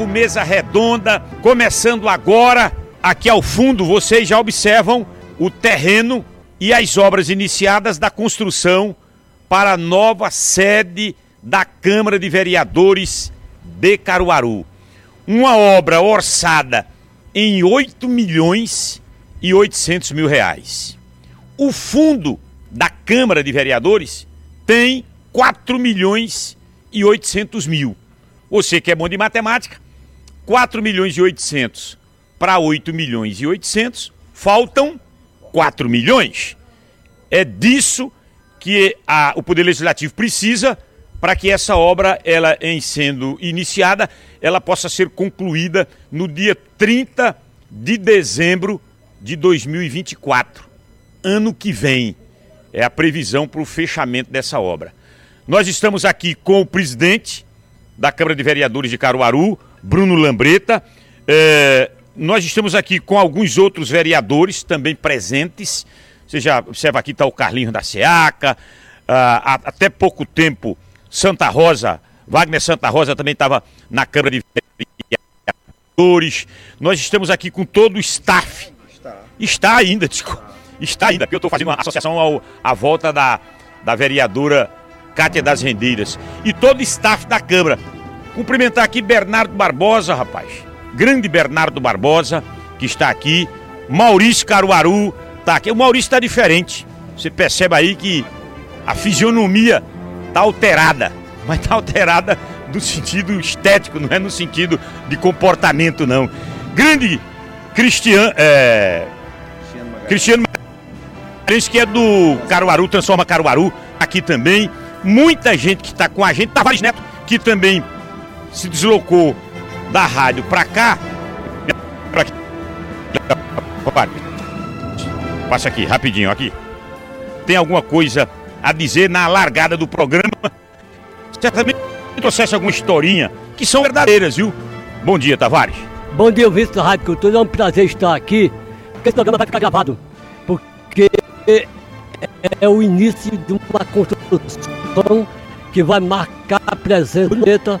novo Mesa Redonda, começando agora. Aqui ao fundo vocês já observam o terreno e as obras iniciadas da construção para a nova sede da Câmara de Vereadores de Caruaru. Uma obra orçada em 8 milhões e 800 mil reais. O fundo da Câmara de Vereadores tem 4 milhões e 800 mil. Você que é bom de matemática, 4 milhões e 800 para 8 milhões e 800, faltam 4 milhões. É disso que a, o Poder Legislativo precisa para que essa obra, ela em sendo iniciada, ela possa ser concluída no dia 30 de dezembro de 2024, ano que vem. É a previsão para o fechamento dessa obra. Nós estamos aqui com o presidente da Câmara de Vereadores de Caruaru, Bruno Lambreta. É, nós estamos aqui com alguns outros vereadores também presentes. Você já observa aqui está o Carlinho da Seaca. Ah, até pouco tempo, Santa Rosa, Wagner Santa Rosa também estava na Câmara de Vereadores. Nós estamos aqui com todo o staff. Está, está ainda, desculpa. Está ainda, porque eu estou fazendo uma associação ao, à volta da, da vereadora Cátia das Rendeiras e todo o staff da Câmara. Cumprimentar aqui Bernardo Barbosa, rapaz. Grande Bernardo Barbosa, que está aqui. Maurício Caruaru, tá aqui. O Maurício está diferente. Você percebe aí que a fisionomia tá alterada. Mas tá alterada no sentido estético, não é no sentido de comportamento, não. Grande Cristian, é... Cristiano Magalhães, que é do Caruaru, Transforma Caruaru, aqui também muita gente que está com a gente, Tavares Neto, que também se deslocou da rádio para cá. Passa aqui, rapidinho, aqui. Tem alguma coisa a dizer na largada do programa? Certamente trouxesse alguma historinha que são verdadeiras, viu? Bom dia, Tavares. Bom dia, vice da Rádio Cultura. É um prazer estar aqui. Porque esse programa vai ficar gravado. Porque é o início de uma construção que vai marcar a presença bonita como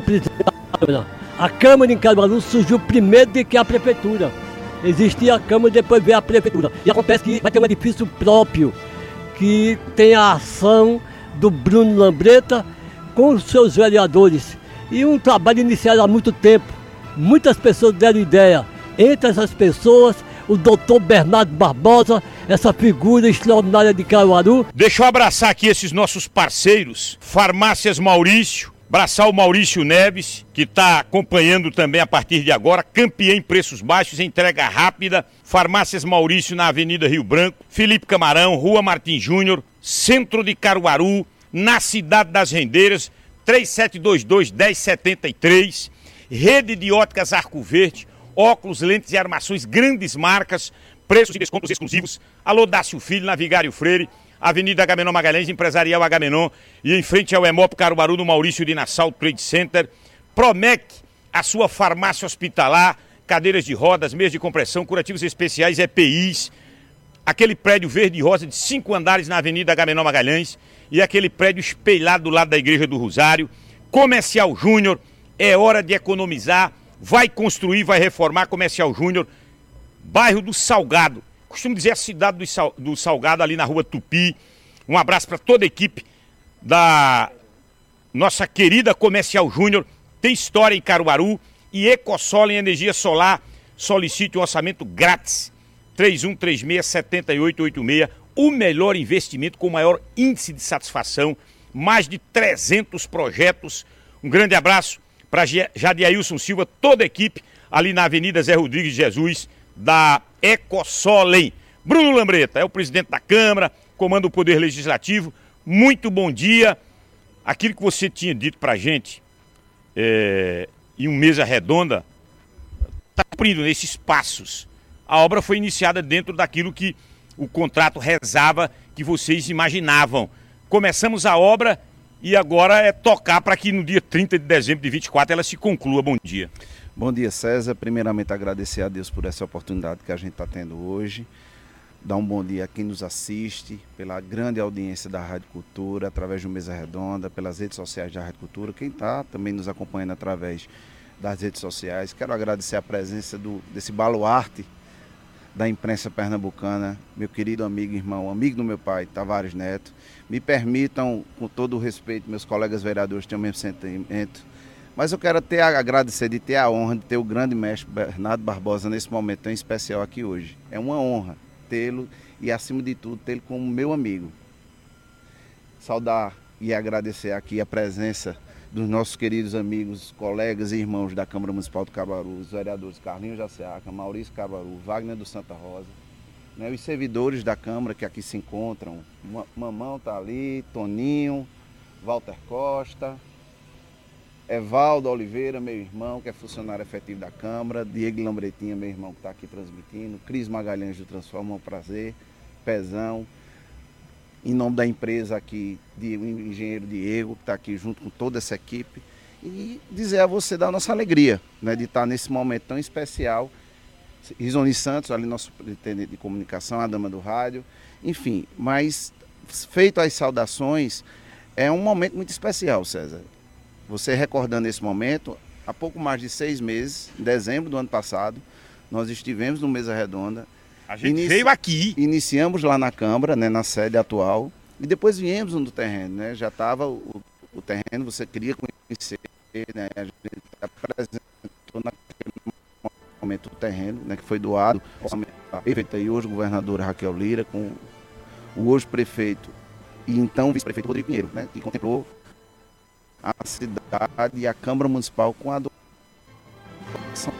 presidente da Câmara. A Câmara em Caruaru surgiu primeiro do que a Prefeitura. Existia a Câmara depois veio a Prefeitura. E acontece que vai ter um edifício próprio, que tem a ação do Bruno Lambreta com os seus vereadores. E um trabalho iniciado há muito tempo. Muitas pessoas deram ideia. Entre essas pessoas, o doutor Bernardo Barbosa, essa figura extraordinária de Caruaru. Deixa eu abraçar aqui esses nossos parceiros, Farmácias Maurício, Abraçar o Maurício Neves, que está acompanhando também a partir de agora. Campeão em preços baixos, entrega rápida. Farmácias Maurício na Avenida Rio Branco. Felipe Camarão, Rua Martim Júnior, Centro de Caruaru, na Cidade das Rendeiras, 3722-1073. Rede de óticas Arco Verde, óculos, lentes e armações, grandes marcas, preços e descontos exclusivos. Alô, Dácio Filho, na Vigário Freire, Avenida Agamenon Magalhães, Empresarial Agamenon e em frente ao Emop Caruaru, no Maurício de Nassau Trade Center. Promec, a sua farmácia hospitalar, cadeiras de rodas, meias de compressão, curativos especiais, EPIs. Aquele prédio verde e rosa de cinco andares na Avenida Agamenon Magalhães e aquele prédio espelhado do lado da Igreja do Rosário. Comercial Júnior, é hora de economizar vai construir, vai reformar Comercial Júnior, bairro do Salgado. Costumo dizer a cidade do, Sal, do Salgado, ali na rua Tupi. Um abraço para toda a equipe da nossa querida Comercial Júnior. Tem história em Caruaru e Ecosol em energia solar. Solicite um orçamento grátis. 3136-7886. O melhor investimento com o maior índice de satisfação. Mais de 300 projetos. Um grande abraço para Jadiailson Silva, toda a equipe ali na Avenida Zé Rodrigues Jesus, da Ecosolem. Bruno Lambreta é o presidente da Câmara, comanda o Poder Legislativo. Muito bom dia. Aquilo que você tinha dito para a gente é, em um mesa redonda está cumprindo nesses passos. A obra foi iniciada dentro daquilo que o contrato rezava que vocês imaginavam. Começamos a obra e agora é tocar para que no dia 30 de dezembro de 24 ela se conclua. Bom dia. Bom dia, César. Primeiramente, agradecer a Deus por essa oportunidade que a gente está tendo hoje. Dar um bom dia a quem nos assiste, pela grande audiência da Rádio Cultura, através do Mesa Redonda, pelas redes sociais da Rádio Cultura, quem está também nos acompanhando através das redes sociais. Quero agradecer a presença do, desse baluarte da imprensa pernambucana, meu querido amigo, irmão, amigo do meu pai, Tavares Neto. Me permitam, com todo o respeito, meus colegas vereadores têm o mesmo sentimento, mas eu quero até agradecer de ter a honra de ter o grande mestre Bernardo Barbosa nesse momento tão especial aqui hoje. É uma honra tê-lo e, acima de tudo, tê-lo como meu amigo. Saudar e agradecer aqui a presença dos nossos queridos amigos, colegas e irmãos da Câmara Municipal do Cabaru, os vereadores Carlinhos Jaceaca, Maurício Cabaru, Wagner do Santa Rosa, né, os servidores da Câmara que aqui se encontram, Mamão está ali, Toninho, Walter Costa, Evaldo Oliveira, meu irmão, que é funcionário efetivo da Câmara, Diego Lambretinha, meu irmão, que está aqui transmitindo, Cris Magalhães do Transforma, um prazer, Pezão, em nome da empresa aqui, de o engenheiro Diego, que está aqui junto com toda essa equipe, e dizer a você da nossa alegria né, de estar nesse momento tão especial. Risoni Santos, ali nosso superintendente de comunicação, a dama do rádio, enfim, mas feito as saudações, é um momento muito especial, César. Você recordando esse momento, há pouco mais de seis meses, em dezembro do ano passado, nós estivemos no Mesa Redonda a gente Inici... veio aqui. Iniciamos lá na Câmara, né, na sede atual, e depois viemos no terreno, né? Já estava o, o, terreno, você queria conhecer, né? A gente apresentou naquele momento o terreno, né, que foi doado prefeita e hoje governadora Raquel Lira com o hoje prefeito e então vice-prefeito Rodrigo Pinheiro, né, que contemplou a cidade e a Câmara Municipal com a doação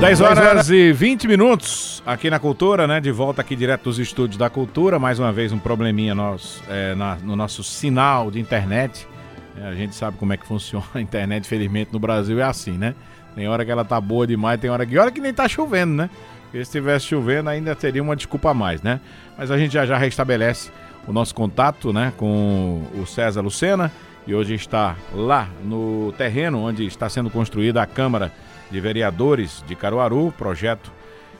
10 horas e 20 minutos aqui na Cultura, né? De volta aqui direto dos estúdios da Cultura. Mais uma vez um probleminha nós, é, na, no nosso sinal de internet. É, a gente sabe como é que funciona a internet, felizmente no Brasil é assim, né? Tem hora que ela tá boa demais, tem hora que, hora que nem tá chovendo, né? Porque se estivesse chovendo ainda teria uma desculpa a mais, né? Mas a gente já já restabelece o nosso contato, né? Com o César Lucena. E hoje está lá no terreno onde está sendo construída a Câmara de Vereadores de Caruaru, projeto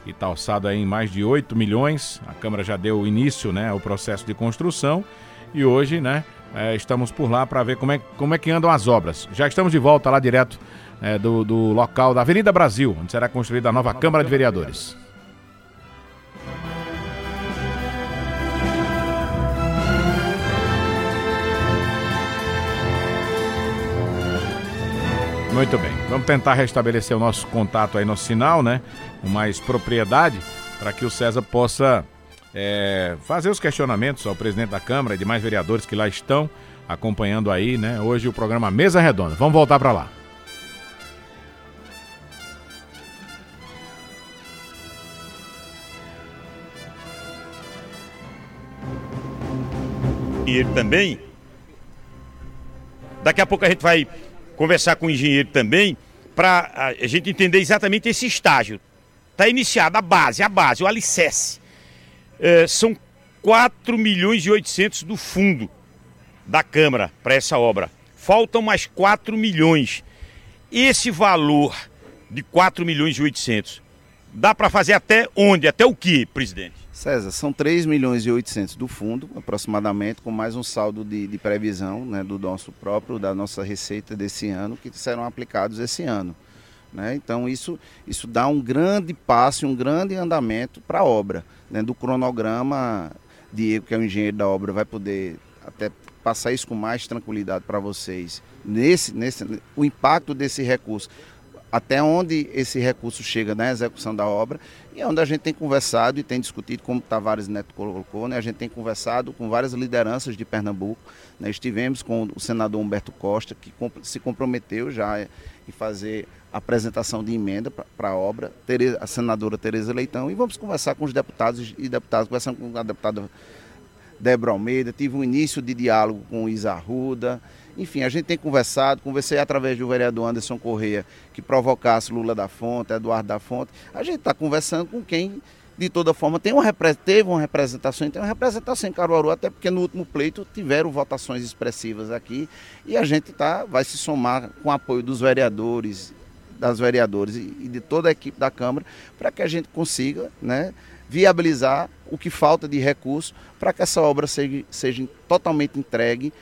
que está alçado em mais de 8 milhões. A Câmara já deu início né, ao processo de construção e hoje né, é, estamos por lá para ver como é, como é que andam as obras. Já estamos de volta lá direto é, do, do local da Avenida Brasil, onde será construída a nova Câmara de Vereadores. Muito bem. Vamos tentar restabelecer o nosso contato aí no sinal, né? Com mais propriedade, para que o César possa é, fazer os questionamentos ao presidente da Câmara e demais vereadores que lá estão acompanhando aí, né? Hoje o programa Mesa Redonda. Vamos voltar para lá. E ele também. Daqui a pouco a gente vai conversar com o engenheiro também, para a gente entender exatamente esse estágio. Está iniciada a base, a base, o alicerce. É, são 4 milhões e 800 do fundo da Câmara para essa obra. Faltam mais 4 milhões. Esse valor de 4 milhões e 800 dá para fazer até onde? Até o que, presidente? César, são 3 milhões e 800 do fundo, aproximadamente, com mais um saldo de, de previsão né, do nosso próprio, da nossa receita desse ano, que serão aplicados esse ano. Né? Então isso, isso dá um grande passo, um grande andamento para a obra. Né? Do cronograma, Diego, que é o engenheiro da obra, vai poder até passar isso com mais tranquilidade para vocês. Nesse, nesse, o impacto desse recurso até onde esse recurso chega na execução da obra e é onde a gente tem conversado e tem discutido, como Tavares Neto colocou, né, a gente tem conversado com várias lideranças de Pernambuco. Né, estivemos com o senador Humberto Costa, que se comprometeu já em fazer a apresentação de emenda para a obra, a senadora Tereza Leitão, e vamos conversar com os deputados e deputadas, conversando com a deputada Débora Almeida, tive um início de diálogo com o Isa Arruda, enfim, a gente tem conversado, conversei através do vereador Anderson Correia, que provocasse Lula da Fonte, Eduardo da Fonte. A gente está conversando com quem, de toda forma, tem uma, teve uma representação, tem uma representação em Caruaru, até porque no último pleito tiveram votações expressivas aqui. E a gente tá, vai se somar com o apoio dos vereadores, das vereadoras e de toda a equipe da Câmara, para que a gente consiga né, viabilizar o que falta de recurso para que essa obra seja, seja totalmente entregue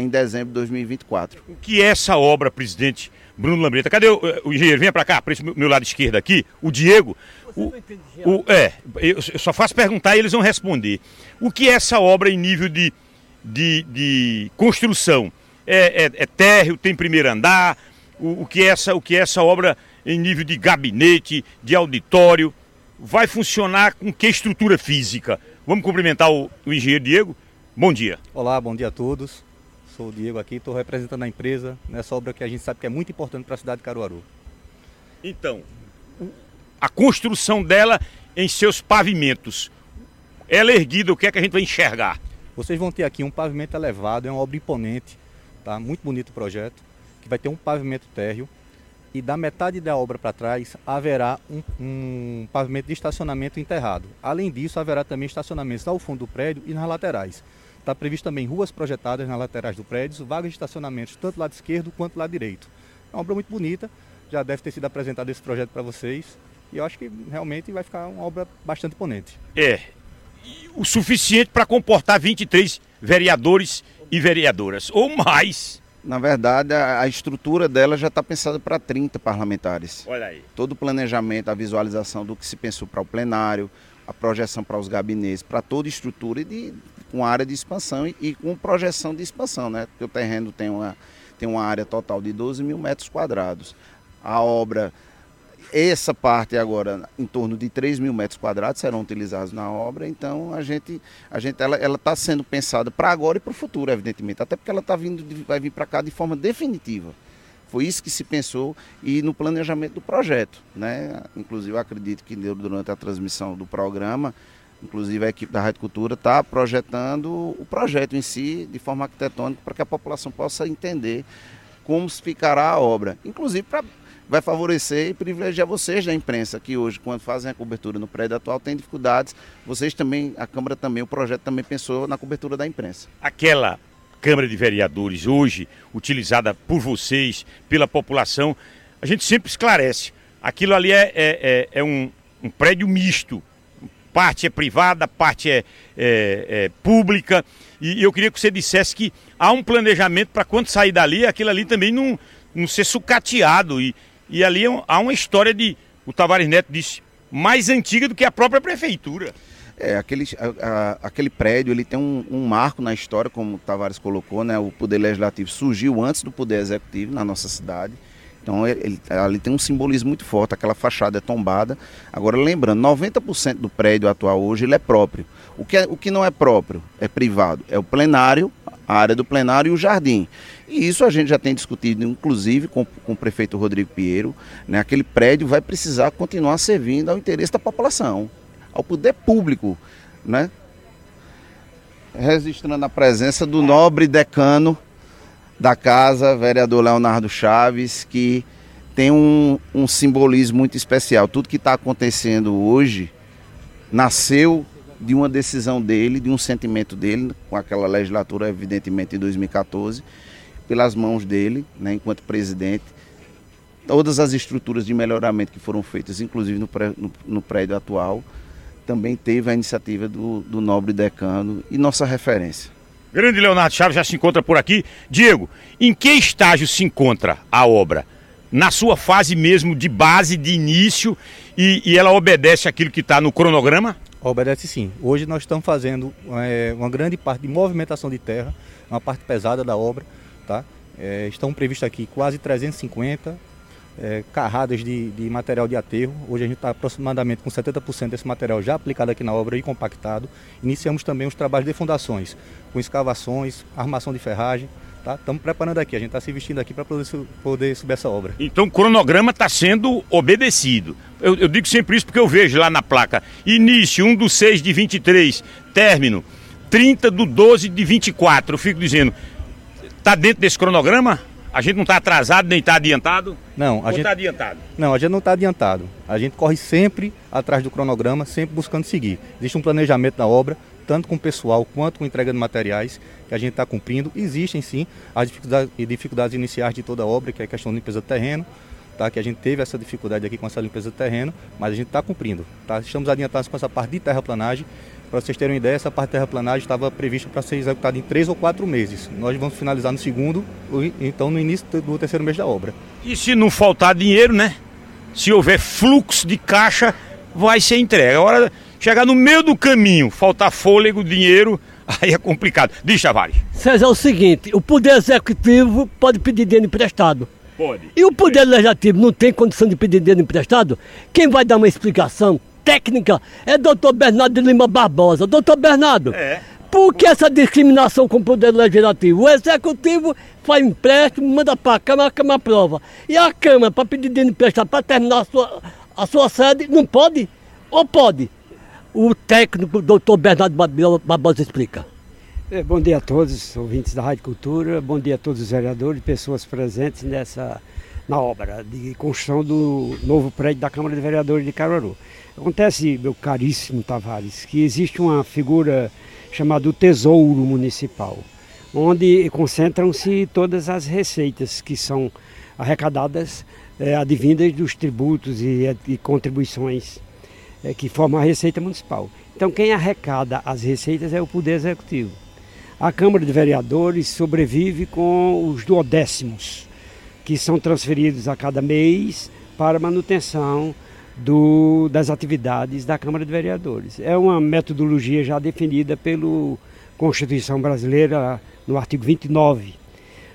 em dezembro de 2024. O que é essa obra, presidente Bruno Lambreta? Cadê o, o engenheiro? Venha para cá, para esse meu lado esquerdo aqui, o Diego. O, o, é, eu só faço perguntar e eles vão responder. O que é essa obra em nível de, de, de construção? É, é, é térreo, tem primeiro andar? O, o, que é essa, o que é essa obra em nível de gabinete, de auditório? Vai funcionar com que estrutura física? Vamos cumprimentar o, o engenheiro Diego. Bom dia. Olá, bom dia a todos. Sou o Diego aqui, estou representando a empresa nessa obra que a gente sabe que é muito importante para a cidade de Caruaru. Então, a construção dela em seus pavimentos, ela é erguida, o que é que a gente vai enxergar? Vocês vão ter aqui um pavimento elevado, é uma obra imponente, tá? Muito bonito o projeto, que vai ter um pavimento térreo e da metade da obra para trás haverá um, um, pavimento de estacionamento enterrado. Além disso, haverá também estacionamentos ao fundo do prédio e nas laterais. Está previsto também ruas projetadas nas laterais do prédio, vagas de estacionamentos tanto do lado esquerdo quanto do lado direito. É uma obra muito bonita, já deve ter sido apresentado esse projeto para vocês e eu acho que realmente vai ficar uma obra bastante imponente. É, o suficiente para comportar 23 vereadores e vereadoras, ou mais. Na verdade, a, a estrutura dela já está pensada para 30 parlamentares. Olha aí. Todo o planejamento, a visualização do que se pensou para o plenário, a projeção para os gabinetes, para toda a estrutura e de, com área de expansão e, e, com projeção de expansão, né? Porque o terreno tem uma, tem uma área total de 12 mil metros quadrados. A obra essa parte agora, em torno de 3 mil metros quadrados, serão utilizados na obra. Então, a gente, a gente ela está sendo pensada para agora e para o futuro, evidentemente. Até porque ela tá vindo, vai vir para cá de forma definitiva. Foi isso que se pensou e no planejamento do projeto. Né? Inclusive, acredito que durante a transmissão do programa, inclusive a equipe da Rádio Cultura está projetando o projeto em si de forma arquitetônica para que a população possa entender como ficará a obra. Inclusive para vai favorecer e privilegiar vocês da imprensa, que hoje, quando fazem a cobertura no prédio atual, tem dificuldades. Vocês também, a Câmara também, o projeto também pensou na cobertura da imprensa. Aquela Câmara de Vereadores, hoje, utilizada por vocês, pela população, a gente sempre esclarece. Aquilo ali é, é, é, é um, um, prédio misto. Parte é privada, parte é, é, é pública. E eu queria que você dissesse que há um planejamento para quando sair dali, aquilo ali também não, não ser sucateado e, e ali é há uma história de, o Tavares Neto disse, mais antiga do que a própria prefeitura. É, aquele, a, a, aquele prédio ele tem um, um, marco na história, como o Tavares colocou, né? O poder legislativo surgiu antes do poder executivo na nossa cidade. Então ele, ali tem um simbolismo muito forte, aquela fachada é tombada. Agora lembrando, 90% do prédio atual hoje ele é próprio. O que, é, o que não é próprio é privado, é o plenário, a área do plenário e o jardim. E isso a gente já tem discutido, inclusive, com, com o prefeito Rodrigo Pinheiro. Né? Aquele prédio vai precisar continuar servindo ao interesse da população, ao poder público. Né? Registrando a presença do nobre decano da casa, vereador Leonardo Chaves, que tem um, um simbolismo muito especial. Tudo que está acontecendo hoje nasceu de uma decisão dele, de um sentimento dele, com aquela legislatura, evidentemente, em 2014 pelas mãos dele, né, enquanto presidente, todas as estruturas de melhoramento que foram feitas, inclusive no, pré, no, no prédio atual, também teve a iniciativa do, do nobre decano e nossa referência. Grande Leonardo Chaves já se encontra por aqui. Diego, em que estágio se encontra a obra? Na sua fase mesmo de base, de início, e, e ela obedece aquilo que está no cronograma? Obedece sim. Hoje nós estamos fazendo é, uma grande parte de movimentação de terra, uma parte pesada da obra Tá? É, estão previstos aqui quase 350 é, carradas de, de, material de aterro. Hoje a gente está aproximadamente com 70% desse material já aplicado aqui na obra e compactado. Iniciamos também os trabalhos de fundações, com escavações, armação de ferragem. Tá? Estamos preparando aqui, a gente está se vestindo aqui para poder, poder subir essa obra. Então o cronograma está sendo obedecido. Eu, eu, digo sempre isso porque eu vejo lá na placa: início 1 do 6 de 23, término 30 do 12 de 24. Eu fico dizendo, Está dentro desse cronograma? A gente não está atrasado nem está adiantado? Não, a gente está adiantado. Não, a gente não está adiantado. A gente corre sempre atrás do cronograma, sempre buscando seguir. Existe um planejamento da obra, tanto com o pessoal quanto com entrega de materiais, que a gente está cumprindo. Existem sim as dificuldades, dificuldades iniciais de toda a obra, que é a questão da limpeza do terreno, tá? que a gente teve essa dificuldade aqui com essa limpeza do terreno, mas a gente está cumprindo. Tá? Estamos adiantados com essa parte de terraplanagem Para vocês terem uma ideia, essa parte de terraplanagem estava prevista para ser executada em três ou quatro meses. Nós vamos finalizar no segundo, então no início do terceiro mês da obra. E se não faltar dinheiro, né? Se houver fluxo de caixa, vai ser entregue. Agora, chegar no meio do caminho, faltar fôlego, dinheiro, aí é complicado. Diz, Tavares. César, é o seguinte, o Poder Executivo pode pedir dinheiro emprestado. Pode. E o Poder Legislativo não tem condição de pedir dinheiro emprestado? Quem vai dar uma explicação técnica é doutor Bernardo de Lima Barbosa. Doutor Bernardo, É. por que essa discriminação com o Poder Legislativo? O Executivo faz empréstimo, manda para a Câmara, a Câmara aprova. E a Câmara, para pedir dinheiro emprestado, para terminar a sua, a sua sede, não pode? Ou pode? O técnico, doutor Bernardo Barbosa, explica. É, bom dia a todos, ouvintes da Rádio Cultura, bom dia a todos os vereadores e pessoas presentes nessa, na obra de construção do novo prédio da Câmara de Vereadores de Caruaru. Acontece, meu caríssimo Tavares, que existe uma figura chamada Tesouro Municipal, onde concentram-se todas as receitas que são arrecadadas, é, advindas dos tributos e, e contribuições é, que formam a Receita Municipal. Então, quem arrecada as receitas é o Poder Executivo. A Câmara de Vereadores sobrevive com os duodécimos, que são transferidos a cada mês para manutenção do, das atividades da Câmara de Vereadores. É uma metodologia já definida pela Constituição Brasileira no artigo 29.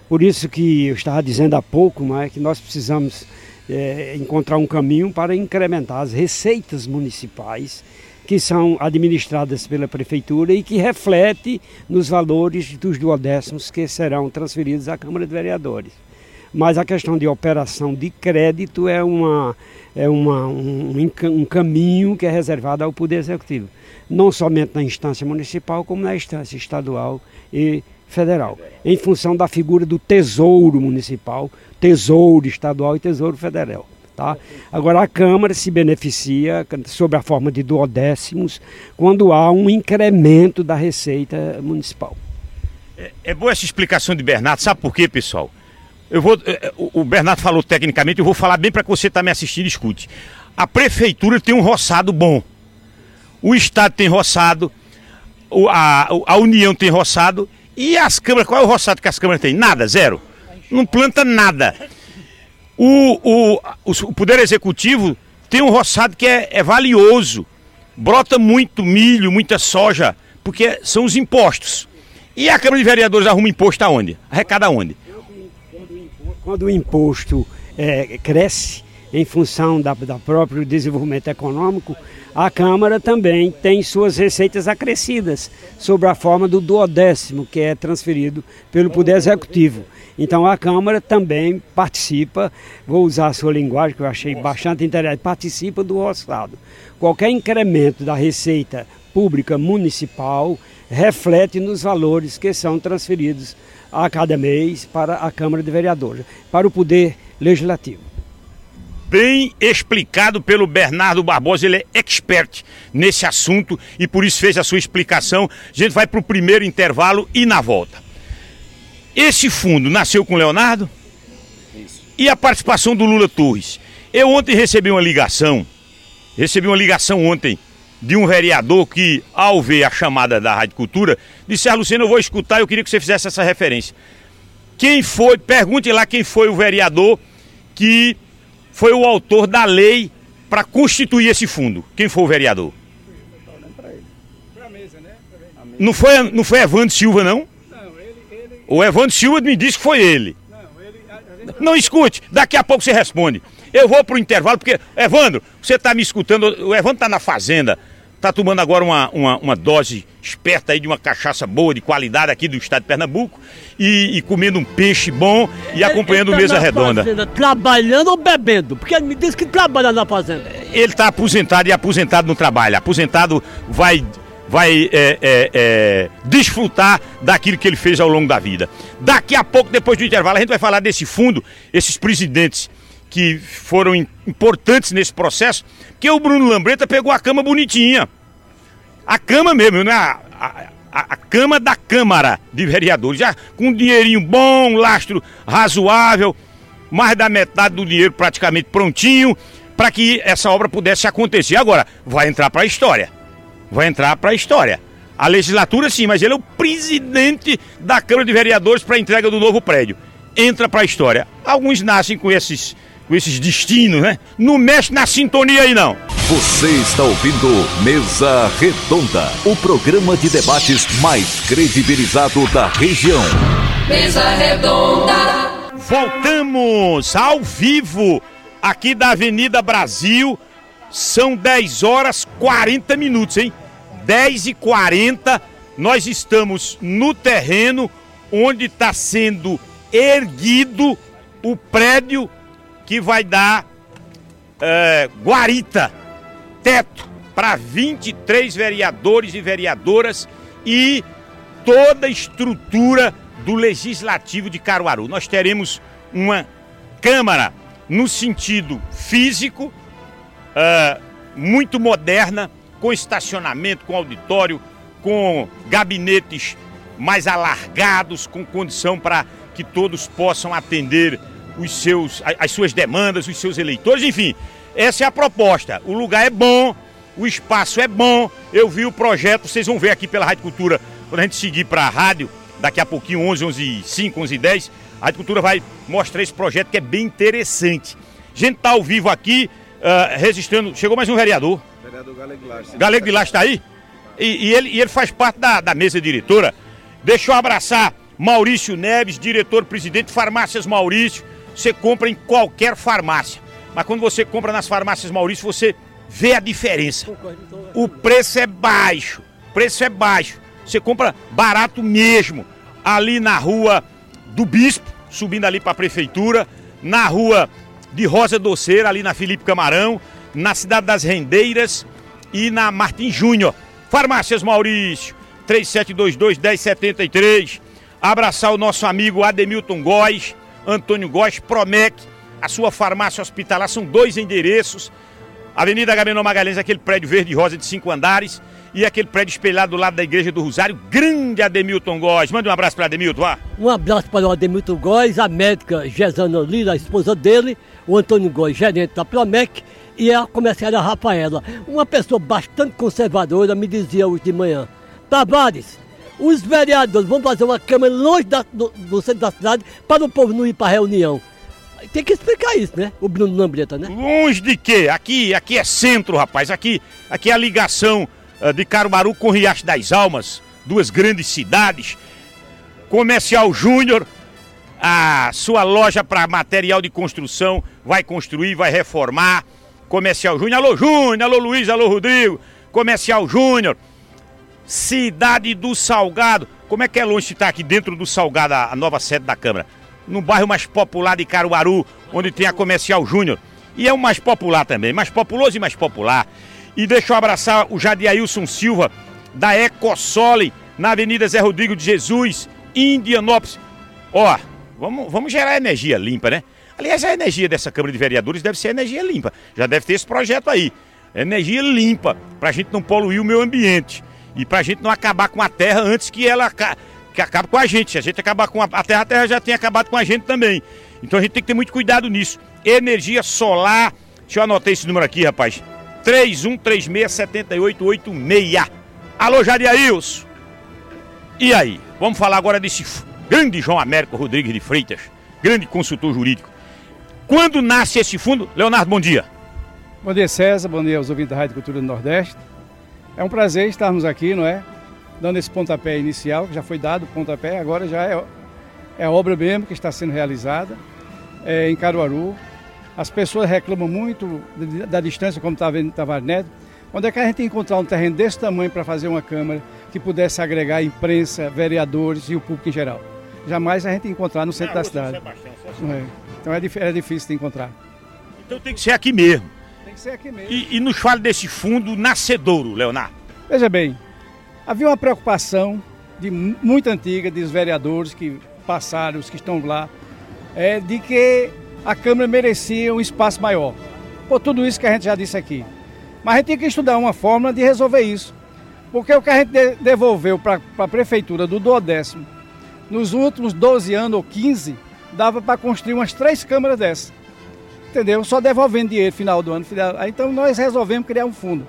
Por isso que eu estava dizendo há pouco é, que nós precisamos é, encontrar um caminho para incrementar as receitas municipais que são administradas pela prefeitura e que reflete nos valores dos duodécimos que serão transferidos à Câmara de Vereadores. Mas a questão de operação de crédito é, uma, é uma, um, um caminho que é reservado ao Poder Executivo, não somente na instância municipal, como na instância estadual e federal, em função da figura do tesouro municipal, tesouro estadual e tesouro federal. Tá? Agora, a Câmara se beneficia sob a forma de duodécimos quando há um incremento da receita municipal. É, é boa essa explicação de Bernardo, sabe por quê, pessoal? Eu vou, é, o Bernardo falou tecnicamente, eu vou falar bem para que você está me assistindo escute. A prefeitura tem um roçado bom. O Estado tem roçado, a, a União tem roçado e as câmaras, qual é o roçado que as câmaras têm? Nada, zero. Não planta nada. O, o, o Poder Executivo tem um roçado que é, é valioso. Brota muito milho, muita soja, porque são os impostos. E a Câmara de Vereadores arruma imposto aonde? Arrecada aonde? Quando o imposto é, cresce em função da, da próprio desenvolvimento econômico, a Câmara também tem suas receitas acrescidas sob a forma do duodécimo que é transferido pelo Poder Executivo. Então a Câmara também participa, vou usar a sua linguagem que eu achei bastante interessante, participa do roçado. Qualquer incremento da receita pública municipal reflete nos valores que são transferidos a cada mês para a Câmara de Vereadores, para o Poder Legislativo bem explicado pelo Bernardo Barbosa, ele é expert nesse assunto e por isso fez a sua explicação. A gente vai para o primeiro intervalo e na volta. Esse fundo nasceu com o Leonardo isso. e a participação do Lula Torres. Eu ontem recebi uma ligação, recebi uma ligação ontem de um vereador que, ao ver a chamada da Rádio Cultura, disse: Ah, Luciano, eu vou escutar, eu queria que você fizesse essa referência. Quem foi, pergunte lá quem foi o vereador que foi o autor da lei para constituir esse fundo. Quem foi o vereador? Não foi, não foi Evandro Silva, não? O Evandro Silva me disse que foi ele. Não, escute, daqui a pouco você responde. Eu vou para o intervalo, porque, Evandro, você está me escutando, o Evandro está na fazenda, está tomando agora uma, uma, uma, dose esperta aí de uma cachaça boa, de qualidade aqui do estado de Pernambuco, e, e comendo um peixe bom e acompanhando ele, ele tá mesa redonda. Fazenda, trabalhando ou bebendo? Porque ele me disse que trabalha na fazenda. Ele está aposentado e aposentado não trabalha. Aposentado vai vai é, é, é, desfrutar daquilo que ele fez ao longo da vida. Daqui a pouco, depois do intervalo, a gente vai falar desse fundo, esses presidentes que foram importantes nesse processo, que o Bruno Lambreta pegou a cama bonitinha. A cama mesmo, né? A, a, a, cama da Câmara de Vereadores, já com um dinheirinho bom, lastro razoável, mais da metade do dinheiro praticamente prontinho, para que essa obra pudesse acontecer. Agora, vai entrar para a história vai entrar para a história. A legislatura sim, mas ele é o presidente da Câmara de Vereadores para a entrega do novo prédio. Entra para a história. Alguns nascem com esses, com esses destinos, né? Não mexe na sintonia aí não. Você está ouvindo Mesa Redonda, o programa de debates mais credibilizado da região. Mesa Redonda. Voltamos ao vivo aqui da Avenida Brasil. São 10 horas 40 minutos, hein? 10 e 40 nós estamos no terreno onde está sendo erguido o prédio que vai dar é, guarita, teto, para 23 vereadores e vereadoras e toda a estrutura do Legislativo de Caruaru. Nós teremos uma Câmara no sentido físico, uh, muito moderna, com estacionamento, com auditório, com gabinetes mais alargados, com condição para que todos possam atender os seus, as suas demandas, os seus eleitores, enfim. Essa é a proposta. O lugar é bom, o espaço é bom. Eu vi o projeto, vocês vão ver aqui pela Rádio Cultura, quando a gente seguir para a rádio, daqui a pouquinho, 11, 11 5, 11 10, a Rádio Cultura vai mostrar esse projeto que é bem interessante. A gente está ao vivo aqui, uh, registrando. Chegou mais um vereador. Vereador Galego Lache. Galego de Lache está aí? E, e, ele, e ele faz parte da, da mesa diretora. Deixa eu abraçar Maurício Neves, diretor-presidente Farmácias Maurício. Você compra em qualquer farmácia. Mas quando você compra nas farmácias Maurício, você vê a diferença. O preço é baixo. O preço é baixo. Você compra barato mesmo. Ali na rua do Bispo, subindo ali para a prefeitura. Na rua de Rosa Doceira, ali na Felipe Camarão na Cidade das Rendeiras e na Martim Júnior. Farmácias Maurício, 3722-1073. Abraçar o nosso amigo Ademilton Góes, Antônio Góes, Promec, a sua farmácia hospitalar, são dois endereços. Avenida Agamenon Magalhães, aquele prédio verde e rosa de cinco andares. E aquele prédio espelhado do lado da Igreja do Rosário, grande Ademilton Góes. Manda um abraço para Ademilton, vá. Um abraço para o Ademilton Góes, a médica Gesana Lira, a esposa dele, o Antônio Góes, gerente da Promec, e a comerciária Rafaela. Uma pessoa bastante conservadora me dizia hoje de manhã, Tavares, os vereadores vão fazer uma câmara longe da, do, do, centro da cidade para o povo não ir para a reunião. Tem que explicar isso, né? O Bruno Lambreta, né? Longe de quê? Aqui, aqui é centro, rapaz. Aqui, aqui é a ligação uh, de Caruaru com Riacho das Almas, duas grandes cidades. Comercial Júnior, a sua loja para material de construção, vai construir, vai reformar. Comercial Júnior, alô Júnior, alô Luiz, alô Rodrigo, Comercial Júnior, Cidade do Salgado. Como é que é longe de estar aqui dentro do Salgado, a nova sede da Câmara? No bairro mais popular de Caruaru, onde tem a Comercial Júnior. E é o mais popular também, mais populoso e mais popular. E deixa eu abraçar o Jadiailson Silva, da Ecosole, na Avenida Zé Rodrigo de Jesus, Indianópolis. Ó, vamos, vamos gerar energia limpa, né? Aliás, a energia dessa Câmara de Vereadores deve ser energia limpa. Já deve ter esse projeto aí. Energia limpa, para a gente não poluir o meio ambiente. E para a gente não acabar com a terra antes que ela que acabe com a gente. Se a gente acabar com a, a terra, a terra já tem acabado com a gente também. Então a gente tem que ter muito cuidado nisso. Energia solar. Deixa eu anotar esse número aqui, rapaz. 3136-7886. Alô, Jariaílson. E aí? Vamos falar agora desse grande João Américo Rodrigues de Freitas, grande consultor jurídico. Quando nasce esse fundo? Leonardo, bom dia. Bom dia, César. Bom dia aos ouvintes da Rádio Cultura do Nordeste. É um prazer estarmos aqui, não é? Dando esse pontapé inicial, que já foi dado o pontapé, agora já é, é a obra mesmo que está sendo realizada é, em Caruaru. As pessoas reclamam muito da, distância, como está vendo Tavares Neto. Onde é que a gente encontrar um terreno desse tamanho para fazer uma Câmara que pudesse agregar imprensa, vereadores e o público em geral? Jamais a gente encontrar no centro é, da cidade. É. Então é, é difícil de encontrar. Então tem que ser aqui mesmo. Que ser aqui mesmo. E, e nos fale desse fundo nascedouro, Leonardo. Veja bem, havia uma preocupação de muito antiga dos vereadores que passaram, os que estão lá, é, de que a Câmara merecia um espaço maior. Por tudo isso que a gente já disse aqui. Mas a gente tem que estudar uma forma de resolver isso. Porque o que a gente devolveu para a prefeitura do Duodécimo nos últimos 12 anos ou 15 dava para construir umas três câmaras dessas. Entendeu? Só devolvendo dinheiro no final do ano. Então nós resolvemos criar um fundo.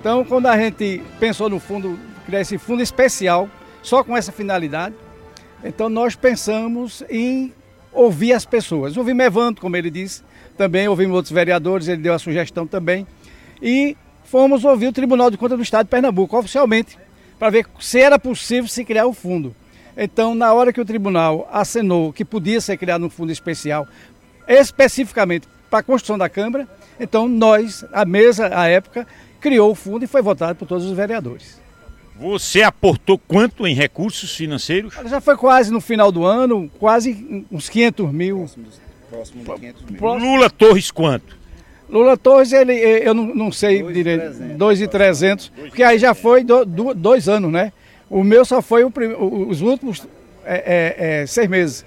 Então, quando a gente pensou no fundo, criar esse fundo especial, só com essa finalidade, então nós pensamos em ouvir as pessoas. Ouvimos Evandro, como ele disse, também ouvimos outros vereadores, ele deu a sugestão também. E fomos ouvir o Tribunal de Contas do Estado de Pernambuco, oficialmente, para ver se era possível se criar o fundo. Então, na hora que o tribunal acenou que podia ser criado um fundo especial, especificamente para a construção da Câmara, então nós, a mesa, à época, criou o fundo e foi votado por todos os vereadores. Você aportou quanto em recursos financeiros? Já foi quase no final do ano, quase uns 500 mil. Próximo de 500 mil. Lula Torres quanto? Lula Torres, ele, eu não, não sei Dois e direito, trezentos. 2,300, porque aí já foi do- do- dois anos, né? O meu só foi o prim- o- os últimos é, é, é, seis meses.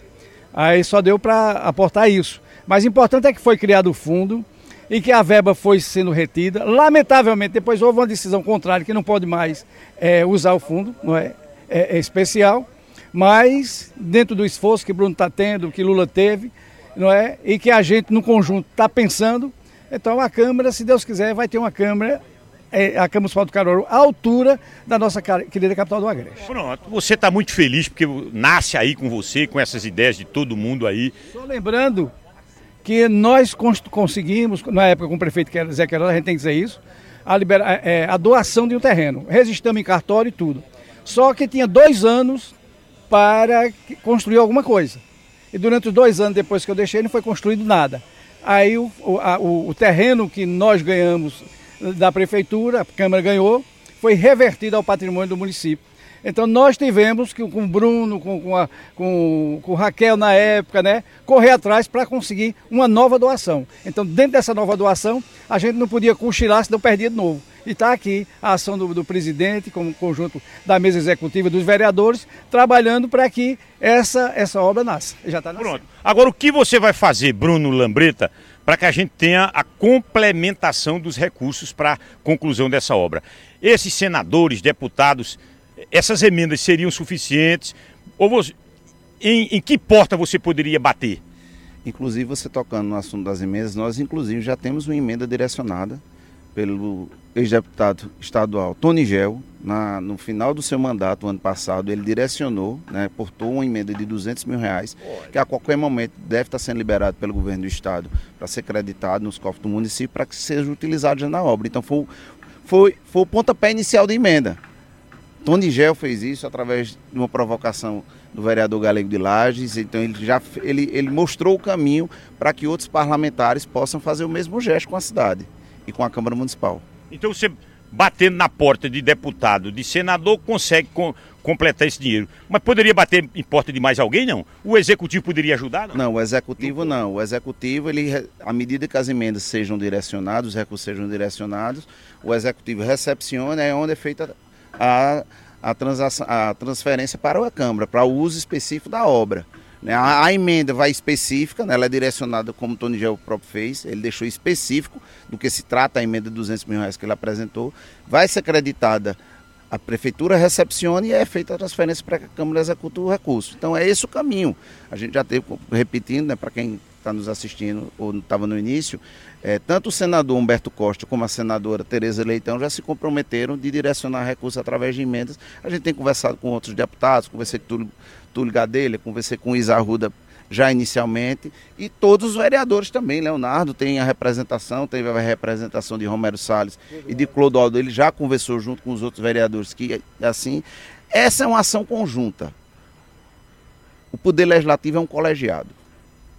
Aí só deu para aportar isso. Mas o importante é que foi criado o fundo e que a verba foi sendo retida. Lamentavelmente, depois houve uma decisão contrária que não pode mais é, usar o fundo, não é? É, é especial. Mas dentro do esforço que Bruno está tendo, que Lula teve, não é? E que a gente no conjunto está pensando, então a Câmara, se Deus quiser, vai ter uma Câmara, é, a Câmara Municipal do Caruaru, à altura da nossa querida capital do Agreste. Pronto, você está muito feliz porque nasce aí com você, com essas ideias de todo mundo aí. Só lembrando que nós cons- conseguimos, na época com o prefeito Zé Queiroz, a gente tem que dizer isso, a, libera- é, a doação de um terreno. Resistamos em cartório e tudo. Só que tinha dois anos para construir alguma coisa. E durante os dois anos depois que eu deixei, não foi construído nada. Aí o, a- o- o terreno que nós ganhamos da prefeitura, a Câmara ganhou, foi revertido ao patrimônio do município. Então nós tivemos que com o Bruno, com, com, a, com, com Raquel na época, né, correr atrás para conseguir uma nova doação. Então dentro dessa nova doação, a gente não podia cochilar, senão perdia de novo. E está aqui a ação do, do presidente, com o conjunto da mesa executiva dos vereadores, trabalhando para que essa, essa obra nasça. Já está nascendo. Pronto. Agora, o que você vai fazer, Bruno Lambreta, para que a gente tenha a complementação dos recursos para a conclusão dessa obra? Esses senadores, deputados, essas emendas seriam suficientes? Ou você- em, em que porta você poderia bater? Inclusive, você tocando no assunto das emendas, nós inclusive já temos uma emenda direcionada pelo ex-deputado estadual Tony Gel. Na, no final do seu mandato, ano passado, ele direcionou, né, portou uma emenda de 200 mil reais, que a qualquer momento deve estar sendo liberado pelo governo do estado para ser creditado nos cofres do município para que seja utilizado já na obra. Então, foi, o- foi, foi o pontapé inicial da emenda. Tony Gel fez isso através de uma provocação do vereador Galego de Lages, então ele já ele, ele mostrou o caminho para que outros parlamentares possam fazer o mesmo gesto com a cidade e com a Câmara Municipal. Então você batendo na porta de deputado, de senador, consegue com- completar esse dinheiro. Mas poderia bater em porta de mais alguém, não? O executivo poderia ajudar? Não. Não, o executivo não. O executivo, ele, à medida que as emendas sejam direcionadas, os recursos sejam direcionados, o executivo recepciona, é onde é feita a, a, a transferência para a Câmara, para o uso específico da obra. né? A, emenda vai específica, né? ela é direcionada como o Tony Gel próprio fez, ele deixou específico do que se trata a emenda de 200 mil reais que ele apresentou, vai ser acreditada a prefeitura recepciona e é feita a transferência para que a Câmara execute o recurso. Então é esse o caminho. A gente já teve, repetindo, né, para quem está nos assistindo ou estava no início, é, tanto o senador Humberto Costa como a senadora Tereza Leitão já se comprometeram de direcionar recursos através de emendas. A gente tem conversado com outros deputados, conversei com Túlio, Túlio Gadelha, conversei com Isa Arruda já inicialmente, e todos os vereadores também. Leonardo tem a representação, teve a representação de Romero Salles e de Clodoaldo, ele já conversou junto com os outros vereadores que assim, essa é uma ação conjunta. O poder legislativo é um colegiado.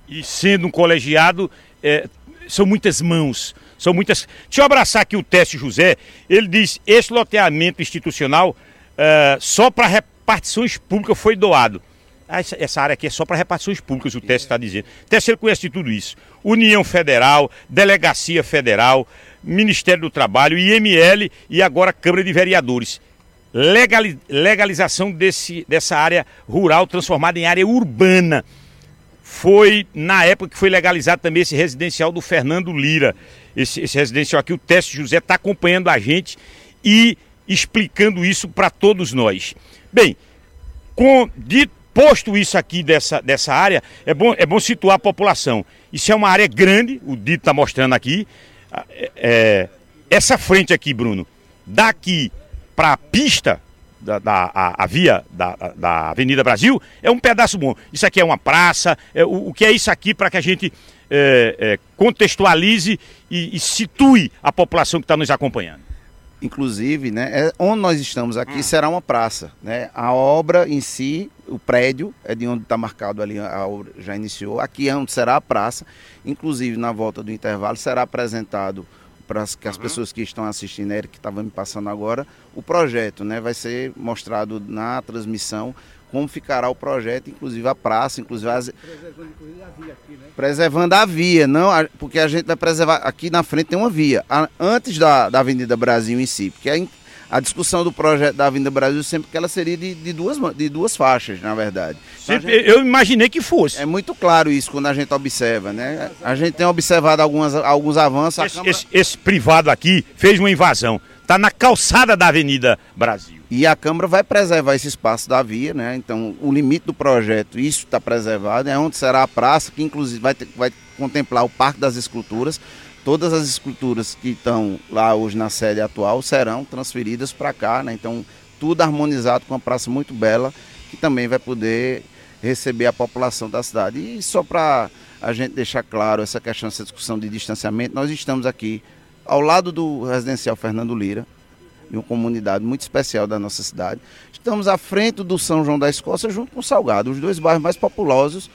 E sendo um colegiado, é, são muitas mãos, são muitas. Deixa eu abraçar aqui o Teste José. Ele diz: esse loteamento institucional é, só para repartições públicas foi doado. Ah, essa, essa área aqui é só para repartições públicas, o Teste está dizendo. Teste ele conhece de tudo isso. União Federal, Delegacia Federal, Ministério do Trabalho, IML e agora Câmara de Vereadores. Legali- legalização desse, dessa área rural transformada em área urbana foi na época que foi legalizado também esse residencial do Fernando Lira. Esse, esse residencial aqui, o Teste José está acompanhando a gente e explicando isso para todos nós. Bem, com, de, posto isso aqui dessa, dessa área, é bom, é bom situar a população. Isso é uma área grande, o Dito está mostrando aqui. Ah, é- é, essa frente aqui, Bruno, daqui para a pista da, da a, a via da, da Avenida Brasil é um pedaço bom. Isso aqui é uma praça. É, o, o que é isso aqui para que a gente é, é, contextualize e, e situe a população que está nos acompanhando? Inclusive, né, é, onde nós estamos aqui será uma praça. Né? A obra em si, o prédio, é de onde está marcado ali, a obra já iniciou. Aqui é onde será a praça. Inclusive, na volta do intervalo, será apresentado para as, que as pessoas que estão assistindo, Eric, que estava me passando agora, o projeto, né? Vai ser mostrado na transmissão como ficará o projeto, inclusive a praça, inclusive as... preservando inclusive a via aqui, né? Preservando a via, não, porque a gente vai preservar aqui na frente tem uma via, antes da, da Avenida Brasil em si, porque a, a discussão do projeto da Avenida Brasil sempre que ela seria de, de, duas, de duas faixas, na verdade. Sempre, gente, eu imaginei que fosse. É muito claro isso quando a gente observa, né? A gente tem observado algumas, alguns avanços. Esse, Câmara... esse, esse privado aqui fez uma invasão. Está na calçada da Avenida Brasil. E a Câmara vai preservar esse espaço da via, né? Então, o limite do projeto, isso está preservado, é onde será a praça, que inclusive vai, ter, vai contemplar o Parque das Esculturas. Todas as esculturas que estão lá hoje na sede atual serão transferidas para cá, né? Então, tudo harmonizado com uma praça muito bela, que também vai poder receber a população da cidade. E só para a gente deixar claro essa questão, essa discussão de distanciamento, nós estamos aqui ao lado do residencial Fernando Lira, em uma comunidade muito especial da nossa cidade. Estamos à frente do São João da Escócia, junto com o Salgado, os dois bairros mais populosos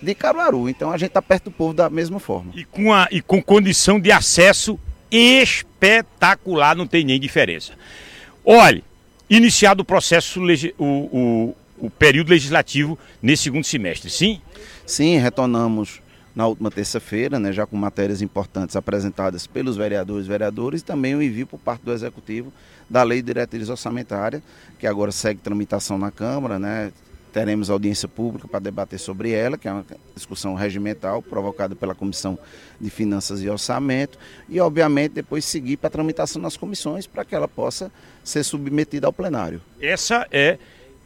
de Caruaru. Então a gente está perto do povo da mesma forma. E com, a, e com condição de acesso espetacular, não tem nem diferença. Olhe, iniciado o processo, o, o, o período legislativo nesse segundo semestre, sim? Sim, retornamos na última terça-feira, né, já com matérias importantes apresentadas pelos vereadores e vereadores, e também o envio por parte do Executivo da Lei de Diretriz Orçamentária, que agora segue tramitação na Câmara, né, teremos audiência pública para debater sobre ela, que é uma discussão regimental provocada pela Comissão de Finanças e Orçamento, e obviamente depois seguir para a tramitação nas comissões para que ela possa ser submetida ao plenário. Essa é,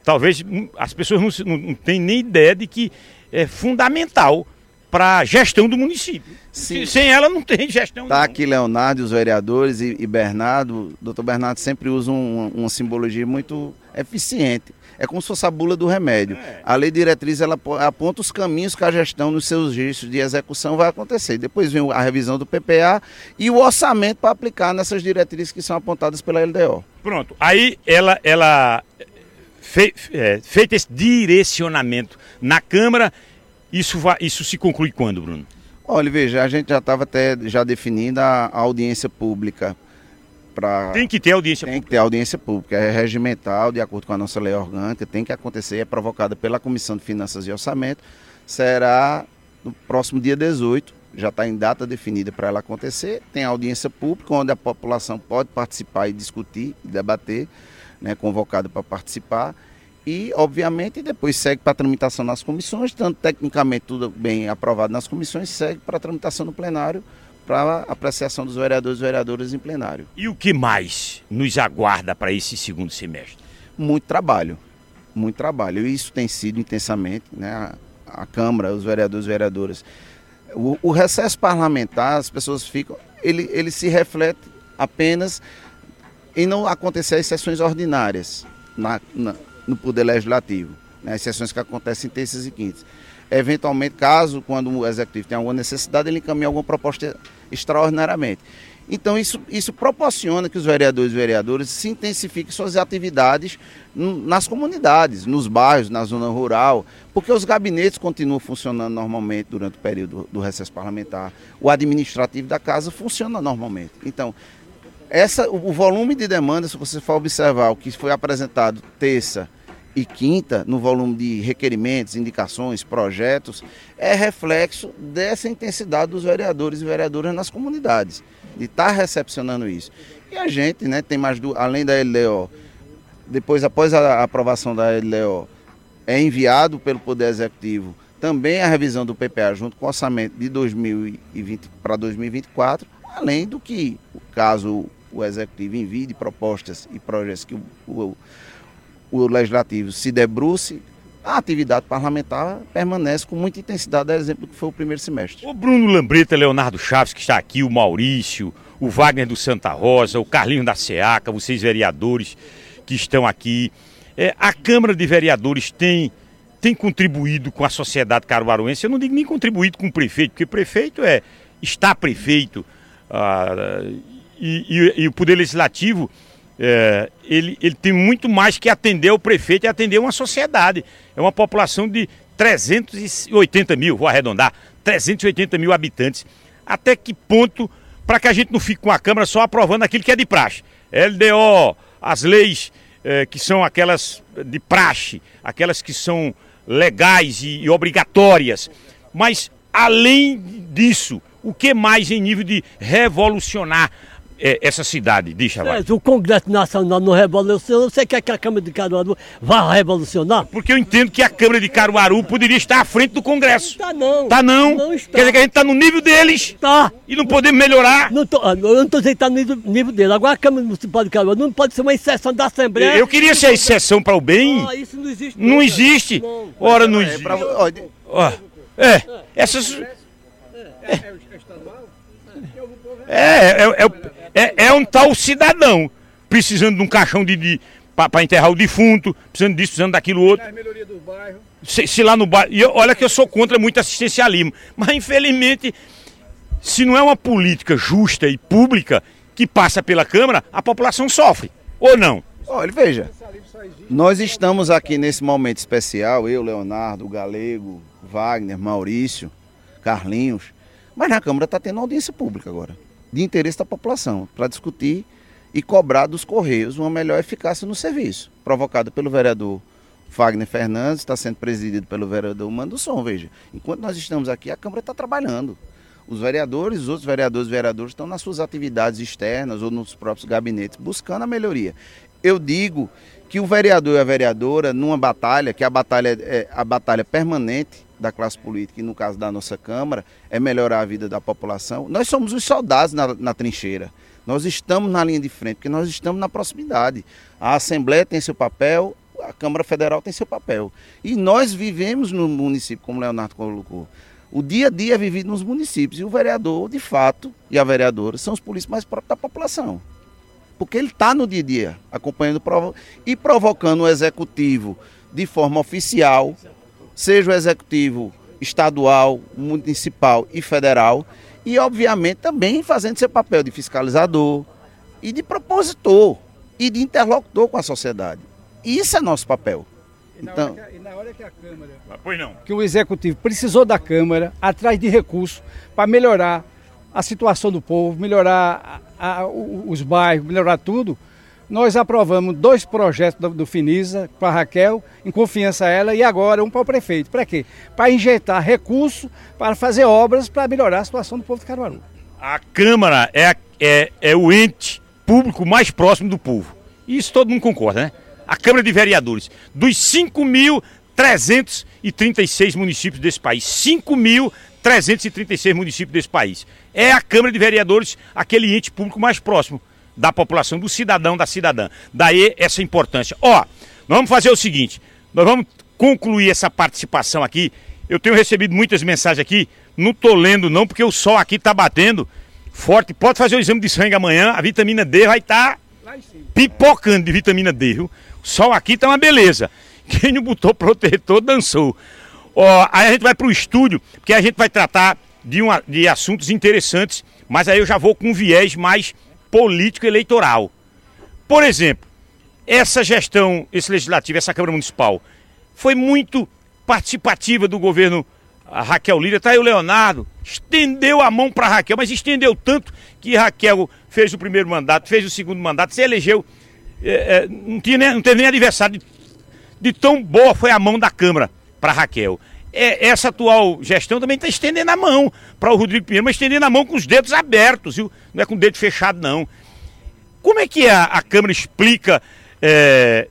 talvez hum, as pessoas não, não têm nem ideia de que é fundamental para a gestão do município. Sim. Sem ela não tem gestão. Está aqui Leonardo, os vereadores e, e Bernardo. O doutor Bernardo sempre usa um, uma simbologia muito eficiente. É como se fosse a bula do remédio. É. A lei diretriz ela aponta os caminhos que a gestão nos seus registros de execução vai acontecer. Depois vem a revisão do PPA e o orçamento para aplicar nessas diretrizes que são apontadas pela LDO. Pronto. Aí ela, ela fe, é, feito esse direcionamento na Câmara isso, vai, isso se conclui quando, Bruno? Olha, veja, a gente já estava até já definindo a, a audiência pública. Pra... Tem que ter audiência tem pública. Tem que ter audiência pública. É regimental, de acordo com a nossa lei orgânica, tem que acontecer, é provocada pela Comissão de Finanças e Orçamento. Será no próximo dia 18, já está em data definida para ela acontecer. Tem audiência pública, onde a população pode participar e discutir e debater, né, convocado para participar e, obviamente, depois segue para a tramitação nas comissões, tanto tecnicamente tudo bem aprovado nas comissões, segue para a tramitação no plenário, para apreciação dos vereadores e vereadoras em plenário. E o que mais nos aguarda para esse segundo semestre? Muito trabalho, muito trabalho. E isso tem sido intensamente, né? A, a Câmara, os vereadores e vereadoras. O, o, recesso parlamentar, as pessoas ficam, ele, ele se reflete apenas em não acontecer as sessões ordinárias na, na no Poder Legislativo, né, as sessões que acontecem terças e quintas. Eventualmente, caso, quando o Executivo tem alguma necessidade, ele encaminha alguma proposta extraordinariamente. Então, isso, isso proporciona que os vereadores e vereadoras se intensifiquem suas atividades nas comunidades, nos bairros, na zona rural, porque os gabinetes continuam funcionando normalmente durante o período do recesso parlamentar. O administrativo da casa funciona normalmente. Então, essa, o volume de demanda, se você for observar o que foi apresentado terça e quinta, no volume de requerimentos, indicações, projetos, é reflexo dessa intensidade dos vereadores e vereadoras nas comunidades, de estar tá recepcionando isso. E a gente, né, tem mais, do, além da LDO, depois, após a aprovação da LDO, é enviado pelo Poder Executivo também a revisão do PPA junto com o orçamento de 2020 para 2024, além do que, caso o Executivo envie propostas e projetos que o, o, o Legislativo se debruce, a atividade parlamentar permanece com muita intensidade, a exemplo que foi o primeiro semestre. O Bruno Lambreta, Leonardo Chaves, que está aqui, o Maurício, o Wagner do Santa Rosa, o Carlinho da Seaca, vocês vereadores que estão aqui. É, a Câmara de Vereadores tem, tem contribuído com a sociedade caruaruense. Eu não digo nem contribuído com o prefeito, porque prefeito é está prefeito ah, e, e, e, o Poder Legislativo é, ele, ele tem muito mais que atender o prefeito e atender uma sociedade. É uma população de 380 mil, vou arredondar, 380 mil habitantes. Até que ponto, para que a gente não fique com a Câmara só aprovando aquilo que é de praxe? LDO, as leis é, que são aquelas de praxe, aquelas que são legais e, e obrigatórias. Mas, além disso, o que mais em nível de revolucionar é, essa cidade, diz Chavaz? o Congresso Nacional não revolucionou, você quer que a Câmara de Caruaru vá revolucionar? Porque eu entendo que a Câmara de Caruaru poderia estar à frente do Congresso. Tá não. Tá não? Não está. Quer dizer que a gente está no nível deles. Tá. E não podemos melhorar. Não tô, eu não estou dizendo que está no nível, nível dele. Agora a Câmara Municipal de Caruaru não pode ser uma exceção da Assembleia. Eu queria ser a exceção para o bem. Ah, isso não existe. Não existe. Não. Ora, não É, existe. pra- ó, É, essas. É, é, é, é, é um tal cidadão precisando de um caixão de, de para enterrar o defunto, precisando disso, precisando daquilo outro. melhoria do bairro. Se, se lá no bairro. E eu- olha que eu sou contra muito assistencialismo. Mas infelizmente, se não é uma política justa e pública que passa pela Câmara, a população sofre. Ou não? Olha, veja, nós estamos aqui nesse momento especial, eu, Leonardo, Galego, Wagner, Maurício, Carlinhos, mas na Câmara está tendo audiência pública agora, de interesse da população, para discutir e cobrar dos Correios uma melhor eficácia no serviço, provocado pelo vereador Wagner Fernandes, está sendo presidido pelo vereador Mando Som, veja. Enquanto nós estamos aqui, a Câmara está trabalhando. Os vereadores, os outros vereadores e vereadores estão nas suas atividades externas ou nos próprios gabinetes, buscando a melhoria. Eu digo que o vereador e a vereadora, numa batalha, que a batalha é a batalha permanente da classe política, e no caso da nossa Câmara, é melhorar a vida da população. Nós somos os soldados na, na trincheira. Nós estamos na linha de frente, porque nós estamos na proximidade. A Assembleia tem seu papel, a Câmara Federal tem seu papel. E nós vivemos no município, como o Leonardo colocou. O dia a dia é vivido nos municípios. E o vereador, de fato, e a vereadora, são os polícias mais próprios da população. Porque ele está no dia a dia, acompanhando e provocando o executivo de forma oficial, seja o executivo estadual, municipal e federal, e obviamente também fazendo seu papel de fiscalizador e de propositor e de interlocutor com a sociedade. Isso é nosso papel. Então, e na hora que a Câmara Pois não. que o Executivo precisou da Câmara atrás de recursos para melhorar a situação do povo, melhorar a- a- o- os bairros, melhorar tudo. Nós aprovamos dois projetos do, do Finisa a Raquel, em confiança a ela, e agora um para o prefeito. Para quê? Para injetar recursos para fazer obras para melhorar a situação do povo de Caruaru. A Câmara é, é, é o ente público mais próximo do povo. Isso todo mundo concorda, né? A Câmara de Vereadores. Dos 5.336 municípios desse país. 5.336 municípios desse país. É a Câmara de Vereadores aquele ente público mais próximo da população, do cidadão, da cidadã. Daí essa importância. Ó, nós vamos fazer o seguinte: nós vamos concluir essa participação aqui. Eu tenho recebido muitas mensagens aqui, não tô lendo não, porque o sol aqui tá batendo forte. Pode fazer o exame de sangue amanhã, a vitamina D vai estar pipocando de vitamina D, viu? O sol aqui tá uma beleza. Quem não botou protetor dançou. Ó, aí a gente vai pro estúdio, porque a gente vai tratar de, uma, de assuntos interessantes, mas aí eu já vou com um viés mais político eleitoral. Por exemplo, essa gestão, esse legislativo, essa Câmara Municipal, foi muito participativa do governo Raquel Lira. Tá aí o Leonardo, estendeu a mão para Raquel, mas estendeu tanto que Raquel fez o primeiro mandato, fez o segundo mandato, se elegeu, é, é, não, tinha não teve nem adversário de, de tão boa foi a mão da Câmara para Raquel. É, essa atual gestão também está estendendo a mão para o Rodrigo Pinheiro, mas estendendo a mão com os dedos abertos, viu? Não é com o dedo fechado, não. Como é que a, a Câmara explica é,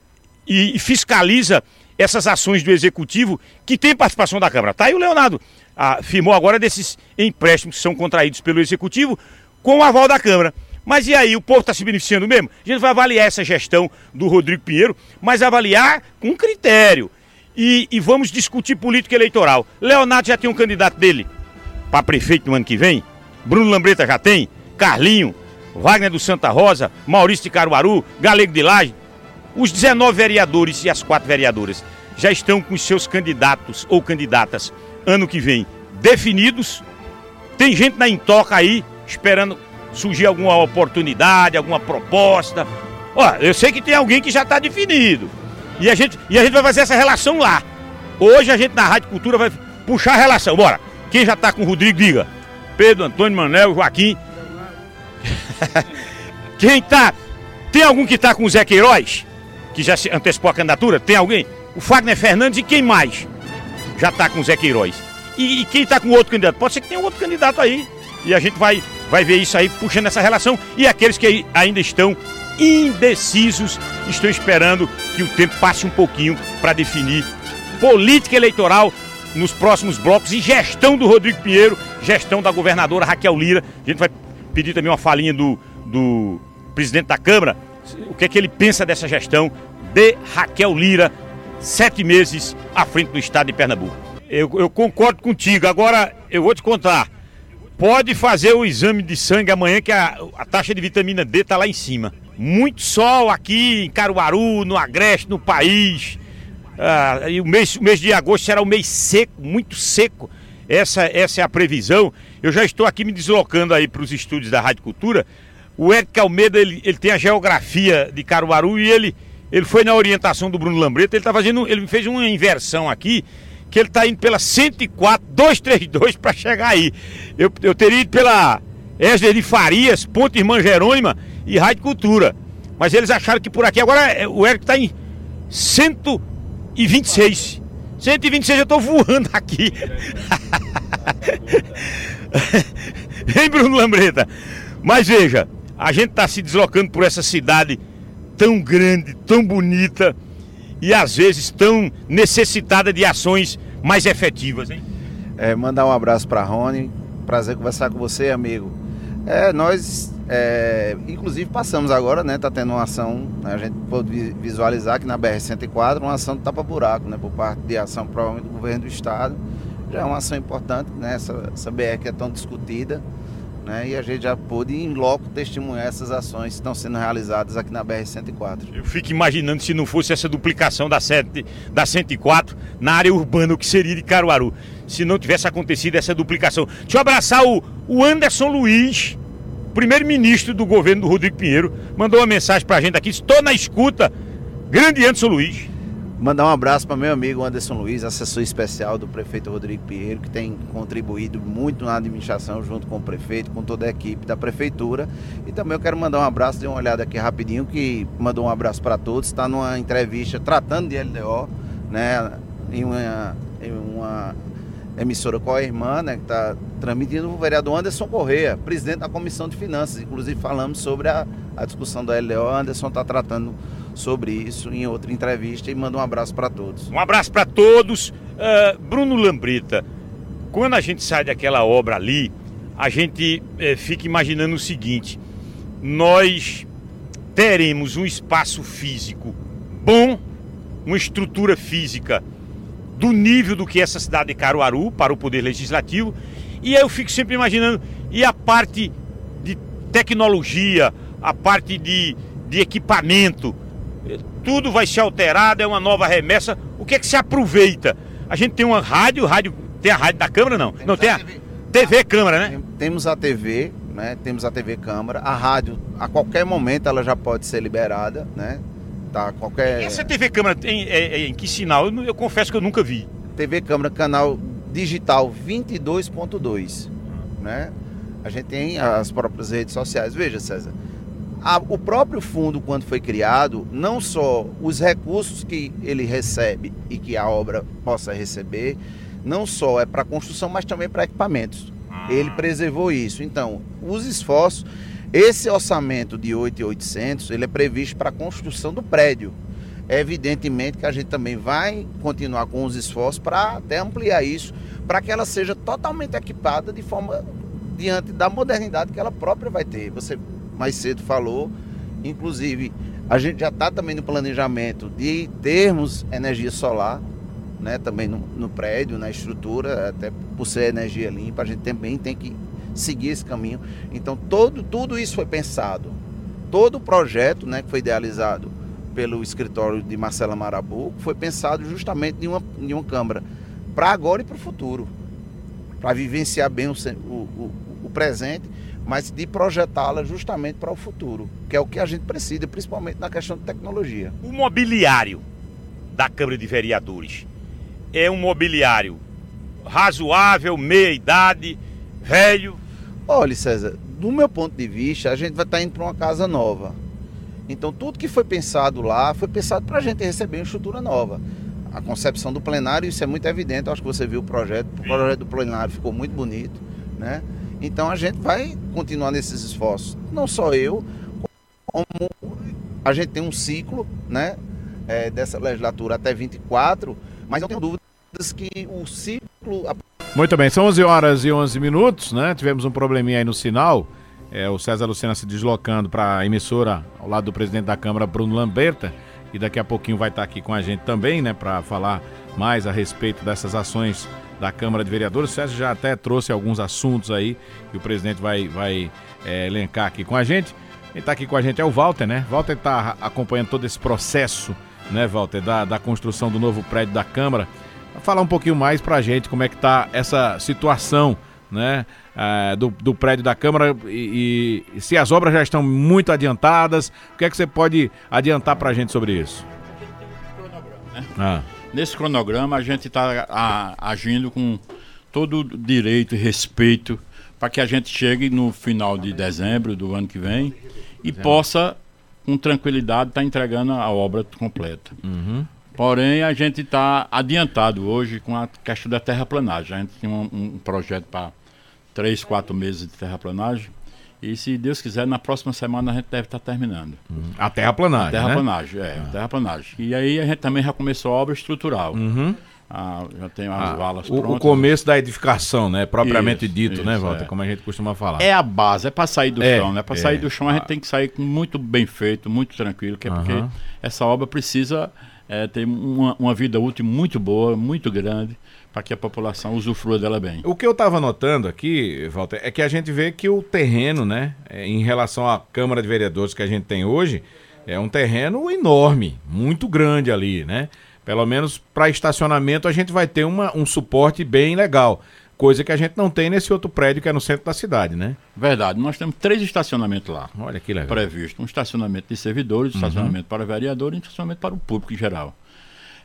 e, e fiscaliza essas ações do Executivo que tem participação da Câmara? Tá aí o Leonardo ah, firmou agora desses empréstimos que são contraídos pelo Executivo com o aval da Câmara. Mas e aí, o povo está se beneficiando mesmo? A gente vai avaliar essa gestão do Rodrigo Pinheiro, mas avaliar com critério. E, e vamos discutir política eleitoral. Leonardo já tem um candidato dele para prefeito no ano que vem. Bruno Lambreta já tem. Carlinho. Wagner do Santa Rosa, Maurício de Caruaru, Galego de Laje, os 19 vereadores e as quatro vereadoras já estão com seus candidatos ou candidatas ano que vem definidos. Tem gente na intoca aí esperando surgir alguma oportunidade, alguma proposta. Ó, eu sei que tem alguém que já está definido. E a, gente, e a gente vai fazer essa relação lá. Hoje a gente na Rádio Cultura vai puxar a relação. Bora. Quem já está com o Rodrigo, diga. Pedro, Antônio, Manel, Joaquim. Quem tá. Tem algum que está com o Zé Queiroz? Que já se antecipou a candidatura? Tem alguém? O Fagner Fernandes e quem mais? Já está com o Zé Queiroz. E, e quem está com outro candidato? Pode ser que tenha outro candidato aí. E a gente vai, vai ver isso aí, puxando essa relação. E aqueles que ainda estão indecisos, estão esperando que o tempo passe um pouquinho para definir política eleitoral nos próximos blocos e gestão do Rodrigo Pinheiro, gestão da governadora Raquel Lira. A gente vai pedir também uma falinha do, do presidente da Câmara, o que é que ele pensa dessa gestão de Raquel Lira, sete meses à frente do estado de Pernambuco. Eu, eu concordo contigo. Agora, eu vou te contar. Pode fazer o exame de sangue amanhã, que a, a taxa de vitamina D está lá em cima. Muito sol aqui em Caruaru, no Agreste, no país. Ah, e o mês, o mês de agosto será um mês seco, muito seco. Essa, essa é a previsão. Eu já estou aqui me deslocando aí para os estúdios da Rádio Cultura. O Eric Almeida, ele, ele tem a geografia de Caruaru e ele, ele foi na orientação do Bruno Lambreta. Ele tá fazendo, ele fez uma inversão aqui, que ele está indo pela 104, 232 para chegar aí. Eu, eu teria ido pela Esder de Farias, Ponte Irmã Jerônima e Rádio Cultura. Mas eles acharam que por aqui, agora é, o Eric está em 126. 126 eu estou voando aqui. hein, Bruno Lambreta? Mas veja, a gente está se deslocando por essa cidade tão grande, tão bonita e às vezes tão necessitada de ações mais efetivas, hein? É, mandar um abraço para Rony, prazer conversar com você, amigo. É, nós, é, inclusive, passamos agora, né? Tá tendo uma ação, né, a gente pode visualizar que na BR-104, uma ação de tapa-buraco, né? Por parte de ação, provavelmente, do governo do estado. Já é uma ação importante, né? Essa, essa BR que é tão discutida. Né, e a gente já pôde em loco testemunhar essas ações que estão sendo realizadas aqui na BR-104. Eu fico imaginando se não fosse essa duplicação da, 7, da 104 na área urbana, o que seria de Caruaru, se não tivesse acontecido essa duplicação. Deixa eu abraçar o, o Anderson Luiz, primeiro-ministro do governo do Rodrigo Pinheiro, mandou uma mensagem pra gente aqui, estou na escuta. Grande Anderson Luiz. Mandar um abraço para meu amigo Anderson Luiz, assessor especial do prefeito Rodrigo Pinheiro, que tem contribuído muito na administração junto com o prefeito, com toda a equipe da prefeitura. E também eu quero mandar um abraço, dê uma olhada aqui rapidinho, que mandou um abraço para todos. Está numa entrevista tratando de LDO, né, em uma, em uma emissora com a irmã, né, que está transmitindo o vereador Anderson Correia, presidente da Comissão de Finanças. Inclusive falamos sobre a, a discussão da LDO. Anderson está tratando sobre isso em outra entrevista e manda um abraço para todos. Um abraço para todos. Uh, Bruno Lambreta, quando a gente sai daquela obra ali, a gente uh, fica imaginando o seguinte: nós teremos um espaço físico bom, uma estrutura física do nível do que essa cidade de Caruaru para o Poder Legislativo, e eu fico sempre imaginando, e a parte de tecnologia, a parte de, de equipamento, tudo vai ser alterado, é uma nova remessa. O que é que se aproveita? A gente tem uma rádio, rádio tem a rádio da Câmara não? Temos não tem a TV, TV Câmara, né? Temos a TV, né? Temos a TV Câmara. A rádio, a qualquer momento ela já pode ser liberada, né? Tá, qualquer... Essa TV Câmara tem, é, é, em que sinal? Eu, eu, confesso que eu nunca vi. TV Câmara, canal digital 22.2, né? A gente tem as próprias redes sociais. Veja, César, a, o próprio fundo, quando foi criado, não só os recursos que ele recebe e que a obra possa receber, não só é para construção, mas também para equipamentos. Ele preservou isso. Então, os esforços, esse orçamento de 8.800, ele é previsto para a construção do prédio. É evidentemente que a gente também vai continuar com os esforços para até ampliar isso, para que ela seja totalmente equipada de forma diante da modernidade que ela própria vai ter. Você mais cedo falou. Inclusive, a gente já está também no planejamento de termos energia solar, né, também no, no, prédio, na estrutura, até por ser energia limpa, a gente também tem que seguir esse caminho. Então todo, tudo isso foi pensado. Todo o projeto né, que foi idealizado pelo escritório de Marcela Marabu foi pensado justamente em uma, em uma Câmara para agora e para o futuro. Para vivenciar bem o, o, o presente, mas de projetá-la justamente para o futuro, que é o que a gente precisa, principalmente na questão de tecnologia. O mobiliário da Câmara de Vereadores é um mobiliário razoável, meia idade, velho? Olha, César, do meu ponto de vista, a gente vai estar indo para uma casa nova. Então, tudo que foi pensado lá foi pensado para a gente receber uma estrutura nova. A concepção do plenário, isso é muito evidente. Acho que você viu o projeto. O projeto do plenário ficou muito bonito, né? Então, a gente vai continuar nesses esforços. Não só eu, como a gente tem um ciclo, né? É, dessa legislatura até 24, mas não tenho dúvidas que o ciclo. Muito bem, são 11 horas e 11 minutos, né? Tivemos um probleminha aí no sinal. É, o César Lucena se deslocando para a emissora ao lado do presidente da Câmara, Bruno Lamberta, e daqui a pouquinho vai estar aqui com a gente também, né, para falar mais a respeito dessas ações da Câmara de Vereadores. O César já até trouxe alguns assuntos aí que o presidente vai, vai é, elencar aqui com a gente. Quem está aqui com a gente é o Walter, né? Walter está acompanhando todo esse processo, né, Walter, da, da construção do novo prédio da Câmara. Vai falar um pouquinho mais para a gente como é que está essa situação né, uh, do, do, prédio da Câmara e, e, se as obras já estão muito adiantadas, o que é que você pode adiantar para a gente sobre isso? Né? Ah. Nesse cronograma a gente está agindo com todo direito e respeito para que a gente chegue no final de dezembro do ano que vem e possa, com tranquilidade, estar tá entregando a obra completa. Uhum. Porém, a gente está adiantado hoje com a questão da terraplanagem. A gente tem um, um projeto para três, quatro meses de terraplanagem. E se Deus quiser, na próxima semana a gente deve estar terminando. Uhum. A terraplanagem. A terraplanagem, né? é, ah. a terraplanagem. E aí a gente também já começou a obra estrutural. Uhum. Ah, já tem as ah, valas o, prontas. O começo da edificação, né? Propriamente isso, dito, né, isso, né, Walter? É. Como a gente costuma falar. É a base, é para sair do é, chão, né? Para é. sair do chão a gente tem que sair muito bem feito, muito tranquilo, que é porque essa obra precisa é, ter uma, uma vida útil muito boa, muito grande para que a população usufrua dela bem. O que eu estava notando aqui, Walter, é que a gente vê que o terreno, né, é, em relação à Câmara de Vereadores que a gente tem hoje, é um terreno enorme, muito grande ali, né? Pelo menos para estacionamento a gente vai ter uma, um suporte bem legal. Coisa que a gente não tem nesse outro prédio que é no centro da cidade, né? Verdade. Nós temos três estacionamentos lá. Olha que legal. Previsto. Um estacionamento de servidores, um uhum. estacionamento para vereadores e um estacionamento para o público em geral.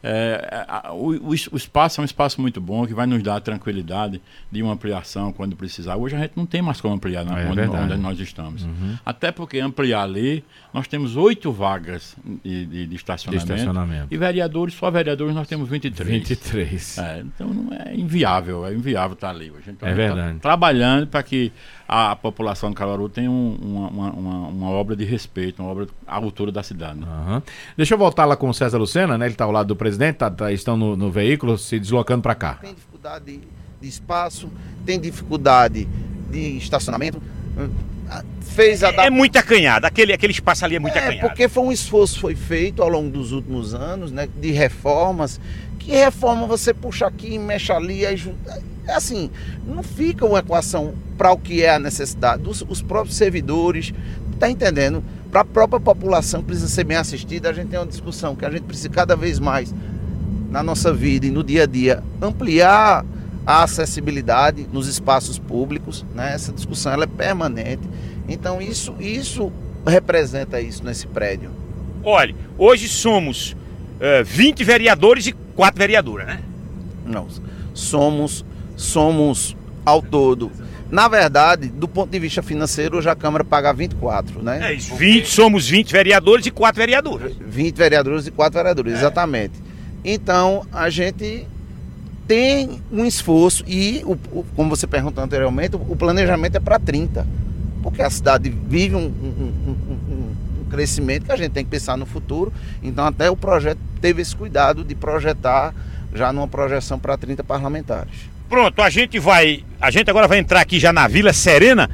É, a, o, o, espaço é um espaço muito bom que vai nos dar a tranquilidade de uma ampliação quando precisar. Hoje a gente não tem mais como ampliar na, é onde, onde, nós estamos. Uhum. Até porque ampliar ali, nós temos oito vagas de, de, de, estacionamento, de, estacionamento, E vereadores, só vereadores nós temos 23. 23. É, então não é inviável, é inviável estar ali hoje. Então, é tá verdade. Tá trabalhando para que a, a, população de Caruaru tenha um, uma, uma, uma, obra de respeito, uma obra à altura da cidade. Né? Uhum. Deixa eu voltar lá com o César Lucena, né? Ele está ao lado do presidente tá, tá, estão no, no, veículo se deslocando para cá. Tem dificuldade de, de, espaço, tem dificuldade de estacionamento. Fez a é, é muito acanhado, aquele, aquele espaço ali é muito é, acanhado. Porque foi um esforço foi feito ao longo dos últimos anos, né, de reformas. Que reforma você puxa aqui, mexe ali, aí, é assim, não fica uma equação para o que é a necessidade. Os, os próprios servidores, tá entendendo? Para a própria população que precisa ser bem assistida, a gente tem uma discussão que a gente precisa cada vez mais na nossa vida e no dia a dia ampliar a acessibilidade nos espaços públicos, né? Essa discussão ela é permanente. Então isso isso representa isso nesse prédio. Olha, hoje somos uh, 20 vereadores e 4 vereadoras, né? Não, somos somos ao todo na verdade, do ponto de vista financeiro, hoje a Câmara paga 24, né? É isso, 20, somos 20 vereadores e 4 vereadoras. 20 vereadores e 4 vereadores, é. exatamente. Então, a gente tem um esforço e, o, o, como você perguntou anteriormente, o planejamento é para 30. Porque a cidade vive um, um, um, um crescimento que a gente tem que pensar no futuro. Então, até o projeto teve esse cuidado de projetar já numa projeção para 30 parlamentares. Pronto, a gente vai. A gente agora vai entrar aqui já na Vila Serena,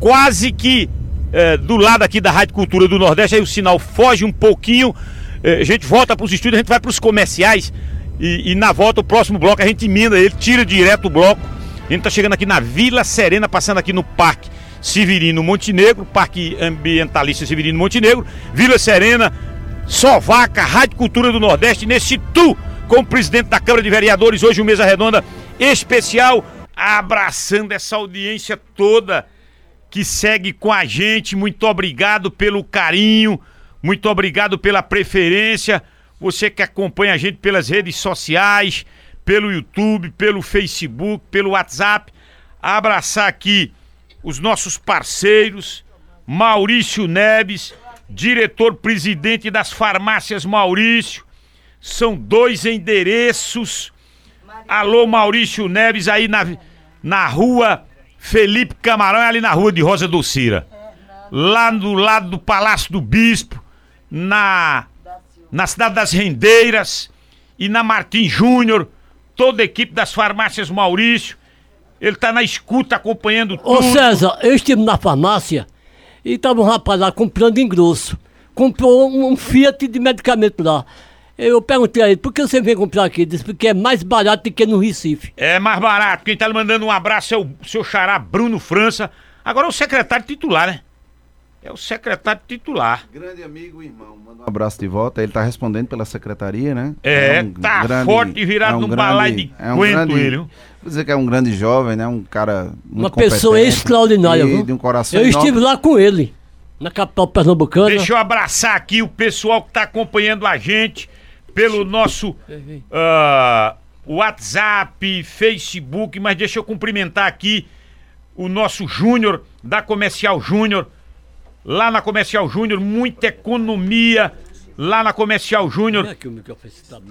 quase que é, do lado aqui da Rádio Cultura do Nordeste, aí o sinal foge um pouquinho. É, a gente volta para os estúdios, a gente vai para os comerciais e, e, na volta, o próximo bloco, a gente emenda ele, tira direto o bloco A gente tá chegando aqui na Vila Serena, passando aqui no Parque Severino Montenegro, Parque Ambientalista Severino Montenegro, Vila Serena, Sovaca, Rádio Cultura do Nordeste, nesse tu com o presidente da Câmara de Vereadores, hoje uma mesa redonda especial, abraçando essa audiência toda que segue com a gente. Muito obrigado pelo carinho, muito obrigado pela preferência. Você que acompanha a gente pelas redes sociais, pelo YouTube, pelo Facebook, pelo WhatsApp. Abraçar aqui os nossos parceiros, Maurício Neves, diretor-presidente das farmácias Maurício. São dois endereços. Alô, Maurício Neves, aí na, na rua Felipe Camarão, ali na rua de Rosa Docira. Lá do lado do Palácio do Bispo, na, na cidade das Rendeiras e na Martim Júnior, toda a equipe das farmácias Maurício. Ele tá na escuta acompanhando tudo. Ô César, eu estive na farmácia e tava um rapaz lá comprando engrosso. Comprou um, um Fiat de medicamento lá. Eu perguntei a ele, por que você vem comprar aqui? Ele disse, porque é mais barato do que no Recife. É mais barato. Quem tá lhe mandando um abraço é o seu xará Bruno França. Agora é o secretário titular, né? É o secretário titular. Grande amigo e irmão, manda um abraço de volta. Ele tá respondendo pela secretaria, né? É, um tá grande, forte e virado é um num balai de é um grande, ele. Vou dizer que é um grande jovem, né? Um cara muito Uma pessoa extraordinária, e, de um coração Eu enorme. estive lá com ele, na capital pernambucana. Deixa eu abraçar aqui o pessoal que tá acompanhando a gente pelo nosso uh, WhatsApp, Facebook, mas deixa eu cumprimentar aqui o nosso Júnior, da Comercial Júnior. Lá na Comercial Júnior, muita economia. Lá na Comercial Júnior,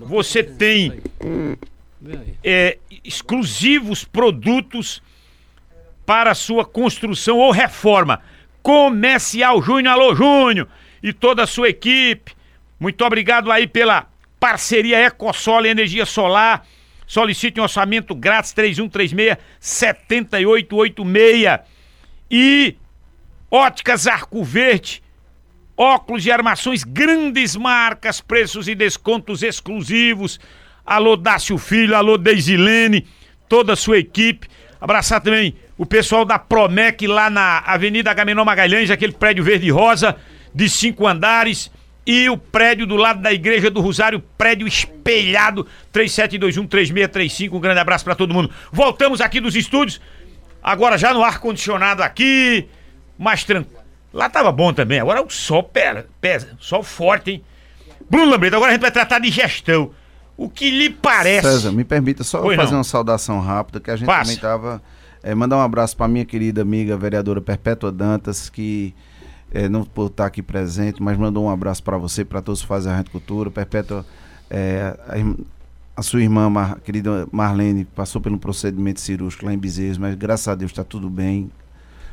você tem é, exclusivos produtos para sua construção ou reforma. Comercial Júnior, alô Júnior e toda a sua equipe. Muito obrigado aí pela Parceria Ecosol Energia Solar. Solicite um orçamento grátis 3136 7886. E Óticas Arco Verde. Óculos de armações, grandes marcas, preços e descontos exclusivos. Alô Dácio Filho, alô Deisilene, toda a sua equipe. Abraçar também o pessoal da Promec lá na Avenida Agamenon Magalhães, aquele prédio verde e rosa de cinco andares e o prédio do lado da Igreja do Rosário, prédio espelhado, 3721-3635. Um grande abraço para todo mundo. Voltamos aqui dos estúdios, agora já no ar-condicionado aqui, mais tranquilo. Lá tava bom também, agora o sol pesa, pesa sol forte, hein? Bruno Lambreta, agora a gente vai tratar de gestão. O que lhe parece. César, me permita só pois fazer não. uma saudação rápida, que a gente Passa. também tava. É, mandar um abraço para minha querida amiga vereadora Perpétua Dantas, que é, não por estar aqui presente, mas mandou um abraço para você, para todos que fazem a Rádio Cultura. Perpétua, é, a, a, sua irmã, Mar, querida Marlene, passou pelo procedimento cirúrgico lá em Bezerros, mas graças a Deus está tudo bem.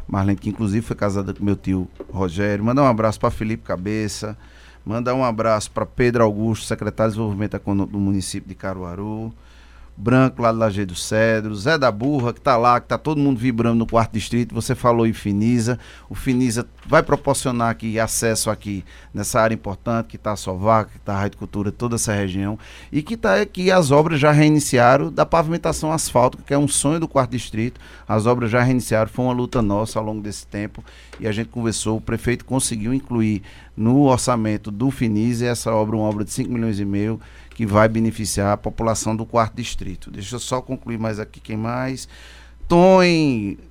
Marlene, que inclusive foi casada com meu tio Rogério. Mandar um abraço para Felipe Cabeça. Mandar um abraço para Pedro Augusto, secretário de Desenvolvimento Econômico do município de Caruaru. Branco lá do Lajeiro Cedro, Zé da Burra, que tá lá, que tá todo mundo vibrando no quarto distrito. Você falou em Finisa. O Finisa vai proporcionar aqui acesso aqui nessa área importante, que tá a Sovaca, que tá a Rádio Cultura, toda essa região. E que tá aqui as obras já reiniciaram da pavimentação asfáltica, que é um sonho do quarto distrito. As obras já reiniciaram, foi uma luta nossa ao longo desse tempo. E a gente conversou, o prefeito conseguiu incluir no orçamento do Finisa essa obra, uma obra de 5 milhões e meio que vai beneficiar a população do quarto distrito. Deixa eu só concluir mais aqui quem mais. Tom,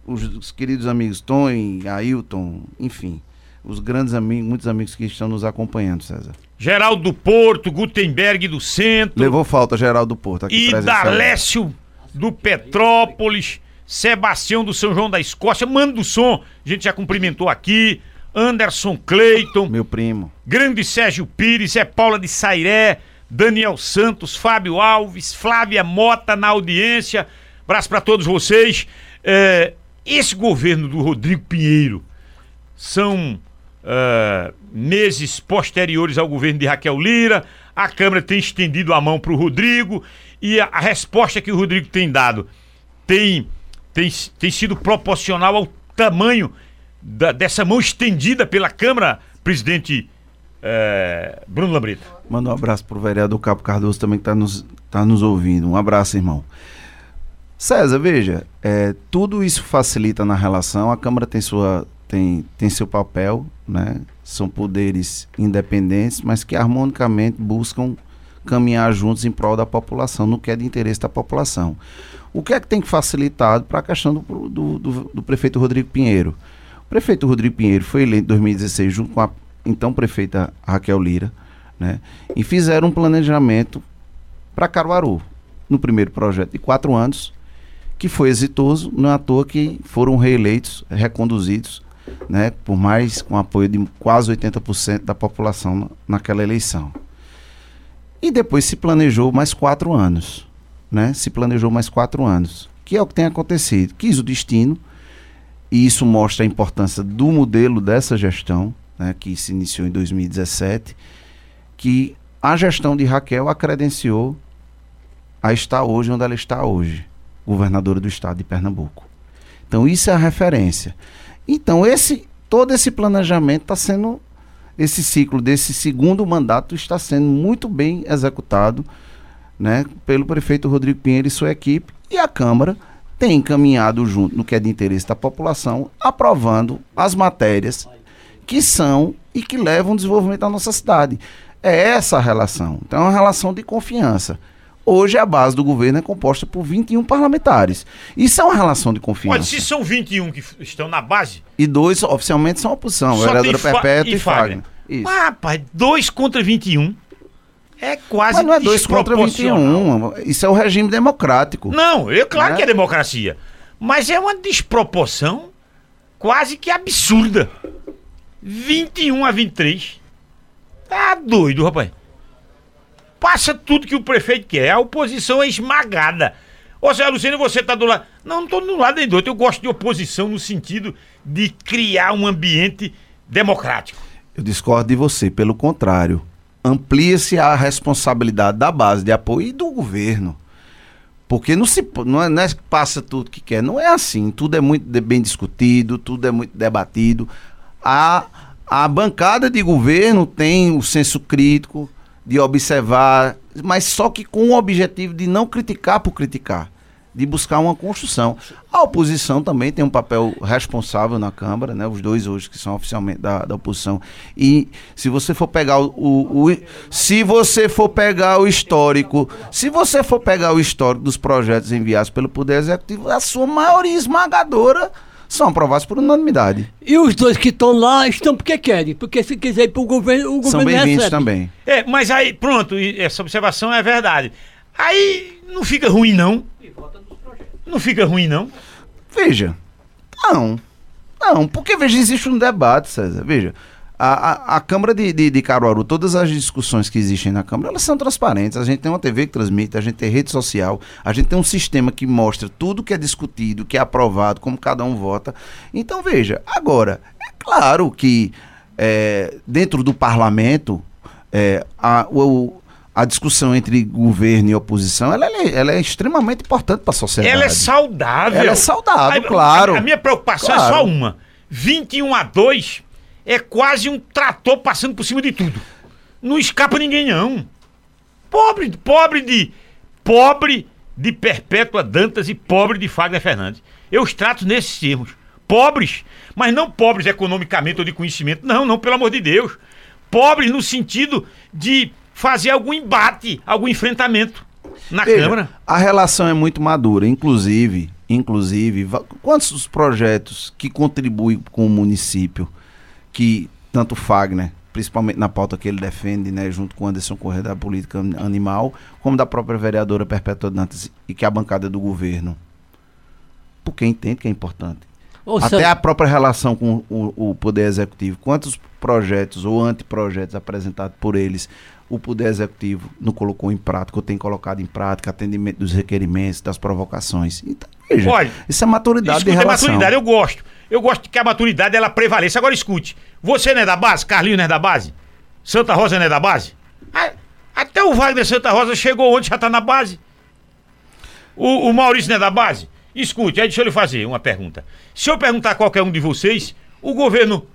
os, os queridos amigos Tom, Ailton, enfim, os grandes amigos, muitos amigos que estão nos acompanhando, César. Geraldo do Porto, Gutenberg do Centro. Levou falta Geraldo do Porto. Aqui Idalécio do Petrópolis, Sebastião do São João da Escócia, Mano do Som, a gente já cumprimentou aqui. Anderson Cleiton. Meu primo. Grande Sérgio Pires, é Paula de Sairé, Daniel Santos, Fábio Alves, Flávia Mota na audiência. Abraço para todos vocês. É, esse governo do Rodrigo Pinheiro são é, meses posteriores ao governo de Raquel Lira. A Câmara tem estendido a mão para o Rodrigo e a, a, resposta que o Rodrigo tem dado tem, tem, tem sido proporcional ao tamanho da, dessa mão estendida pela Câmara, presidente é, Bruno Lambrita. Manda um abraço pro vereador Capo Cardoso também que está nos, tá nos ouvindo. Um abraço, irmão. César, veja, é, tudo isso facilita na relação, a Câmara tem, sua, tem, tem seu papel, né? são poderes independentes, mas que harmonicamente buscam caminhar juntos em prol da população, no que é de interesse da população. O que é que tem que facilitado para a questão do, do, do, do, prefeito Rodrigo Pinheiro? O prefeito Rodrigo Pinheiro foi eleito em 2016 junto com a então prefeita Raquel Lira, né? E fizeram um planejamento para Caruaru, no primeiro projeto de quatro anos, que foi exitoso, não é à toa que foram reeleitos, reconduzidos, né, por mais com apoio de quase 80% da população naquela eleição. E depois se planejou mais quatro anos, né? Se planejou mais quatro anos, que é o que tem acontecido. Quis o destino, e isso mostra a importância do modelo dessa gestão, né, que se iniciou em 2017, que a gestão de Raquel a credenciou a estar hoje onde ela está hoje governadora do estado de Pernambuco. Então isso é a referência. Então esse todo esse planejamento está sendo esse ciclo desse segundo mandato está sendo muito bem executado, né, pelo prefeito Rodrigo Pinheiro e sua equipe e a Câmara tem encaminhado junto no que é de interesse da população, aprovando as matérias que são e que levam ao desenvolvimento da nossa cidade. É essa a relação. Então é uma relação de confiança. Hoje a base do governo é composta por 21 parlamentares. Isso é uma relação de confiança. Mas se são 21 que estão na base. E dois oficialmente são oposição, Só vereadora Perpétua e, e Fagner. Isso. Ah, rapaz, 2 contra 21. É quase Mas não é 2 contra 21. Isso é o regime democrático. Não, eu claro né? que é democracia. Mas é uma desproporção quase que absurda. 21 a 23. Tá doido, rapaz passa tudo que o prefeito quer. A oposição é esmagada. Ô, Zé Luciano, você tá do lado. Não, não tô do lado nem do outro. Eu gosto de oposição no sentido de criar um ambiente democrático. Eu discordo de você, pelo contrário. Amplia-se a responsabilidade da base de apoio e do governo. Porque não se não é, não é passa tudo que quer. Não é assim. Tudo é muito bem discutido, tudo é muito debatido. A, a bancada de governo tem o senso crítico, de observar, mas só que com o objetivo de não criticar por criticar, de buscar uma construção. A oposição também tem um papel responsável na Câmara, né? Os dois hoje que são oficialmente da, da oposição. E se você for pegar o, o, o, se você for pegar o histórico, se você for pegar o histórico dos projetos enviados pelo Poder Executivo, a sua maioria esmagadora são aprovados por unanimidade. E os dois que estão lá estão porque querem, porque se quiser ir para o governo, o governo São bem-vindos também. É, mas aí, pronto, essa observação é verdade. Aí não fica ruim, não. Não fica ruim, não. Veja, não. Não, porque veja, existe um debate, César. Veja, a, a, a, Câmara de, de, de, Caruaru, todas as discussões que existem na Câmara, elas são transparentes. A gente tem uma TV que transmite, a gente tem rede social, a gente tem um sistema que mostra tudo que é discutido, que é aprovado, como cada um vota. Então, veja, agora, é claro que é, dentro do parlamento, é, a, o, a discussão entre governo e oposição, ela, é, ela é, extremamente importante para a sociedade. Ela é saudável. Ela é saudável, claro. A, a minha preocupação claro. é só uma. 21 a 2 é quase um trator passando por cima de tudo. Não escapa ninguém, não. Pobre, pobre de. Pobre de Perpétua Dantas e pobre de Fagner Fernandes. Eu os trato nesses termos. Pobres, mas não pobres economicamente ou de conhecimento. Não, não, pelo amor de Deus. Pobres no sentido de fazer algum embate, algum enfrentamento na Veja, Câmara. A relação é muito madura, inclusive, inclusive, quantos projetos que contribuem com o município que tanto Fagner, principalmente na pauta que ele defende, né, junto com Anderson Corrêa da política animal, como da própria vereadora Perpétua Dantas e que é a bancada do governo. Porque entende que é importante. Até a própria relação com o, o, Poder Executivo. Quantos projetos ou anteprojetos apresentados por eles o Poder Executivo não colocou em prática, ou tem colocado em prática, atendimento dos requerimentos, das provocações. Então, veja, Olha, isso é maturidade isso de relação. É maturidade, eu gosto. Eu gosto que a maturidade ela prevaleça. Agora escute, você não é da base? Carlinhos não é da base? Santa Rosa não é da base? Até o Wagner Santa Rosa chegou onde já está na base. O, o, Maurício não é da base? Escute, aí deixa eu lhe fazer uma pergunta. Se eu perguntar a qualquer um de vocês, o governo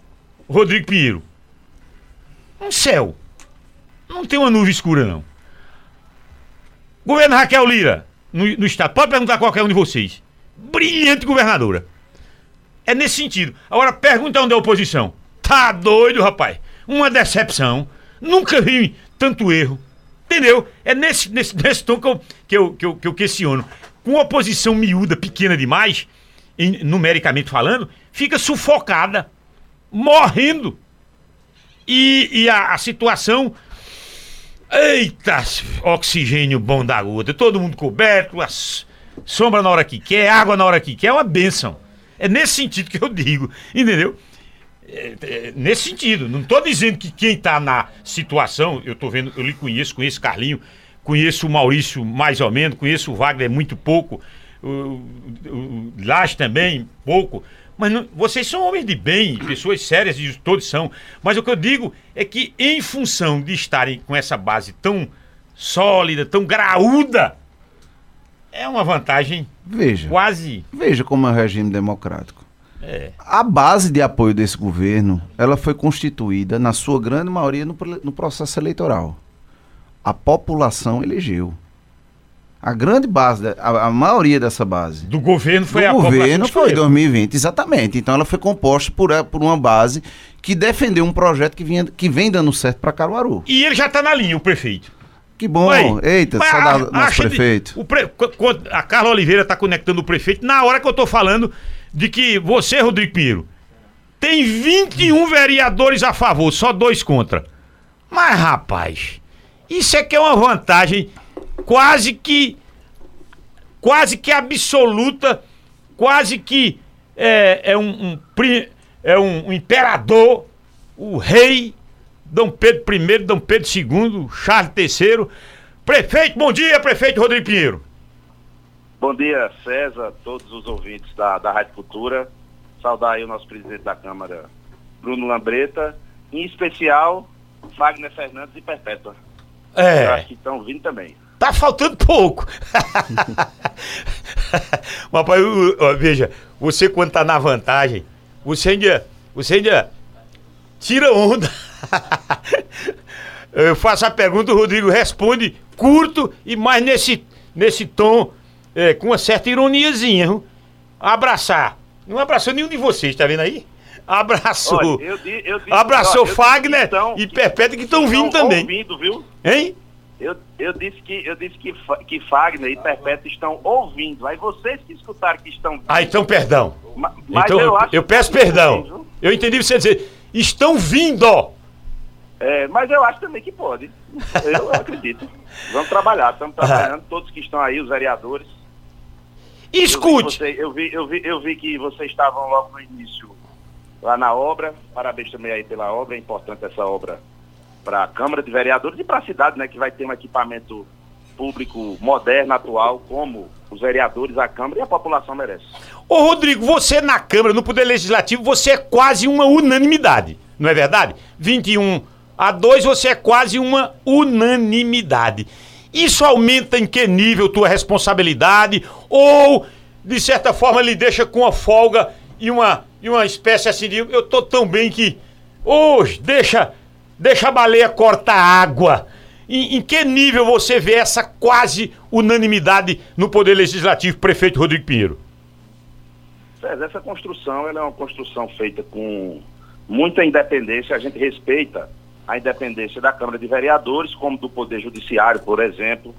Rodrigo Pinheiro, um céu, não tem uma nuvem escura não. Governo Raquel Lira, no, no estado. Pode perguntar a qualquer um de vocês. Brilhante governadora. É nesse sentido. Agora pergunta onde é a oposição. Tá doido, rapaz? Uma decepção. Nunca vi tanto erro. Entendeu? É nesse, nesse, nesse tom que eu, que, eu, que, eu, que eu questiono. Com oposição miúda, pequena demais, em, numericamente falando, fica sufocada, morrendo. E, e a, a situação. Eita, oxigênio bom da gota, todo mundo coberto, sombra na hora que quer, água na hora que quer, é uma benção. É nesse sentido que eu digo, entendeu? É, é, nesse sentido, não estou dizendo que quem está na situação, eu estou vendo, eu lhe conheço, conheço Carlinho, conheço o Maurício mais ou menos, conheço o Wagner muito pouco, o, o, o Laje também, pouco. Mas não, vocês são homens de bem, pessoas sérias, e todos são. Mas o que eu digo é que, em função de estarem com essa base tão sólida, tão graúda, é uma vantagem veja, quase. Veja como é o regime democrático. É. A base de apoio desse governo, ela foi constituída, na sua grande maioria, no, no processo eleitoral. A população elegeu. A grande base, a, a, maioria dessa base. Do governo foi do a governo foi 2020, exatamente. Então ela foi composta por, eh, por uma base que defendeu um projeto que, vinha, que vem dando certo para Caruaru. E ele já está na linha, o prefeito. Que bom. Eita, saudade do nosso prefeito. De, pre, a Carla Oliveira está conectando o prefeito na hora que eu estou falando de que você, Rodrigo Pinheiro, tem 21 vereadores a favor, só dois contra. Mas, rapaz, isso é que é uma vantagem quase que. quase que absoluta, quase que é, é um, um, é um imperador, o rei Dom Pedro I, Dom Pedro II, Charles III. Prefeito, bom dia, prefeito Rodrigo Pinheiro. Bom dia, César, todos os ouvintes da, da Rádio Cultura. Saudar aí o nosso presidente da Câmara, Bruno Lambreta. Em especial, Wagner Fernandes e Perpétua. É. Eu acho que estão vindo também. Tá faltando pouco. Mas, veja, você quando tá na vantagem, você ainda, você ainda tira onda. Eu faço a pergunta, o Rodrigo responde curto e mais nesse, nesse tom é, com uma certa ironiazinha. Viu? Abraçar. Não abraçou nenhum de vocês, tá vendo aí? Abraçou. Olha, eu eu di, abraçou ó, Fagner estão, e Perpétua que estão vindo também. ouvindo, viu? Hein? Eu, eu disse, que, eu disse que, que Fagner e Perpétua estão ouvindo. Aí vocês que escutaram que estão vindo. Ah, então perdão. Ma, então, eu, eu peço perdão. eu entendi você dizer, estão vindo. É, mas eu acho também que pode. Eu acredito. Vamos trabalhar, estamos trabalhando, todos que estão aí, os vereadores. Escute! Eu vi, você, eu, vi, eu, vi, eu vi que vocês estavam logo no início lá na obra. Parabéns também aí pela obra. É importante essa obra para a Câmara de Vereadores e para a cidade, né? Que vai ter um equipamento público moderno, atual, como os vereadores, a Câmara e a população merece. Ô Rodrigo, você na Câmara, no Poder Legislativo, você é quase uma unanimidade, não é verdade? 21 a 2, você é quase uma unanimidade. Isso aumenta em que nível tua responsabilidade? Ou, de certa forma, lhe deixa com uma folga e uma, e uma espécie assim de. Eu tô tão bem que. Hoje, deixa, deixa a baleia cortar água. Em, em, que nível você vê essa quase unanimidade no Poder Legislativo, prefeito Rodrigo Pinheiro? Essa construção é uma construção feita com muita independência, a gente respeita a independência da Câmara de Vereadores, como do Poder Judiciário, por exemplo,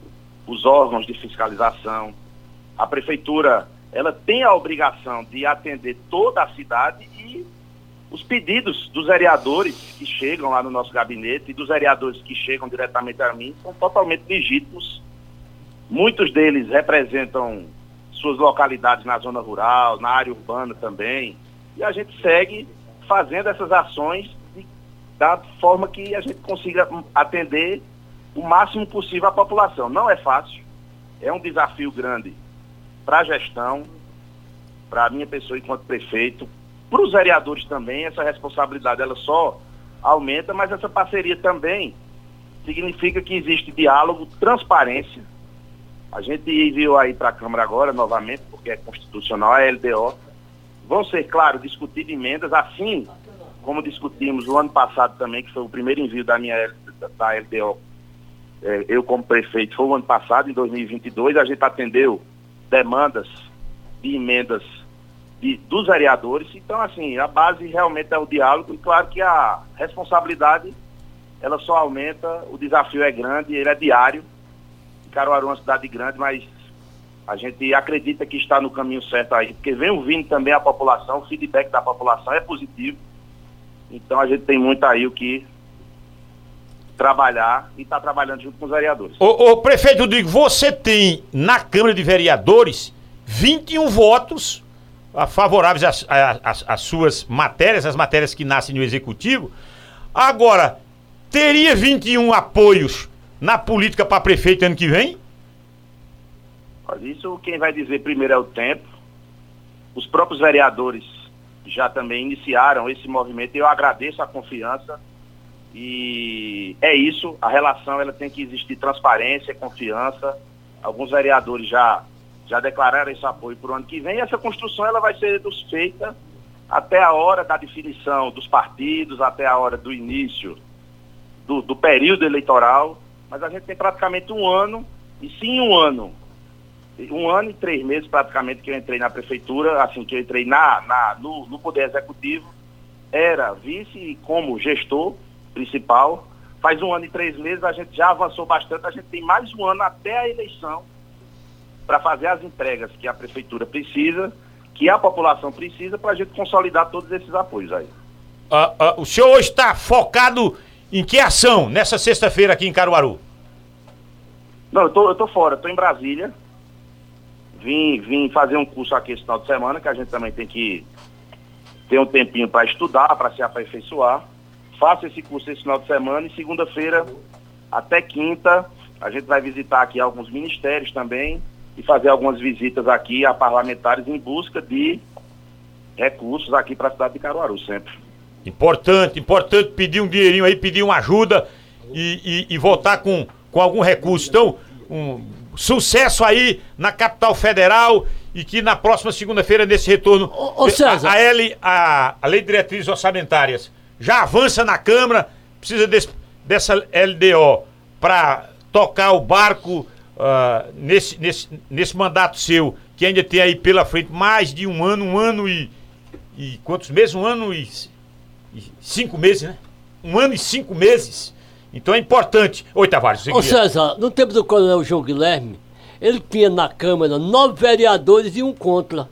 os órgãos de fiscalização. A Prefeitura ela tem a obrigação de atender toda a cidade e os pedidos dos vereadores que chegam lá no nosso gabinete e dos vereadores que chegam diretamente a mim são totalmente legítimos. Muitos deles representam suas localidades na zona rural, na área urbana também. E a gente segue fazendo essas ações da forma que a gente consiga atender o máximo possível a população. Não é fácil, é um desafio grande para a gestão, para a minha pessoa enquanto prefeito, para os vereadores também, essa responsabilidade ela só aumenta, mas essa parceria também significa que existe diálogo, transparência. A gente enviou aí para a Câmara agora, novamente, porque é constitucional, a LDO. Vão ser, claro, discutidas emendas, assim como discutimos o ano passado também, que foi o primeiro envio da minha da LDO é, eu como prefeito, foi o ano passado, em 2022, a gente atendeu demandas de emendas de, dos vereadores. Então, assim, a base realmente é o diálogo e claro que a responsabilidade ela só aumenta, o desafio é grande, ele é diário. Caruaru é uma cidade grande, mas a gente acredita que está no caminho certo aí, porque vem ouvindo também a população, o feedback da população é positivo. Então a gente tem muito aí o que trabalhar e está trabalhando junto com os vereadores. Ô, ô prefeito Rodrigo, você tem na Câmara de Vereadores 21 votos favoráveis às, às, às suas matérias, as matérias que nascem no Executivo. Agora, teria 21 apoios na política para prefeito ano que vem? Isso quem vai dizer primeiro é o tempo. Os próprios vereadores já também iniciaram esse movimento eu agradeço a confiança. E é isso, a relação ela tem que existir transparência, confiança. Alguns vereadores já já declararam esse apoio para o ano que vem. E essa construção ela vai ser feita até a hora da definição dos partidos, até a hora do início do, do período eleitoral. Mas a gente tem praticamente um ano, e sim um ano, um ano e três meses praticamente que eu entrei na prefeitura, assim, que eu entrei na, na, no, no Poder Executivo, era vice como gestor principal. Faz um ano e três meses, a gente já avançou bastante, a gente tem mais um ano até a eleição para fazer as entregas que a prefeitura precisa, que a população precisa, para a gente consolidar todos esses apoios aí. Uh, uh, o senhor hoje está focado em que ação nessa sexta-feira aqui em Caruaru? Não, eu tô, eu tô fora, tô em Brasília. Vim, vim fazer um curso aqui esse final de semana, que a gente também tem que ter um tempinho para estudar, para se aperfeiçoar. Faço esse curso esse final de semana e segunda-feira até quinta a gente vai visitar aqui alguns ministérios também e fazer algumas visitas aqui a parlamentares em busca de recursos aqui para a cidade de Caruaru sempre. Importante, importante pedir um dinheirinho aí, pedir uma ajuda e, e, e voltar com, com algum recurso. Então, um sucesso aí na capital federal e que na próxima segunda-feira, nesse retorno, ô, ô César. A, a, L, a, a Lei de Diretrizes Orçamentárias já avança na Câmara, precisa desse, dessa LDO para tocar o barco uh, nesse, nesse, nesse mandato seu, que ainda tem aí pela frente mais de um ano, um ano e. e quantos meses? Um ano e cinco meses, né? Um ano e cinco meses. Então é importante. Oi, Tavares. Ô, César, no tempo do coronel João Guilherme, ele tinha na Câmara nove vereadores e um contra.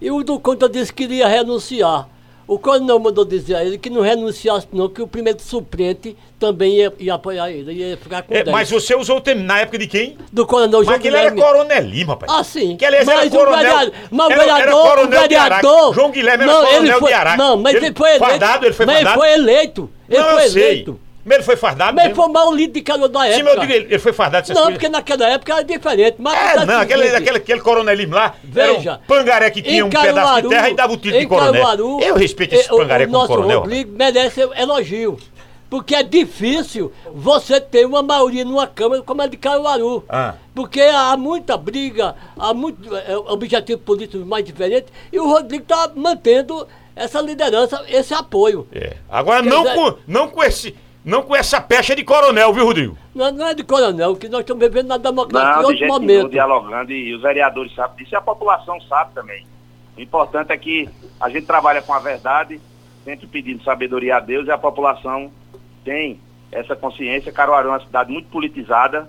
E o do contra disse que iria renunciar. O coronel mandou dizer a ele que não renunciasse, não, que o primeiro suplente também ia, ia apoiar ele, ia ficar com é, Mas você usou o termo na época de quem? Do coronel João Mas que ele era coronel Lima, rapaz. Ah, sim. Que aliás mas era coronel. Vereador, mas o vereador, era, era o vereador. João Guilherme era não, coronel ele foi, de Araque. Não, mas ele, ele foi eleito. Fardado, ele foi mas fardado. ele foi eleito. Ele não, foi eleito. Sei. Mas ele foi fardado? Mas ele foi mal lido de calor da época. Sim, mas eu digo, ele foi fardado Não, coisas. porque naquela época era diferente. Mas é, não, aquele, aquele, aquele coronelismo lá, Veja, um pangaré que tinha um Caruaru, pedaço de terra e dava o título de coronel. Caruaru, eu respeito esse pangaré o, como coronel. O Rodrigo merece elogio. Porque é difícil você ter uma maioria numa Câmara como a de Caruaru. Ah. Porque há muita briga, há muito é, objetivos políticos mais diferentes, e o Rodrigo está mantendo essa liderança, esse apoio. É. Agora, não, dizer, com, não com esse não com essa pecha de coronel, viu, Rodrigo? Não, não é de coronel, que nós estamos vivendo na democracia não, em outro momento. dialogando e os vereadores sabem disso e a população sabe também. O importante é que a gente trabalha com a verdade, sempre pedindo sabedoria a Deus e a população tem essa consciência. Caruaru é uma cidade muito politizada,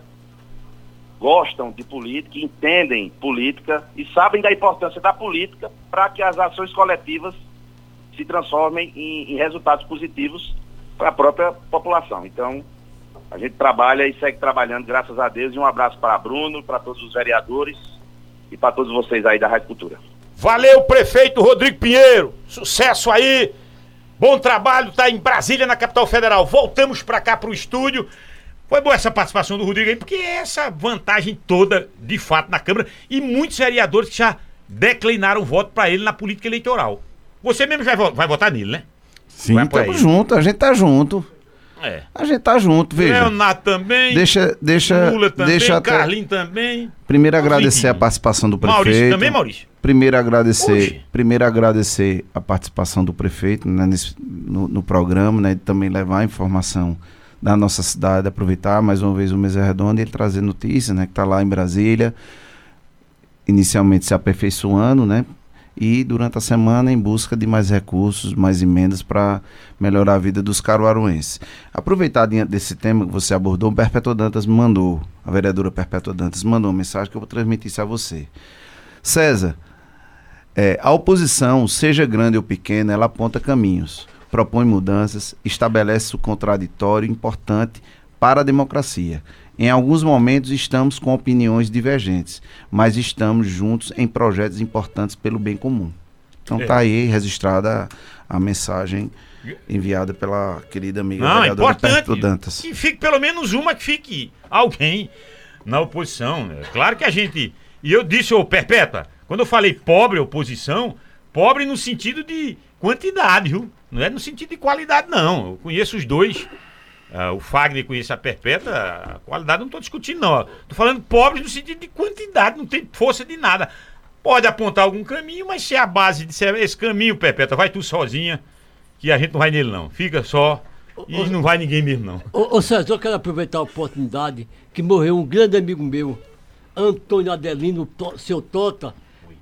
gostam de política, entendem política e sabem da importância da política para que as ações coletivas se transformem em, em resultados positivos para a própria população. Então, a gente trabalha e segue trabalhando, graças a Deus. E um abraço para Bruno, para todos os vereadores e para todos vocês aí da Rádio Cultura. Valeu, prefeito Rodrigo Pinheiro. Sucesso aí. Bom trabalho, tá em Brasília, na capital federal. Voltamos para cá para o estúdio. Foi boa essa participação do Rodrigo aí, porque é essa vantagem toda, de fato, na Câmara. E muitos vereadores que já declinaram voto para ele na política eleitoral. Você mesmo já vai votar nele, né? Sim, estamos junto, a gente tá junto. É. A gente tá junto, veja. Leonardo também. Deixa, deixa, Lula também, deixa Carlinhos também. Primeiro agradecer a participação do prefeito. Maurício também, Maurício. Primeiro agradecer, primeiro agradecer a participação do prefeito né, nesse, no, no, programa, né, também levar a informação da nossa cidade, aproveitar mais uma vez o Mesa Redonda e trazer notícias, né, que está lá em Brasília, inicialmente se aperfeiçoando, né, e durante a semana em busca de mais recursos, mais emendas para melhorar a vida dos caruaruenses. Aproveitar desse tema que você abordou, Perpétua Dantas mandou, a vereadora Perpétua Dantas mandou uma mensagem que eu vou transmitir isso a você. César, é, a oposição, seja grande ou pequena, ela aponta caminhos, propõe mudanças, estabelece o contraditório importante para a democracia. Em alguns momentos estamos com opiniões divergentes, mas estamos juntos em projetos importantes pelo bem comum. Então está é. aí registrada a, a, mensagem enviada pela querida amiga Não, vereadora Perto Dantas. Que fique pelo menos uma que fique alguém na oposição. É claro que a gente. E eu disse, ô Perpétua, quando eu falei pobre oposição, pobre no sentido de quantidade, viu? Não é no sentido de qualidade, não. Eu conheço os dois Uh, o Fagner conhece a Perpétua, a qualidade não estou discutindo, não. Estou falando pobres no sentido de quantidade, não tem força de nada. Pode apontar algum caminho, mas se é a base de ser esse caminho, Perpétua, vai tu sozinha, que a gente não vai nele, não. Fica só e não vai ninguém mesmo, não. Ô, ô César, eu quero aproveitar a oportunidade que morreu um grande amigo meu, Antônio Adelino, to, seu Tota,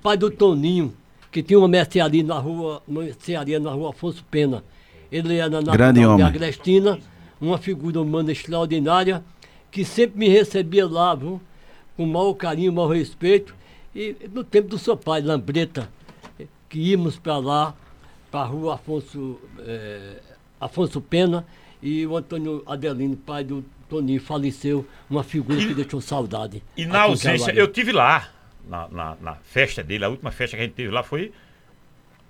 pai do Toninho, que tinha uma mercearia na rua, uma mercearia na rua Afonso Pena. Ele era na Grande homem. Agrestina uma figura humana extraordinária, que sempre me recebia lá, viu? com maior carinho, maior respeito. E no tempo do seu pai, Lambreta, que íamos para lá, para a rua Afonso, é, Afonso Pena, e o Antônio Adelino, pai do Toninho, faleceu, uma figura que deixou saudade. E na ausência, eu tive lá, na, na, na, festa dele, a última festa que a gente teve lá foi.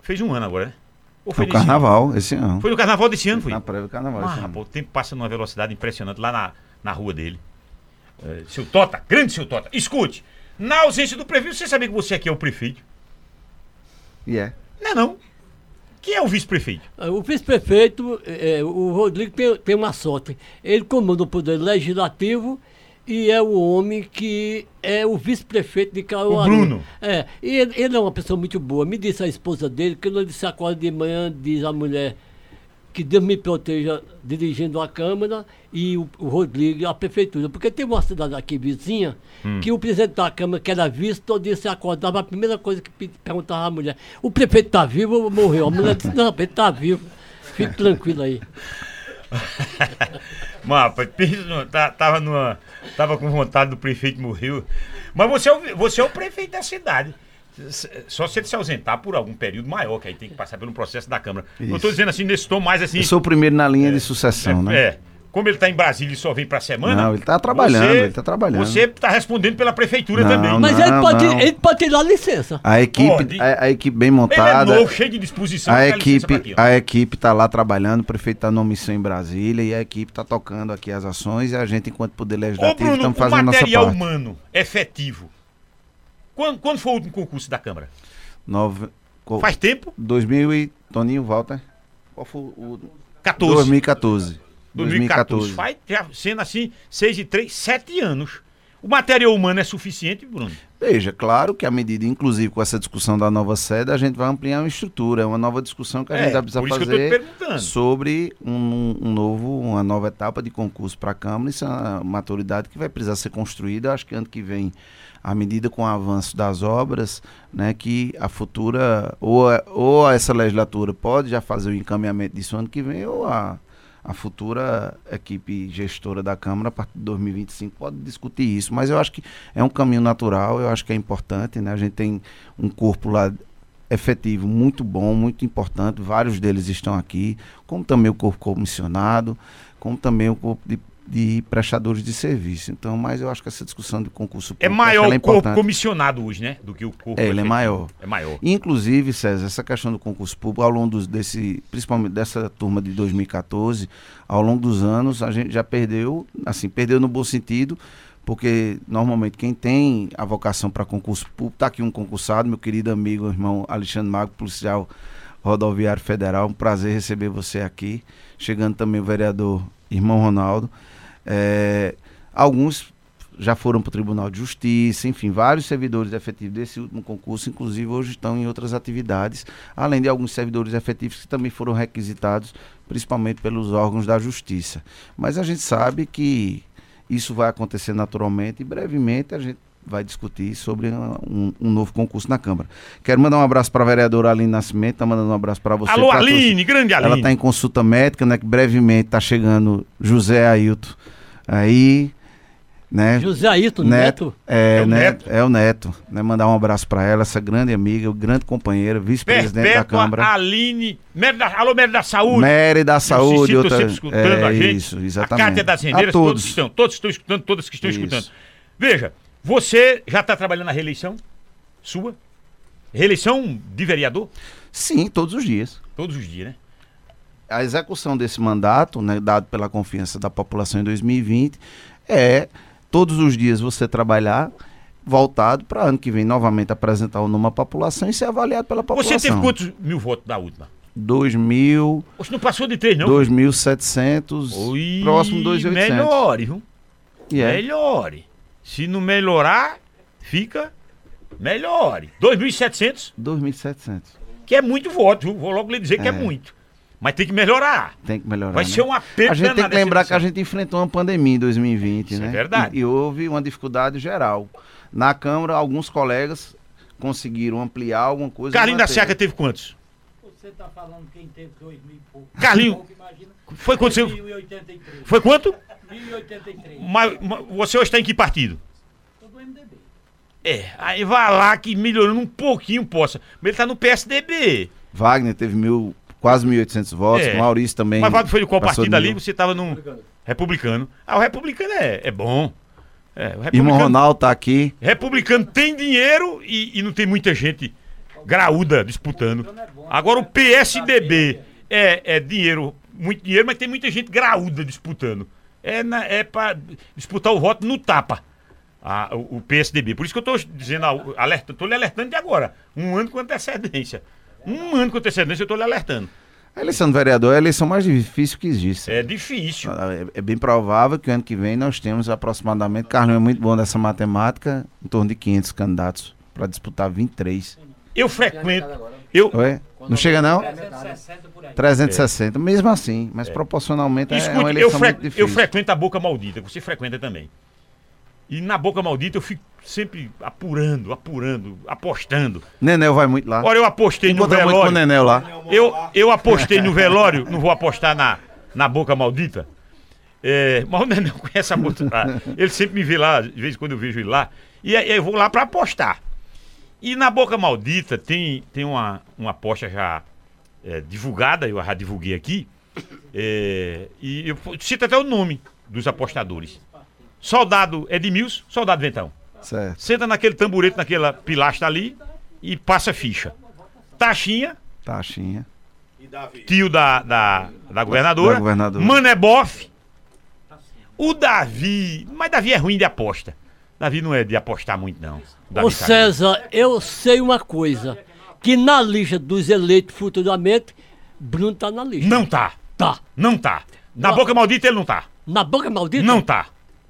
Fez um ano agora, né? Ou foi, no carnaval ano? esse ano. Foi no carnaval desse ano, foi? Na prévia do carnaval ah, esse ano. Pô, o tempo passa numa velocidade impressionante lá na, na rua dele. É, seu Tota, grande seu Tota. Escute, na ausência do prefeito, você sabia que você aqui é o prefeito? E yeah. é? Não é não. Quem é o vice-prefeito? Ah, o vice-prefeito, é, o Rodrigo tem, tem uma sorte. Ele comanda o poder legislativo e é o homem que é o vice-prefeito de Caruaru. O Bruno. É, e ele, ele, é uma pessoa muito boa. Me disse a esposa dele que quando ele se acorda de manhã, diz a mulher que Deus me proteja dirigindo a Câmara e o, o Rodrigo a Prefeitura. Porque tem uma cidade aqui vizinha hum. que o presidente da Câmara, que era visto, todo dia se acordava, a primeira coisa que perguntava à mulher, o prefeito está vivo ou morreu? A mulher disse, não, ele está vivo. Fique tranquilo aí. Mapa, tá, tava, numa, tava com vontade do prefeito morreu. Mas você é, o, você é o prefeito da cidade. Só se ele se ausentar por algum período maior, que aí tem que passar pelo processo da Câmara. Isso. Eu estou dizendo assim, nesse tom mais assim. Eu sou o primeiro na linha é, de sucessão, é, né? É como ele está em Brasília e só vem para a semana. Não, ele está trabalhando, você, ele está trabalhando. Você está respondendo pela prefeitura não, também. Mas não, ele, pode, ele pode tirar licença. A equipe, a, a, equipe bem montada. Ele é novo, cheio de disposição. A equipe, a equipe está lá trabalhando, o prefeito está numa missão em Brasília e a equipe está tocando aqui as ações e a gente, enquanto poder legislativo, estamos fazendo a nossa parte. material humano efetivo. Quando, quando foi o último concurso da Câmara? Nove, Faz tempo? 2000 e Toninho Walter. Qual foi o 14. 2014. 2014. 2014. Faz já sendo assim, 6 e 3, 7 anos. O material humano é suficiente, Bruno? Veja, claro que à medida, inclusive com essa discussão da nova sede, a gente vai ampliar uma estrutura, é uma nova discussão que a é, gente vai precisar fazer sobre um, um, novo, uma nova etapa de concurso para a Câmara. Isso é uma maturidade que vai precisar ser construída. Acho que ano que vem, à medida com o avanço das obras, né, que a futura, ou, ou essa legislatura pode já fazer o encaminhamento disso ano que vem, ou a a futura equipe gestora da Câmara, a partir de 2025, pode discutir isso. Mas eu acho que é um caminho natural, eu acho que é importante. Né? A gente tem um corpo lá efetivo muito bom, muito importante. Vários deles estão aqui, como também o corpo comissionado, como também o corpo de de prestadores de serviço. Então, mas eu acho que essa discussão de concurso é público é maior o corpo comissionado hoje, né, do que o corpo. É, ele é maior. É maior. Inclusive, César, essa questão do concurso público ao longo dos, desse, principalmente dessa turma de 2014, ao longo dos anos a gente já perdeu, assim, perdeu no bom sentido, porque normalmente quem tem a vocação para concurso público, está aqui um concursado, meu querido amigo, irmão Alexandre Mago, policial rodoviário federal, um prazer receber você aqui. Chegando também o vereador irmão Ronaldo. É, alguns já foram para o Tribunal de Justiça, enfim, vários servidores efetivos desse último concurso, inclusive hoje estão em outras atividades, além de alguns servidores efetivos que também foram requisitados, principalmente pelos órgãos da Justiça. Mas a gente sabe que isso vai acontecer naturalmente e brevemente a gente vai discutir sobre um, um, novo concurso na Câmara. Quero mandar um abraço para a vereadora Aline Nascimento, tá mandando um abraço para você. Alô, Aline, grande Aline. Ela está em consulta médica, né? Que brevemente está chegando José Ailton aí, né? José Ailton, Neto? É, é, o né, Neto. É o Neto. Né? Mandar um abraço para ela, essa grande amiga, grande companheira, vice-presidente da Câmara. Aline, Mérida, alô, Mérida da Saúde. Mérida da Saúde. Outra, sempre escutando é, a gente. Isso, exatamente. A Cátia das Rendeiras, todos. todos estão, todos estão escutando, todas que estão isso. escutando. Veja, você já está trabalhando na reeleição? Sua? Reeleição de vereador? Sim, todos os dias. Todos os dias, né? A execução desse mandato, né, dado pela confiança da população em 2020, é todos os dias você trabalhar voltado para ano que vem novamente apresentar o nome à população e ser avaliado pela população. Você teve quantos mil votos da última? 2 mil. Você não passou de 3, não? 2.700. Próximo 2.800. Melhore, viu? Yeah. Melhore. Se não melhorar, fica melhore. 2.700? 2.700. Que é muito voto, viu? Vou logo lhe dizer é. que é muito. Mas tem que melhorar. Tem que melhorar. Vai né? ser uma perda. A gente tem que lembrar que a gente enfrentou uma pandemia em 2020, Isso né? É verdade. E, e, houve uma dificuldade geral. Na Câmara, alguns colegas conseguiram ampliar alguma coisa. Carlinhos da Seca teve quantos? Você está falando quem teve 2 mil e pouco. Carlinhos. Foi quanto? 1083. Foi quanto? 1083. Mas, mas você hoje está em que partido? Estou do MDB. É, aí vai lá que melhorando um pouquinho possa. Mas ele está no PSDB. Wagner teve mil, quase 1.800 votos, é. Maurício também. Mas Wagner foi de qual partido ali? Você estava num. Republicano. republicano. Ah, o republicano é, é bom. É, o Irmão Ronaldo tá aqui. Republicano tem dinheiro e, e não tem muita gente graúda disputando. Agora o PSDB é, é dinheiro, muito dinheiro, mas tem muita gente graúda disputando é, na, é para disputar o voto no tapa. A, o, o, PSDB. Por isso que eu estou dizendo, alerta, estou lhe alertando de agora. Um ano com antecedência. Um ano com antecedência eu estou lhe alertando. A eleição do vereador é a eleição mais difícil que existe. É difícil. É, é, bem provável que o ano que vem nós temos aproximadamente, Carlos é muito bom dessa matemática, em torno de 500 candidatos para disputar 23. Eu frequento. Eu, Oi? Não chega não? 360 por aí. 360, é. mesmo assim, mas é. proporcionalmente Escute, é uma eleição eu, muito difícil. eu frequento a Boca Maldita, você frequenta também. E na Boca Maldita eu fico sempre apurando, apurando, apostando. Nenel vai muito lá. Olha, eu apostei no velório. Muito com o Nenel lá. Eu, eu apostei no velório, não vou apostar na, na Boca Maldita. É, mas o Nenel conhece a moça. Ele sempre me vê lá, de vez em quando eu vejo ele lá. E aí eu vou lá para apostar. E na Boca Maldita tem, tem uma, uma aposta já é, divulgada, eu já divulguei aqui. É, e eu cito até o nome dos apostadores. Soldado Edmilson, Soldado Ventão. Certo. Senta naquele tamborete, naquela pilastra ali e passa ficha. Taxinha. Taxinha. Tio da, da, da governadora. Da governadora. Maneboff. O Davi. Mas Davi é ruim de aposta. Davi não é de apostar muito, não. Davi Ô César, eu sei uma coisa. Que na lista dos eleitos futuramente, Bruno tá na lista. Não tá. Tá. Não tá. Na boca maldita ele não tá. Na boca maldita? Não tá.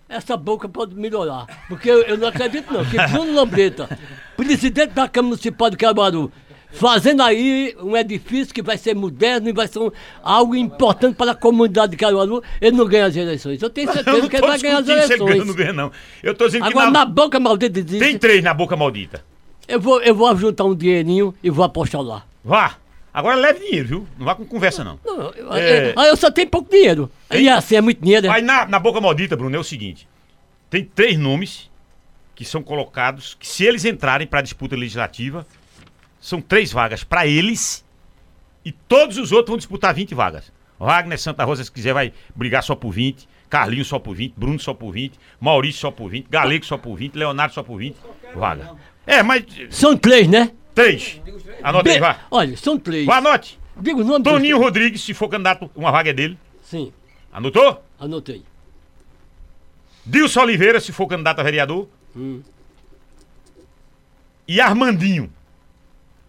Essa boca pode melhorar. Porque eu, eu não acredito não. Que Bruno Lambreta, presidente da Câmara Municipal de Caruaru, fazendo aí um edifício que vai ser moderno e vai ser um, algo importante para a comunidade de Caruaru, ele não ganha as eleições. Eu tenho certeza eu que ele vai ganhar as eleições. Eu não ganha, não. Eu tô dizendo Agora, que na... na boca maldita existe. Tem três na boca maldita. Eu vou, eu vou juntar um dinheirinho e vou apostar lá. Vá. Agora leve dinheiro, viu? Não vá com conversa, não. não eu, é... eu, eu, só tenho pouco dinheiro. Tem... E assim, é muito dinheiro. Aí na, na boca maldita, Bruno, é o seguinte. Tem três nomes que são colocados, que se eles entrarem para a disputa legislativa, são três vagas para eles e todos os outros vão disputar 20 vagas. Wagner Santa Rosa, se quiser, vai brigar só por 20. Carlinhos só por 20, Bruno só por 20, Maurício só por 20, Galego só por 20, Leonardo só por 20. Vaga. É, mas. São três, né? Três. Anote aí, vá. Olha, são três. Vá, anote. Diga o nome Toninho Rodrigues, se for candidato, uma vaga é dele. Sim. Anotou? Anotei. Dilson Oliveira, se for candidato a vereador. Hum. E Armandinho,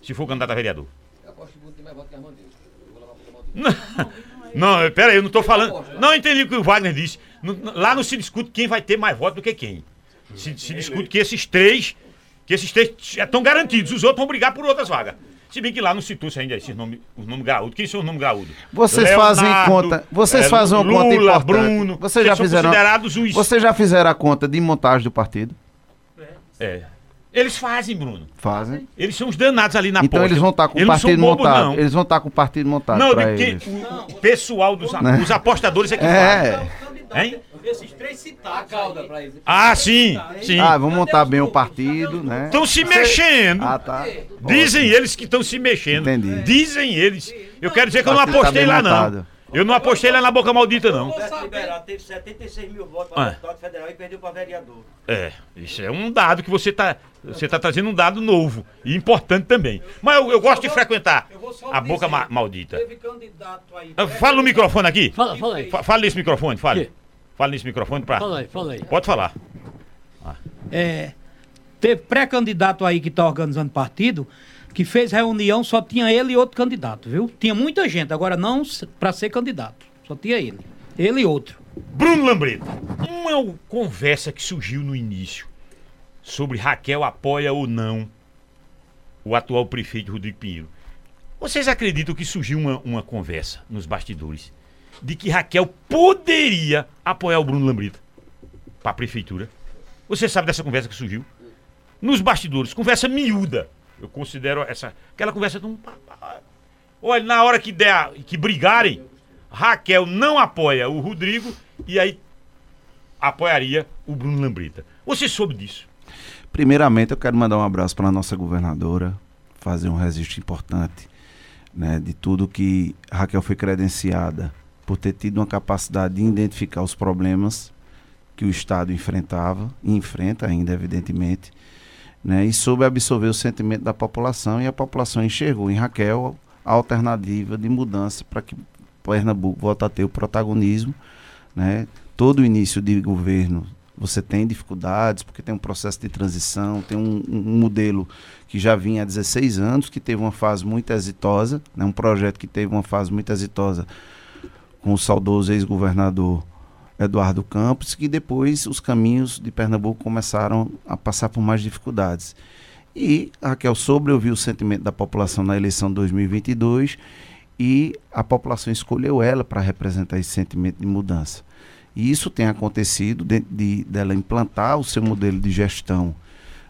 se for candidato a vereador. Eu aposto que tem mais voto que Armandinho. Não, pera aí, eu não tô falando. Não entendi o que o Wagner disse. Lá não se discute quem vai ter mais voto do que quem. Se, se discute que esses três, que esses três estão garantidos, os outros vão brigar por outras vagas. Se bem que lá não citou-se ainda esses nomes, os nomes graúdos. Quem são os nomes graúdos? Vocês fazem conta, vocês é, fazem uma Lula, conta importante. Bruno, vocês já são fizeram, considerados os... vocês já fizeram a conta de montagem do partido? É. Eles fazem, Bruno. Fazem. Eles são os danados ali na Então porta. eles vão estar com o não partido bobos, montado. não. Eles vão estar com o partido montado Não, pra porque eles. o, o pessoal dos Né? os apostadores é que É. faz. Hein? Esses três citados. A cauda pra eles. Ah, sim, sim. Ah, vamos montar bem o partido, né? Estão se mexendo. Ah, tá. Dizem eles que estão se mexendo. Entendi. Dizem eles. Eu quero dizer que eu não tá apostei lá, não. Eu não apostei lá na boca maldita, não. liberado, teve 76 mil votos Ah. para deputado federal e perdeu para vereador. É, isso é um dado que você está você tá trazendo um dado novo e importante também. Mas eu, eu gosto de frequentar a boca ma- maldita. Teve candidato aí. Ah, Fala no microfone aqui. Fala, fala aí. Fa- Fala nesse microfone, fale. Fala nesse microfone pra. Fala aí, fala aí. Pode falar. É, teve pré-candidato aí que tá organizando partido, que fez reunião, só tinha ele e outro candidato, viu? Tinha muita gente, agora não pra ser candidato. Só tinha ele. Ele e outro. Bruno Lambreta, uma conversa que surgiu no início sobre Raquel apoia ou não o atual prefeito Rodrigo Pinheiro. Vocês acreditam que surgiu uma, uma conversa nos bastidores de que Raquel poderia apoiar o Bruno Lambreta para a prefeitura? Você sabe dessa conversa que surgiu? Nos bastidores, conversa miúda. Eu considero essa aquela conversa de um Olha, na hora que der, que brigarem, Raquel não apoia o Rodrigo e aí apoiaria o Bruno Lambreta. Você soube disso? Primeiramente, eu quero mandar um abraço para a nossa governadora, fazer um registro importante né, de tudo que Raquel foi credenciada por ter tido uma capacidade de identificar os problemas que o Estado enfrentava e enfrenta ainda, evidentemente, né, e soube absorver o sentimento da população e a população enxergou em Raquel a alternativa de mudança para que Pernambuco volte a ter o protagonismo. Né? Todo início de governo você tem dificuldades, porque tem um processo de transição, tem um, um modelo que já vinha há 16 anos, que teve uma fase muito exitosa, né? um projeto que teve uma fase muito exitosa com o saudoso ex-governador Eduardo Campos, que depois os caminhos de Pernambuco começaram a passar por mais dificuldades. E Raquel soube ouvir o sentimento da população na eleição de 2022 e a população escolheu ela para representar esse sentimento de mudança. E isso tem acontecido dentro de, dela implantar o seu modelo de gestão,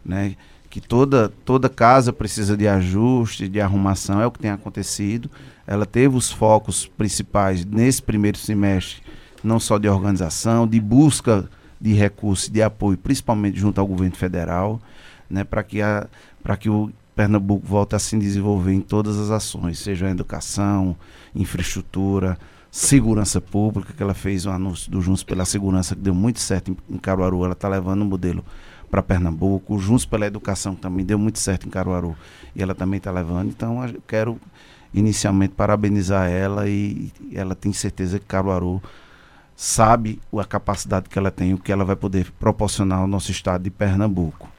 né? Que toda, toda casa precisa de ajuste, de arrumação, é o que tem acontecido. Ela teve os focos principais nesse primeiro semestre, não só de organização, de busca de recursos, de apoio, principalmente junto ao governo federal, né, para que, que o Pernambuco volte a se desenvolver em todas as ações, seja a educação, infraestrutura, segurança pública, que ela fez um anúncio do Juntos pela Segurança, que deu muito certo em, Caruaru, ela está levando o modelo para Pernambuco, Juntos pela Educação também deu muito certo em Caruaru, e ela também está levando, então eu quero inicialmente parabenizar ela e, e ela tem certeza que Caruaru sabe a capacidade que ela tem, o que ela vai poder proporcionar ao nosso estado de Pernambuco.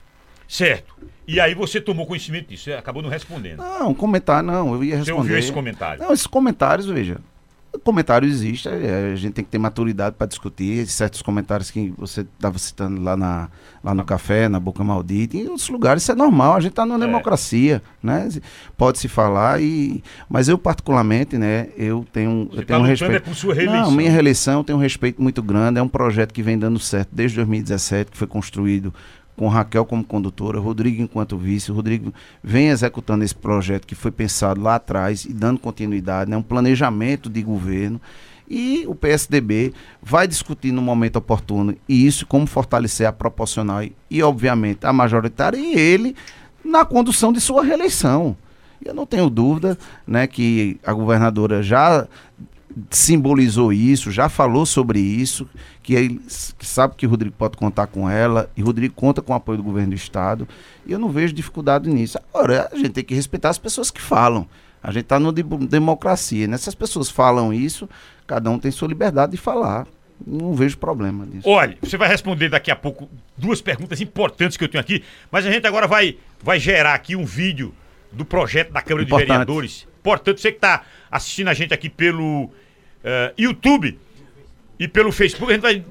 Certo. E aí você tomou conhecimento disso, você acabou não respondendo. Não, comentário não, eu ia Você responder. ouviu esse comentário? Não, esses comentários, veja, comentário existe, é, a gente tem que ter maturidade para discutir certos comentários que você estava citando lá, na, lá no café, na Boca Maldita, em outros lugares isso é normal, a gente está numa É. democracia, né? Pode se falar e mas eu particularmente, né, eu tenho Você eu tá tenho um lutando respeito. é sua reeleição. Não, minha reeleição eu tenho um respeito muito grande, é um projeto que vem dando certo desde 2017, que foi construído com Raquel como condutora, Rodrigo enquanto vice. Rodrigo vem executando esse projeto que foi pensado lá atrás e dando continuidade, né, um planejamento de governo. E o PSDB vai discutir no momento oportuno e isso, como fortalecer a proporcional e, e, obviamente, a majoritária e ele na condução de sua reeleição. Eu não tenho dúvida né, que a governadora já simbolizou isso, já falou sobre isso, que ele que sabe que o Rodrigo pode contar com ela, e o Rodrigo conta com o apoio do governo do Estado, e eu não vejo dificuldade nisso. Agora, a gente tem que respeitar as pessoas que falam. A gente está numa de- democracia, né? Se as pessoas falam isso, cada um tem sua liberdade de falar. Não vejo problema nisso. Olha, você vai responder daqui a pouco duas perguntas importantes que eu tenho aqui, mas a gente agora vai, vai gerar aqui um vídeo do projeto da Câmara Importante. de Vereadores. Portanto, você que está assistindo a gente aqui pelo eh, YouTube e pelo Facebook, a gente vai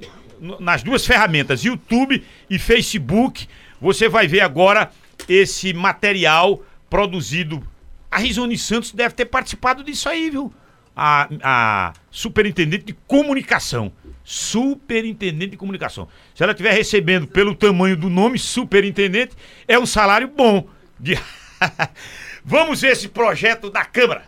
nas duas ferramentas, YouTube e Facebook. Você vai ver agora esse material produzido. A Risone Santos deve ter participado disso aí, viu? A, a superintendente de comunicação. Superintendente de comunicação. Se ela estiver recebendo pelo tamanho do nome superintendente, é um salário bom. De... Vamos ver esse projeto da Câmara.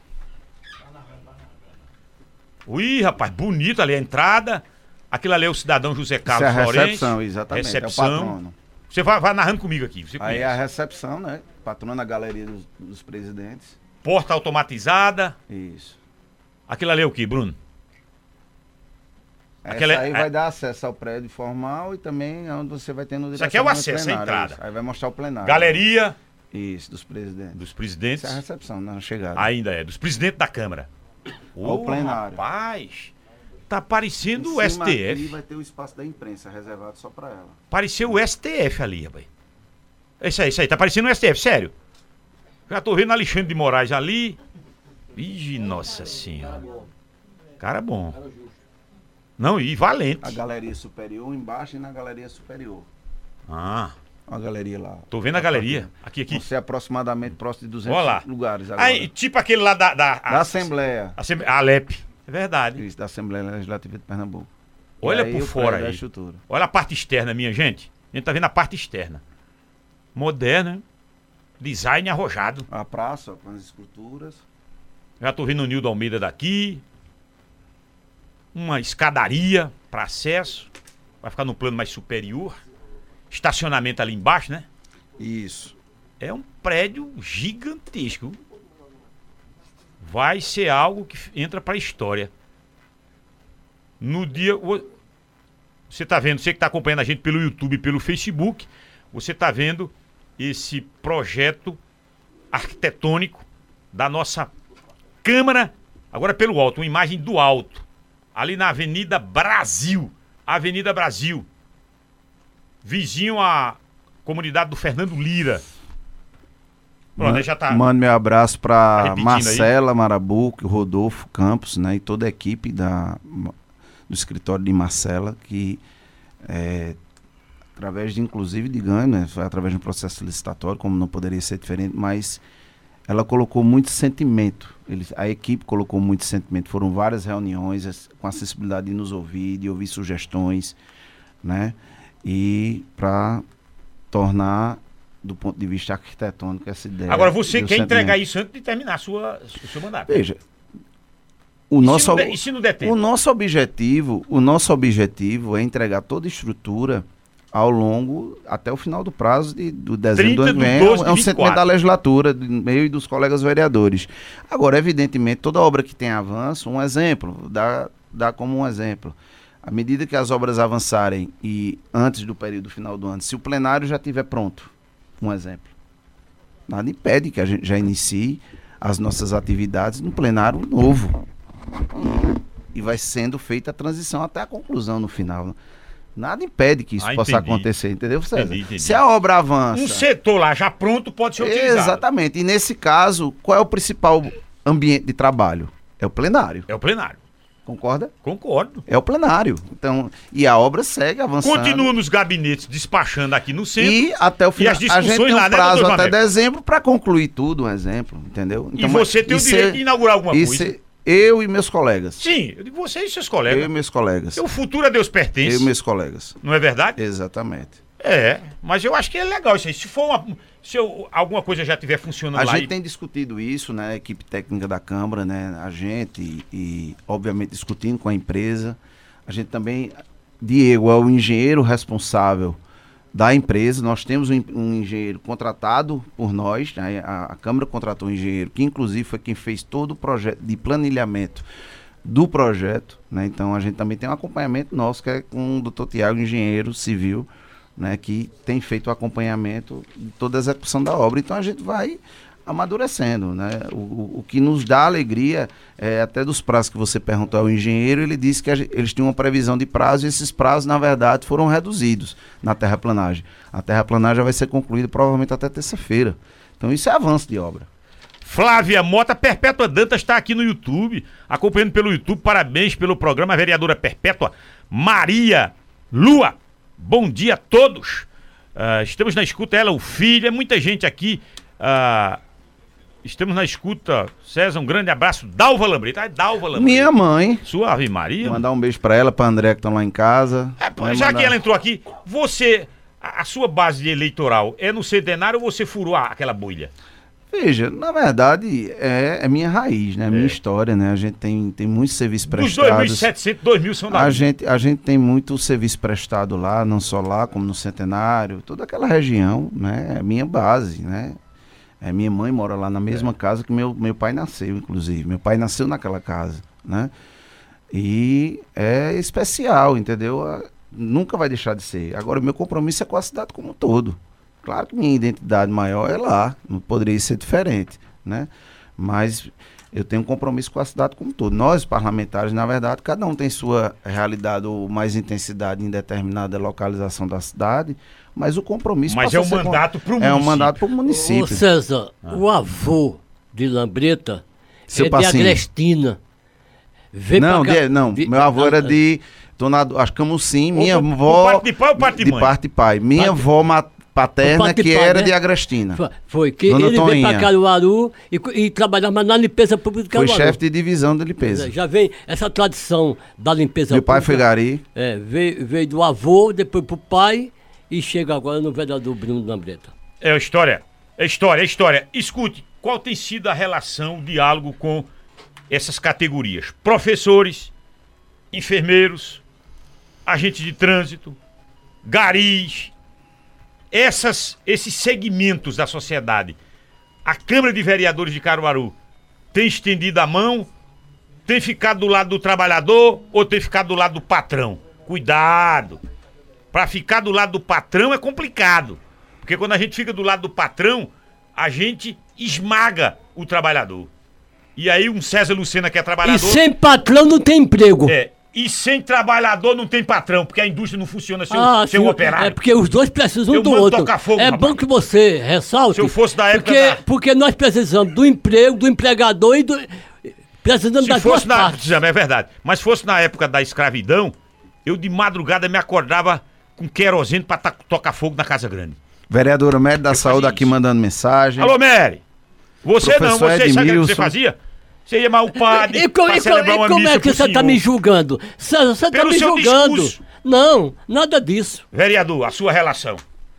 Ui, rapaz, bonito ali a entrada. Aquilo ali é o cidadão José Carlos Isso é a recepção, exatamente, é Recepção. patrono. Você vai, vai narrando comigo aqui. Aí conhece. é a recepção, né? Patrona da galeria dos, dos presidentes. Porta automatizada. Isso. Aquilo ali é o que, Bruno? Essa Aquela- aí é- vai dar acesso ao prédio formal e também onde você vai ter no Isso aqui é o acesso, a plenário, entrada. isso. Aí vai mostrar o plenário. Galeria. Isso, dos presidentes. Dos presidentes. Isso é a recepção, na chegada. Ainda é, dos presidentes da Câmara. Ao Ô, plenário. Rapaz, tá parecendo o cima aqui STF. vai ter o espaço da imprensa reservado só para ela. Pareceu o STF ali, rapaz. É isso aí, isso aí, tá parecendo o STF, sério. Já tô vendo Alexandre de Moraes ali. Ih, nossa senhora. Cara bom. Não, e valente. A galeria superior embaixo e na galeria superior. Ah. Uma galeria lá. Tô vendo a galeria. Aqui, aqui. Você é aproximadamente próximo de 200 Olha lá. lugares agora. Aí, tipo aquele lá da... Da, Da Assembleia. Assembleia. A Alep. É verdade. Isso, da Assembleia Legislativa de Pernambuco. Olha por fora aí. Olha a parte externa, minha gente. A gente tá vendo a parte externa. Moderna. Design arrojado. A praça, com as esculturas. Já tô vendo o Nildo Almeida daqui. Uma escadaria para acesso. Vai ficar no plano mais superior. Estacionamento ali embaixo, né? Isso. É um prédio gigantesco. Vai ser algo que entra para a história. No dia. Você tá vendo, você que está acompanhando a gente pelo YouTube e pelo Facebook, você tá vendo esse projeto arquitetônico da nossa Câmara, agora pelo alto, uma imagem do alto, ali na Avenida Brasil. Avenida Brasil. Vizinho à comunidade do Fernando Lira. Pronto, aí já tá. Mando meu abraço Tá para repetindo Marcela Marabuco, Rodolfo Campos, né, e toda a equipe da, do escritório de Marcela, que é, através de, inclusive, de ganho, né, foi através de um processo licitatório, como não poderia ser diferente, mas ela colocou muito sentimento. Eles, a equipe colocou muito sentimento. Foram várias reuniões com acessibilidade de nos ouvir, de ouvir sugestões, né? E para tornar, do ponto de vista arquitetônico, essa ideia. Agora você quer entregar isso antes de terminar a sua, o seu mandato. Veja, o E se nosso, e tempo? o nosso objetivo, o nosso objetivo é entregar toda a estrutura ao longo até o final do prazo de, do dezembro do 30 ano de que vem. 12 É de um 24. sentimento da legislatura, do meio e dos colegas vereadores. Agora, evidentemente, toda obra que tem avanço, um exemplo, dá, dá como um exemplo. À medida que as obras avançarem e antes do período final do ano, se o plenário já estiver pronto, um exemplo, nada impede que a gente já inicie as nossas atividades no plenário novo. E vai sendo feita a transição até a conclusão no final. Nada impede que isso Ah, possa acontecer, entendeu, César? Entendi, entendi. Se a obra avança. Um setor lá já pronto pode ser utilizado. Exatamente. E nesse caso, qual é o principal ambiente de trabalho? É o plenário. É o plenário. Concorda? Concordo. É o plenário. Então, e a obra segue avançando. Continua nos gabinetes despachando aqui no centro. E até o final. E as a gente discussões tem um lá, né, prazo doutor até Mameco? dezembro para concluir tudo, um exemplo, entendeu? E você tem o isso direito é- de inaugurar alguma coisa. é- eu e meus colegas. Sim, eu digo você e seus Eu colegas. e meus colegas. O futuro a Deus pertence. Eu e meus colegas. Não é verdade? Exatamente. É, mas eu acho que é legal isso aí. Se for uma, se eu- alguma coisa já estiver funcionando A lá gente e- tem discutido isso, né? A equipe técnica da Câmara, né? A gente e, e, obviamente, discutindo com a empresa. A gente também. Diego é o engenheiro responsável da empresa. Nós temos um, um engenheiro contratado por nós. né, A, a Câmara contratou um engenheiro, que inclusive foi quem fez todo o projeto de planilhamento do projeto. Né? Então a gente também tem um acompanhamento nosso, que é com o doutor Tiago, engenheiro civil, né? que tem feito o acompanhamento de toda a execução da obra. Então a gente vai amadurecendo, né? O, o, o que nos dá alegria é até dos prazos que você perguntou ao engenheiro, ele disse que eles tinham uma previsão de prazo e esses prazos, na verdade, foram reduzidos na terraplanagem. A terraplanagem vai ser concluída provavelmente até terça-feira. Então isso é avanço de obra. Flávia Mota Perpétua Dantas está aqui no YouTube, acompanhando pelo YouTube. Parabéns pelo programa, vereadora Perpétua Maria Lua, bom dia a todos. Ah, estamos na escuta, ela, o filho, é muita gente aqui. Ah, estamos na escuta. César, um grande abraço. Dalva Lambreta. Ah, Dalva Lambreta. Minha mãe. Sua Ave Maria. Mandar um beijo pra ela, pra André que estão lá em casa. Vai Já mandar- que ela entrou aqui, você, a, a sua base eleitoral é no centenário ou você furou a- aquela bolha? Veja, na verdade, é, é minha raiz, né? Minha história, né? A gente tem, tem muito serviço É. Dos prestados. 2.700, 2.000 são da A gente, a gente tem muito serviço prestado lá, não só lá, como no Centenário, toda aquela região, né? É minha base, né? É, minha mãe mora lá na mesma casa que meu, meu pai nasceu, inclusive. Meu pai nasceu naquela casa, né? E é especial, entendeu? Ah, Nunca vai deixar de ser. Agora, o meu compromisso é com a cidade como um todo. Claro que minha identidade maior é lá, não poderia ser diferente, né? Mas eu tenho um compromisso com a cidade como um todo. Nós, parlamentares, na verdade, cada um tem sua realidade ou mais intensidade em determinada localização da cidade, mas o compromisso Mas é a um ser com- mandato pro É um município. mandato para o município. Ô César, o avô de Lambreta Seu é Passinho. de Agrestina. Veio não, de- não, vi- meu avô Ah, era ah, de Dona acho que Camusim, minha avó parte de pai ou parte de mãe? parte de pai. Minha avó paterna que pai, era né? de Agrestina. Foi- Foi, que Dona ele veio Toninha. para Caruaru e, e trabalhava na limpeza pública de Foi Caruaru. chefe de divisão de limpeza. Já vem essa tradição da limpeza Meu pai pública. foi gari. É, veio, veio do avô, depois pro pai e chega agora no vereador Bruno Lambreta. É a história. É história, é história. Escute, qual tem sido a relação, o diálogo com essas categorias? Professores, enfermeiros, agentes de trânsito, garis, essas, esses segmentos da sociedade. A Câmara de Vereadores de Caruaru tem estendido a mão, tem ficado do lado do trabalhador ou tem ficado do lado do patrão? Cuidado! Pra ficar do lado do patrão é complicado. Porque quando a gente fica do lado do patrão, a gente esmaga o trabalhador. E aí um César Lucena que é E trabalhador. sem patrão não tem emprego. É, e sem trabalhador não tem patrão, porque a indústria não funciona sem, Ah, o- sem sim, o operário. É porque os dois precisam Eu do outro. tocar fogo, é rapaz. bom que você ressalte. Se eu fosse da época porque, da- porque nós precisamos do emprego, do empregador e do. Precisamos Se das duas fosse na, partes. é verdade. Mas se fosse na época da escravidão, eu de madrugada me acordava com querosene pra tocar fogo na Casa Grande. Vereadora Médio da Saúde aqui mandando mensagem. Alô, Mary! Você não, Professor você sabe o que você Edmilson. fazia? Você ia mal o padre E, e e como é que você tá senhor. me julgando? Você tá Pelo me julgando. discurso. Não, nada disso. Vereador, a sua relação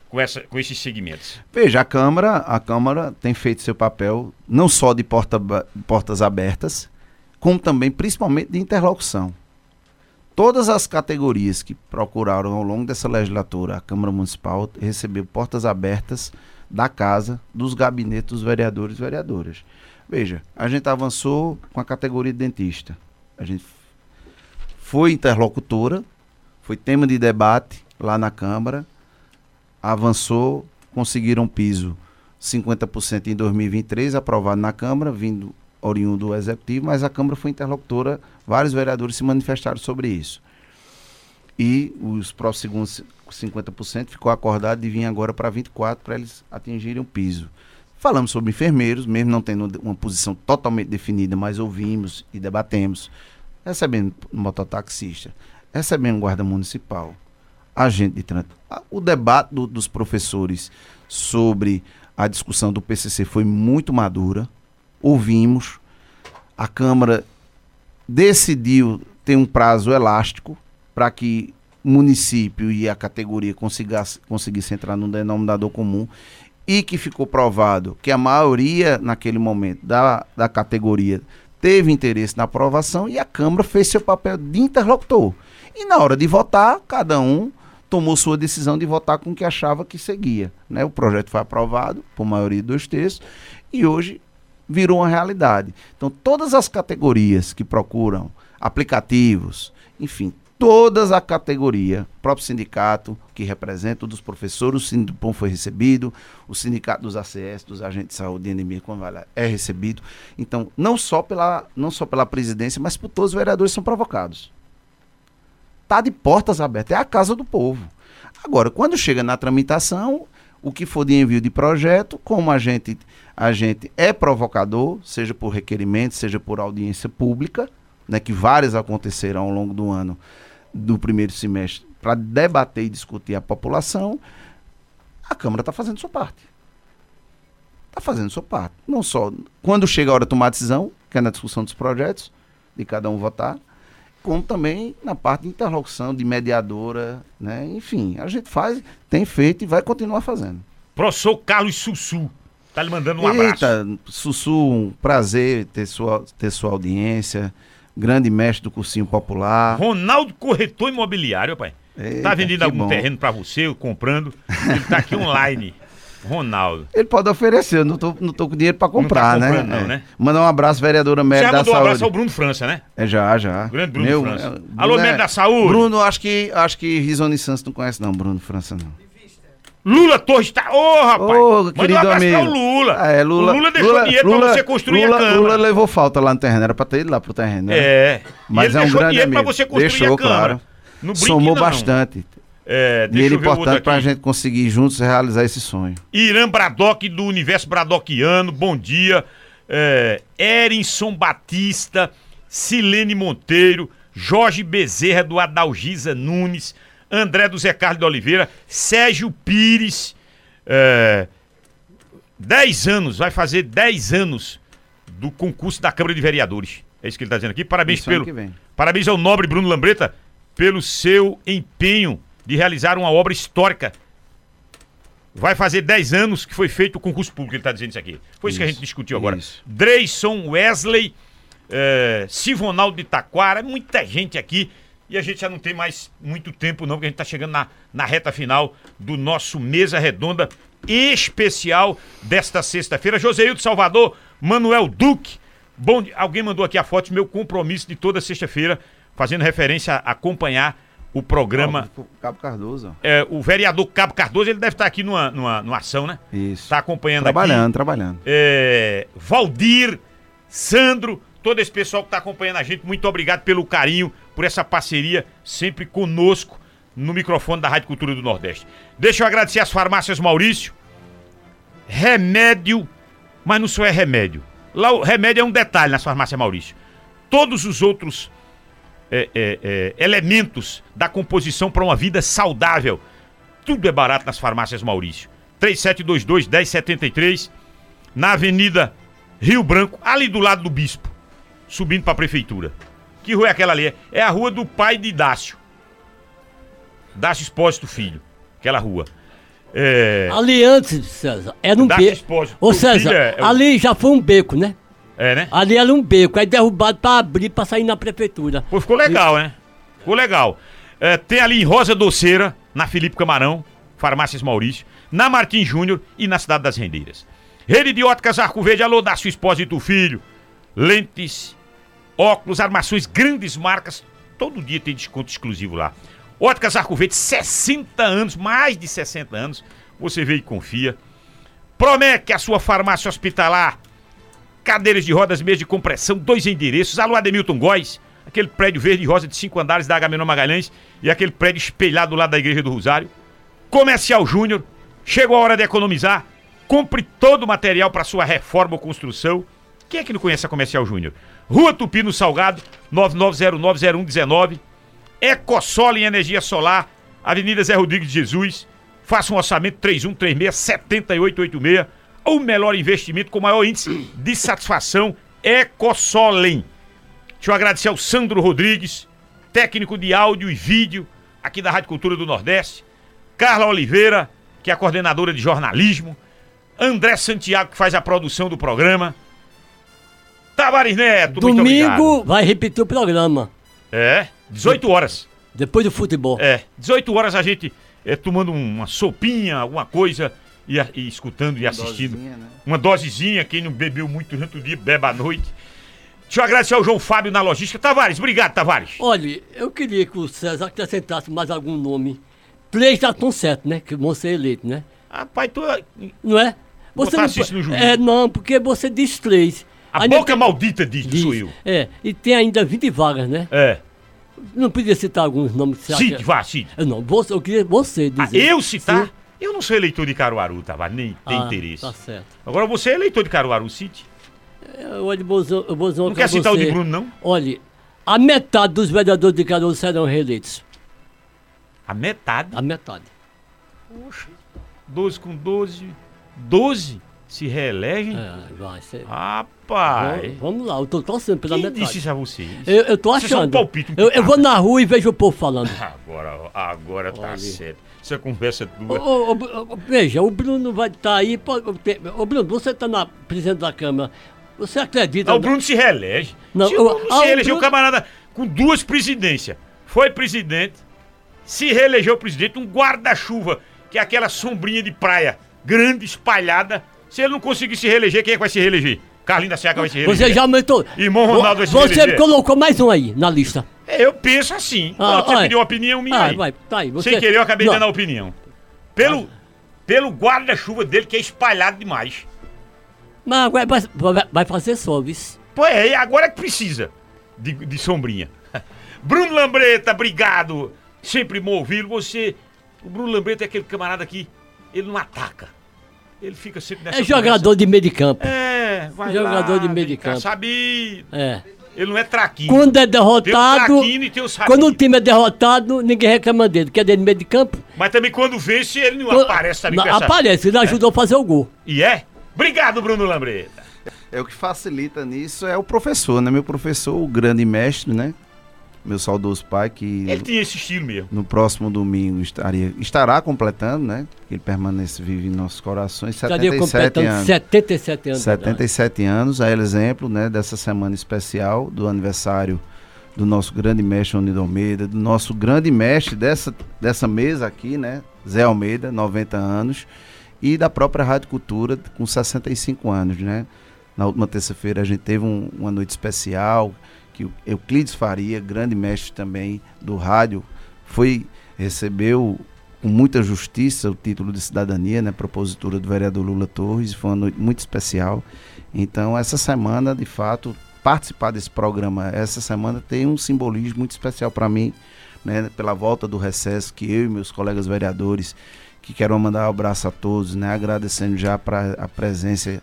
com, essa, com esses segmentos. Veja, a Câmara, a Câmara tem feito seu papel não só de porta, portas abertas, como também, principalmente, de interlocução. Todas as categorias que procuraram ao longo dessa legislatura a Câmara Municipal recebeu portas abertas da casa, dos gabinetes dos vereadores e vereadoras. Veja, a gente avançou com a categoria de dentista. A gente foi interlocutora, foi tema de debate lá na Câmara, avançou, conseguiram piso 50% em 2023, aprovado na Câmara, vindo oriundo do Executivo, mas a Câmara foi interlocutora, vários vereadores se manifestaram sobre isso. E os próximos 50% ficou acordado de vir agora para 24% para eles atingirem o piso. Falamos sobre enfermeiros, mesmo não tendo uma posição totalmente definida, mas ouvimos e debatemos. Recebendo mototaxista, recebendo guarda municipal, agente de trânsito. O debate do- dos professores sobre a discussão do PCC foi muito madura. Ouvimos. A Câmara decidiu ter um prazo elástico para que o município e a categoria conseguissem entrar num denominador comum e que ficou provado que a maioria naquele momento da, da categoria teve interesse na aprovação e a Câmara fez seu papel de interlocutor. E na hora de votar, cada um tomou sua decisão de votar com o que achava que seguia. Né? O projeto foi aprovado por maioria de dois terços e hoje virou uma realidade. Então, todas as categorias que procuram aplicativos, enfim, todas a categoria, o próprio sindicato que representa o dos professores, o Sindipom foi recebido, o sindicato dos ACS, dos agentes de saúde e anemia, é recebido. Então, não só pela, não só pela presidência, mas por todos os vereadores são provocados. Tá de portas abertas, é a casa do povo. Agora, quando chega na tramitação, o que for de envio de projeto, como a gente, a gente é provocador, seja por requerimento, seja por audiência pública, né, que várias aconteceram ao longo do ano, do primeiro semestre, para debater e discutir a população, a Câmara está fazendo sua parte. Está fazendo sua parte. Não só quando chega a hora de tomar a decisão, que é na discussão dos projetos, de cada um votar, como também na parte de interlocução, de mediadora, né? Enfim, a gente faz, tem feito e vai continuar fazendo. Professor Carlos Sussu, tá lhe mandando um abraço. Eita, Sussu, um prazer ter sua, ter sua audiência. Grande mestre do cursinho popular. Ronaldo Corretor Imobiliário, pai. Eita, tá vendendo algum bom. terreno pra você, comprando. Ele tá aqui online. Ronaldo. Ele pode oferecer, eu não tô, não tô com dinheiro pra comprar, Não tá né? não, É. né? Mandar um abraço, vereadora Já Média da mandou um Saúde. abraço ao Bruno França, né? É já, já. Grande Bruno França. é, Alô, Bruno médico da saúde. Bruno, acho que, acho que Risone Santos não conhece não, Bruno França não. Lula Torres tá. Ô, rapaz! Ô, um querido abraço amigo. Lula. Ah, é, Lula. O Lula deixou dinheiro pra você construir Lula, a Câmara. Lula levou falta lá no terreno, era pra ter ido lá pro terreno. né? É. Mas ele é um deixou grande dinheiro pra amigo. você construir deixou, a Câmara. claro. Não brinque, Somou não. bastante. É, Dinheiro outro importante pra gente conseguir juntos realizar esse sonho. Irã Bradock do Universo Bradoquiano, bom dia. É, Erinson Batista, Silene Monteiro, Jorge Bezerra do Adalgisa Nunes, André do Zé Carlos de Oliveira, Sérgio Pires. É, 10 anos, vai fazer 10 anos do concurso da Câmara de Vereadores. É isso que ele está dizendo aqui. Parabéns Isso pelo. Parabéns ao nobre Bruno Lambreta pelo seu empenho de realizar uma obra histórica. Vai fazer 10 anos que foi feito o concurso público, ele está dizendo isso aqui. Foi isso, que a Isso, gente discutiu agora. isso. Dreyson Wesley, eh, Sivonaldo de Taquara, muita gente aqui. E a gente já não tem mais muito tempo, não, porque a gente está chegando na, na reta final do nosso Mesa Redonda especial desta sexta-feira. Joseildo Salvador, Manuel Duque. Bom, alguém mandou aqui a foto meu compromisso de toda sexta-feira, fazendo referência a acompanhar o programa. Cabo Cardoso. É, o vereador Cabo Cardoso, ele deve estar aqui numa, numa, numa ação, né? Isso. Está acompanhando Trabalhando, aqui. trabalhando. É, Valdir, Sandro, todo esse pessoal que está acompanhando a gente, muito obrigado pelo carinho, por essa parceria sempre conosco no microfone da Rádio Cultura do Nordeste. Deixa eu agradecer às farmácias Maurício. Remédio, mas não só é remédio. Lá o remédio é um detalhe nas farmácias Maurício. Todos os outros é, é, é, elementos da composição para uma vida saudável. Tudo é barato nas farmácias Maurício. 3722-1073, na Avenida Rio Branco, ali do lado do Bispo, subindo para a prefeitura. Que rua é aquela ali? É a rua do pai de Dácio. Dácio Espósito Filho. Aquela rua. É. Ali antes, César, era um Dácio beco. Espósito. Ô César, é- é ali já foi um beco, né? É, né? Ali era um beco, aí derrubado pra abrir, pra sair na prefeitura. Pô, ficou legal, né? Ficou legal. É, tem ali em Rosa Doceira, na Felipe Camarão, Farmácias Maurício, na Martins Júnior e na Cidade das Rendeiras. Rede de óticas Arco Verde, alô, da sua esposa e do filho. Lentes, óculos, armações, grandes marcas. Todo dia tem desconto exclusivo lá. Óticas Arco Verde, 60 anos, mais de 60 anos. Você vê e confia. Promec, a sua farmácia hospitalar. Cadeiras de rodas, mesa de compressão, dois endereços. Alô, Ademilton Góes, aquele prédio verde e rosa de cinco andares da Agamenon Magalhães e aquele prédio espelhado lá da Igreja do Rosário. Comercial Júnior, chegou a hora de economizar. Compre todo o material para sua reforma ou construção. Quem é que não conhece a Comercial Júnior? Rua Tupi no Salgado, 99090119. Ecosol em energia solar, Avenida Zé Rodrigues de Jesus. Faça um orçamento 3136-7886. O melhor investimento com maior índice de satisfação Ecosolem. Deixa eu agradecer ao Sandro Rodrigues, técnico de áudio e vídeo aqui da Rádio Cultura do Nordeste. Carla Oliveira, que é a coordenadora de jornalismo. André Santiago, que faz a produção do programa. Tavares Neto. Domingo vai repetir o programa. É, 18 horas. Depois do futebol. É, 18 horas a gente é, tomando uma sopinha, alguma coisa, e, e escutando e assistindo. dosezinha, né? Uma dosezinha, quem não bebeu muito durante o dia, bebe à noite. Deixa eu agradecer ao João Fábio na logística. Tavares, obrigado, Tavares. Olha, eu queria que o César acrescentasse mais algum nome. Três já estão certos, né? Que vão ser eleitos, né? Rapaz, tu. Não é? Botasse não, isso no. É, não, porque você diz três. A Ainda boca tem- maldita diz, não sou diz. eu. É, e tem ainda 20 vagas, né? É. Não podia citar alguns nomes que você Cite, acha- vá, cite. Eu não, você, eu queria você Ah, dizer. eu citar? Sim. Eu não sou eleitor de Caruaru, Tavares, nem tem Ah, interesse. Tá certo. Agora você é eleitor de Caruaru, cite. Eu, olha, Bozão, uma Não quer citar o você. de Bruno, não? Olha, a metade dos vereadores de Caruaru serão reeleitos. A A metade? A metade. Poxa. 12 com 12. 12 se reelegem? É, vai ser. Rapaz. Vamos, vamos lá, eu tô torcendo pela Quem metade. disse isso a você? Eu, eu tô é um achando. palpite, um eu, eu vou na rua e vejo o povo falando. Agora, agora tá Olha. certo. Essa conversa Ô, tua. ô, ô, ô, veja, o Bruno vai estar aí. pode- Ô, Bruno, você está na presidente da Câmara. Você acredita? O Bruno se reelege. Não, se o Bruno ah, se o reelegeu, Bruno- o camarada com duas presidências. Foi presidente, se reelegeu presidente, um guarda-chuva, que é aquela sombrinha de praia grande, espalhada. Se ele não conseguir se reeleger, quem é que vai se reeleger? Carlinhos da Seca vai se reeleger. Você já aumentou. Irmão Ronaldo vai se Você reeleger. colocou mais um aí na lista. É, Eu penso assim. Ah, você pediu uma opinião minha Ah, aí. vai, tá aí. Você- Sem querer, eu acabei Não. dando a opinião. Pelo, pelo guarda-chuva dele, que é espalhado demais. Mas vai, vai, vai- fazer só, viu? Pô, é, e agora que precisa de, de sombrinha. Bruno Lambreta, obrigado. Sempre bom ouvi-lo. Você. O Bruno Lambreta é aquele camarada que ele não ataca. Ele fica sempre nessa É jogador de meio de campo. É, vai Jogador lá, de meio de campo. Sabido. É. Ele não é traquinho. Quando é Tem o derrotado. e o. Quando o time é derrotado, ninguém reclama dele. Que é dele de meio de campo. Mas também quando vence, ele não Quando- aparece, sabe? Não, com essa- Aparece, ele ajudou a fazer o gol. E é? Obrigado, Bruno Lambreta. É o que facilita nisso é o professor, né? Meu professor, o grande mestre, né? Meu saudoso pai, que Ele tinha esse estilo mesmo. no próximo domingo estaria, estará completando, né? Ele permanece vivo em nossos corações. Estaria 77 completando anos. 77 anos. 77 anos, a exemplo né, dessa semana especial do aniversário do nosso grande mestre Unido Almeida, do nosso grande mestre dessa, dessa mesa aqui, né, Zé Almeida, 90 anos, e da própria Rádio Cultura com 65 anos, né. Na última terça-feira a gente teve um- uma noite especial que o Euclides Faria, grande mestre também do rádio, foi recebeu com muita justiça o título de cidadania, né, propositura do vereador Lula Torres, foi uma noite muito especial. Então, essa semana, de fato, participar desse programa essa semana tem um simbolismo muito especial para mim, né, pela volta do recesso que eu e meus colegas vereadores, que quero mandar um abraço a todos, né, agradecendo já para a presença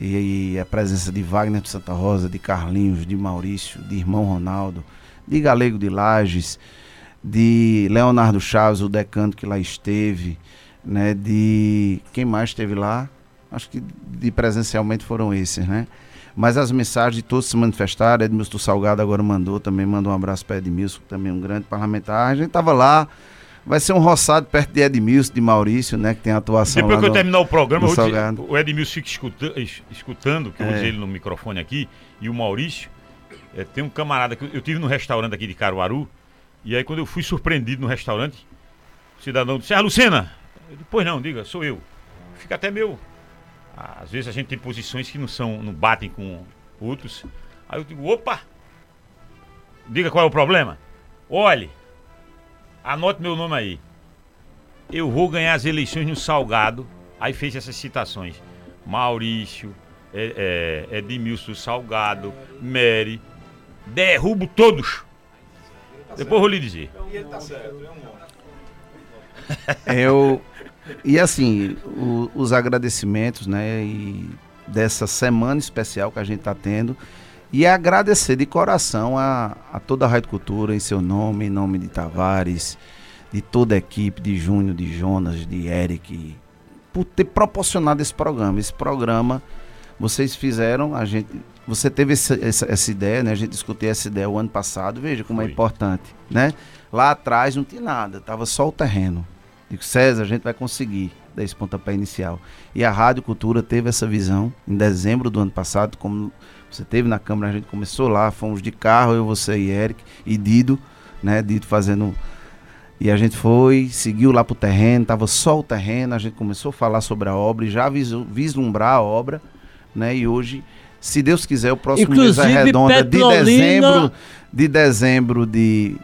e, a presença de Wagner de Santa Rosa, de Carlinhos, de Maurício, de Irmão Ronaldo, de Galego de Lages, de Leonardo Chaves, o decano que lá esteve, né, de quem mais esteve lá? Acho que de presencialmente foram esses, né? Mas as mensagens de todos se manifestaram, Edmilson Salgado agora mandou, também mandou um abraço para Edmilson, também um grande parlamentar. A gente tava lá, vai ser um roçado perto de Edmilson, de Maurício, né, que tem atuação Depois que eu no- terminar o programa, eu dizer- o Edmilson fica escuta- es- escutando, que eu É. dizer ele no microfone aqui, e o Maurício, é, tem um camarada que eu- eu tive no restaurante aqui de Caruaru, e aí quando eu fui surpreendido no restaurante, o cidadão disse, ah, Lucena, eu disse, pois não, diga, sou eu. Fica até meu. Às vezes a gente tem posições que não são, não batem com outros. Aí eu digo, opa! Diga qual é o problema. Olhe, anote meu nome aí. Eu vou ganhar as eleições no Salgado. Aí fez essas citações. Maurício, é, é, Edmilson Salgado, Mary. Derrubo todos. Depois vou lhe dizer. Eu e assim o- os agradecimentos, né, e dessa semana especial que a gente está tendo e agradecer de coração a, a toda a Rádio Cultura em seu nome, em nome de Tavares, de toda a equipe, de Júnior, de Jonas, de Eric, por ter proporcionado esse programa. Esse programa vocês fizeram, a gente, você teve essa, essa, essa ideia, né? A gente discutiu essa ideia o ano passado. Veja como é importante, né? Lá atrás não tinha nada, tava só o terreno. Digo, César, a gente vai conseguir dar esse pontapé inicial. E a Rádio Cultura teve essa visão em dezembro do ano passado, como você teve na Câmara, a gente começou lá, fomos de carro, eu, você e Eric, e Dido, né? Dido fazendo. E a gente foi, seguiu lá pro terreno, tava só o terreno, a gente começou a falar sobre a obra e já vislumbrar a obra, né? E hoje, se Deus quiser, o próximo mês é Inclusive, redonda de Petrolina- dezembro, de dezembro de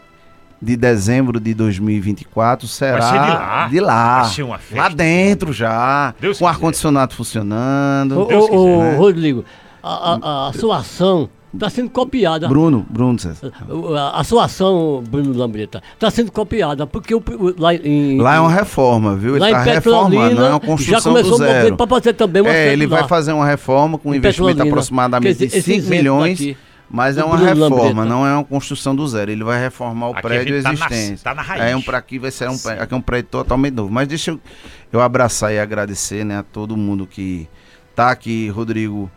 de dezembro de 2024 será Vai ser de lá. de lá. Vai ser uma festa. Lá dentro já, Deus com ar-condicionado funcionando. Ô, ô, ô, Rodrigo, a, a, a sua ação está sendo copiada. Bruno, Bruno César. A, a sua ação, Bruno Lambreta, está sendo copiada, porque o, o- lá em. Lá é uma reforma, viu? Ele Lá em tá reformando, Petrolina, não é uma construção já começou do o zero. para fazer também uma É, ele lá. vai fazer uma reforma com um investimento Petrolina. aproximadamente dizer, de esse 5 exemplo milhões daqui. Mas é uma Bruno reforma, Lambreta. não é uma construção do zero. Ele vai reformar o Aqui prédio tá na- existente. tá na raiz. É um para aqui vai ser um, aqui é um prédio totalmente novo. Mas deixa eu, eu abraçar e agradecer, né, a todo mundo que tá aqui, Rodrigo,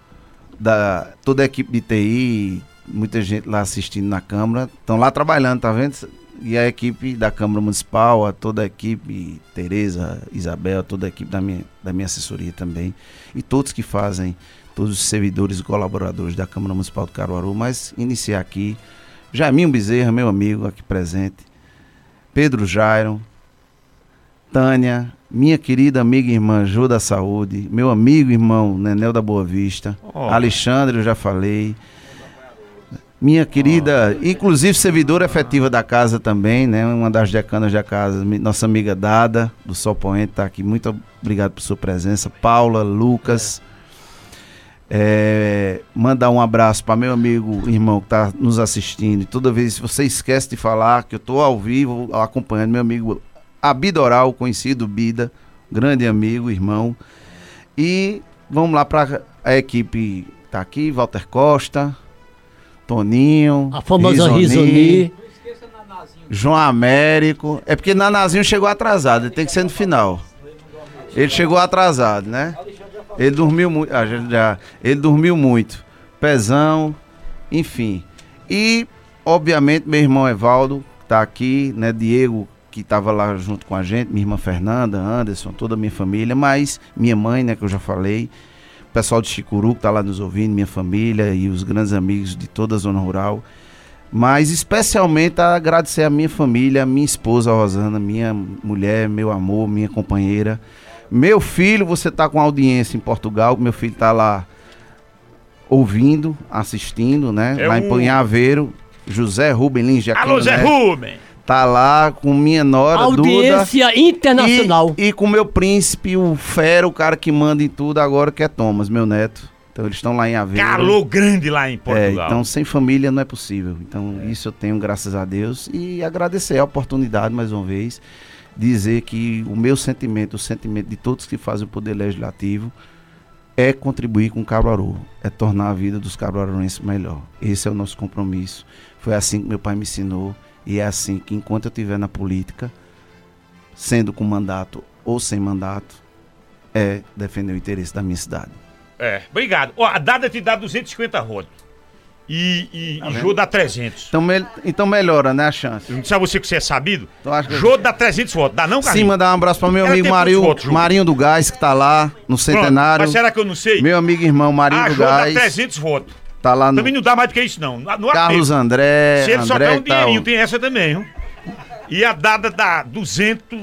da toda a equipe de TI, muita gente lá assistindo na Câmara, estão lá trabalhando, tá vendo? E a equipe da Câmara Municipal, a toda a equipe, Tereza, Isabel, toda a equipe da minha, da minha assessoria também, e todos que fazem, todos os servidores e colaboradores da Câmara Municipal do Caruaru, mas iniciar aqui, Jaiminho Bezerra, meu amigo aqui presente, Pedro Jairo, Tânia, minha querida amiga e irmã Jô da Saúde, meu amigo e irmão Nenel da Boa Vista, Oh. Alexandre, eu já falei. Minha querida, inclusive servidora efetiva da casa também, né? Uma das decanas da casa, nossa amiga Dada, do Sol Poente, tá aqui. Muito obrigado por sua presença. Paula, Lucas. É, mandar um abraço para meu amigo, irmão que está nos assistindo. E toda vez que você esquece de falar que eu estou ao vivo acompanhando meu amigo Abidoral, conhecido Bida, grande amigo, irmão. E vamos lá para a equipe tá aqui, Walter Costa, Toninho, A famosa Risoni. João Américo. É porque Nanazinho chegou atrasado, ele tem que ser no final. Ele chegou atrasado, né? Ele dormiu muito. Ah, já, já- ele dormiu muito. Pezão, enfim. E, obviamente, meu irmão Evaldo tá aqui, né? Diego, que estava lá junto com a gente, minha irmã Fernanda, Anderson, toda a minha família, mas minha mãe, né, que eu já falei. O pessoal de Chicuru que tá lá nos ouvindo, minha família e os grandes amigos de toda a zona rural. Mas especialmente a agradecer a minha família, a minha esposa Rosana, minha mulher, meu amor, minha companheira. Meu filho, você tá com audiência em Portugal, meu filho tá lá ouvindo, assistindo, né? É lá um- em Punhaveiro, José Rubem Lins de Alô, Aquino Zé Neto. Rubem! Tá lá com minha nora, Audiência Duda. internacional. E, e com meu príncipe, o fera, o cara que manda em tudo agora, que é Thomas, meu neto. Então eles estão lá em Aveiro. Calor grande lá em É, Portugal. então sem família não é possível. Então isso eu tenho graças a Deus e agradecer a oportunidade mais uma vez, dizer que o meu sentimento, o sentimento de todos que fazem o poder legislativo é contribuir com o Caruaru, é tornar a vida dos caruaruenses melhor. Esse é o nosso compromisso. Foi assim que meu pai me ensinou e é assim que enquanto eu estiver na política, sendo com mandato ou sem mandato, é defender o interesse da minha cidade. É, obrigado. Ó, a Dada te dá 250 votos. E, e, e Jô dá 300. Então, mel- então melhora, né, a chance. Não sabe você que você é sabido? Então, acho que- Jô dá 300 votos. Dá não, Sim, Carlinhos? mandar um abraço para meu amigo Marinho, votos? Marinho do Gás, que tá lá no centenário. Mas será que eu não sei? Meu amigo e irmão Marinho Ah, do Jô dá Gás. 300 votos. Tá lá no Também não dá mais do que isso, não. No Carlos. André. Se ele só André dá um que tá dinheirinho, o- tem essa também, viu? E a Dada dá 200,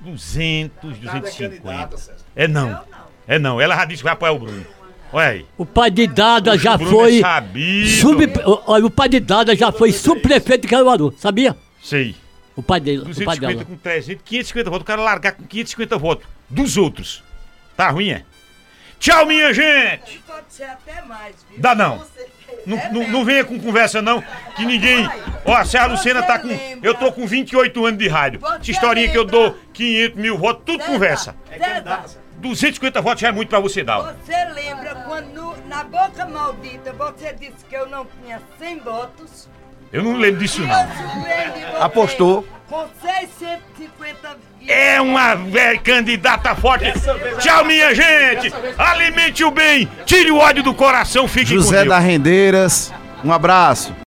200, 250. É não. É não. Ela já disse que vai apoiar o Bruno. Olha aí. O pai de Dada já Bruno foi. é sub- Olha, o pai de Dada já foi subprefeito de Caruaru, sabia? Sei. O pai dele. O pai 250 dela. com 300, 550 votos. O cara largar com 550 votos dos outros. Tá ruim, é? Tchau, minha gente! Pode ser até mais, viu? Dá não. Não, não, não venha com conversa, não, que ninguém. Ó, a Serra Lucena tá com. Eu tô com 28 anos de rádio. Essa historinha que eu dou 500 mil votos, tudo conversa. Zé, 250 votos já é muito pra você dar. Você lembra quando no- na boca maldita você disse que eu não tinha 100 votos? Eu não lembro disso, não. Apostou. Com 650 É uma velha candidata forte. Tchau, minha gente. Alimente o bem. Tire o ódio do coração. Fique com José Deus. da Rendeiras. Um abraço.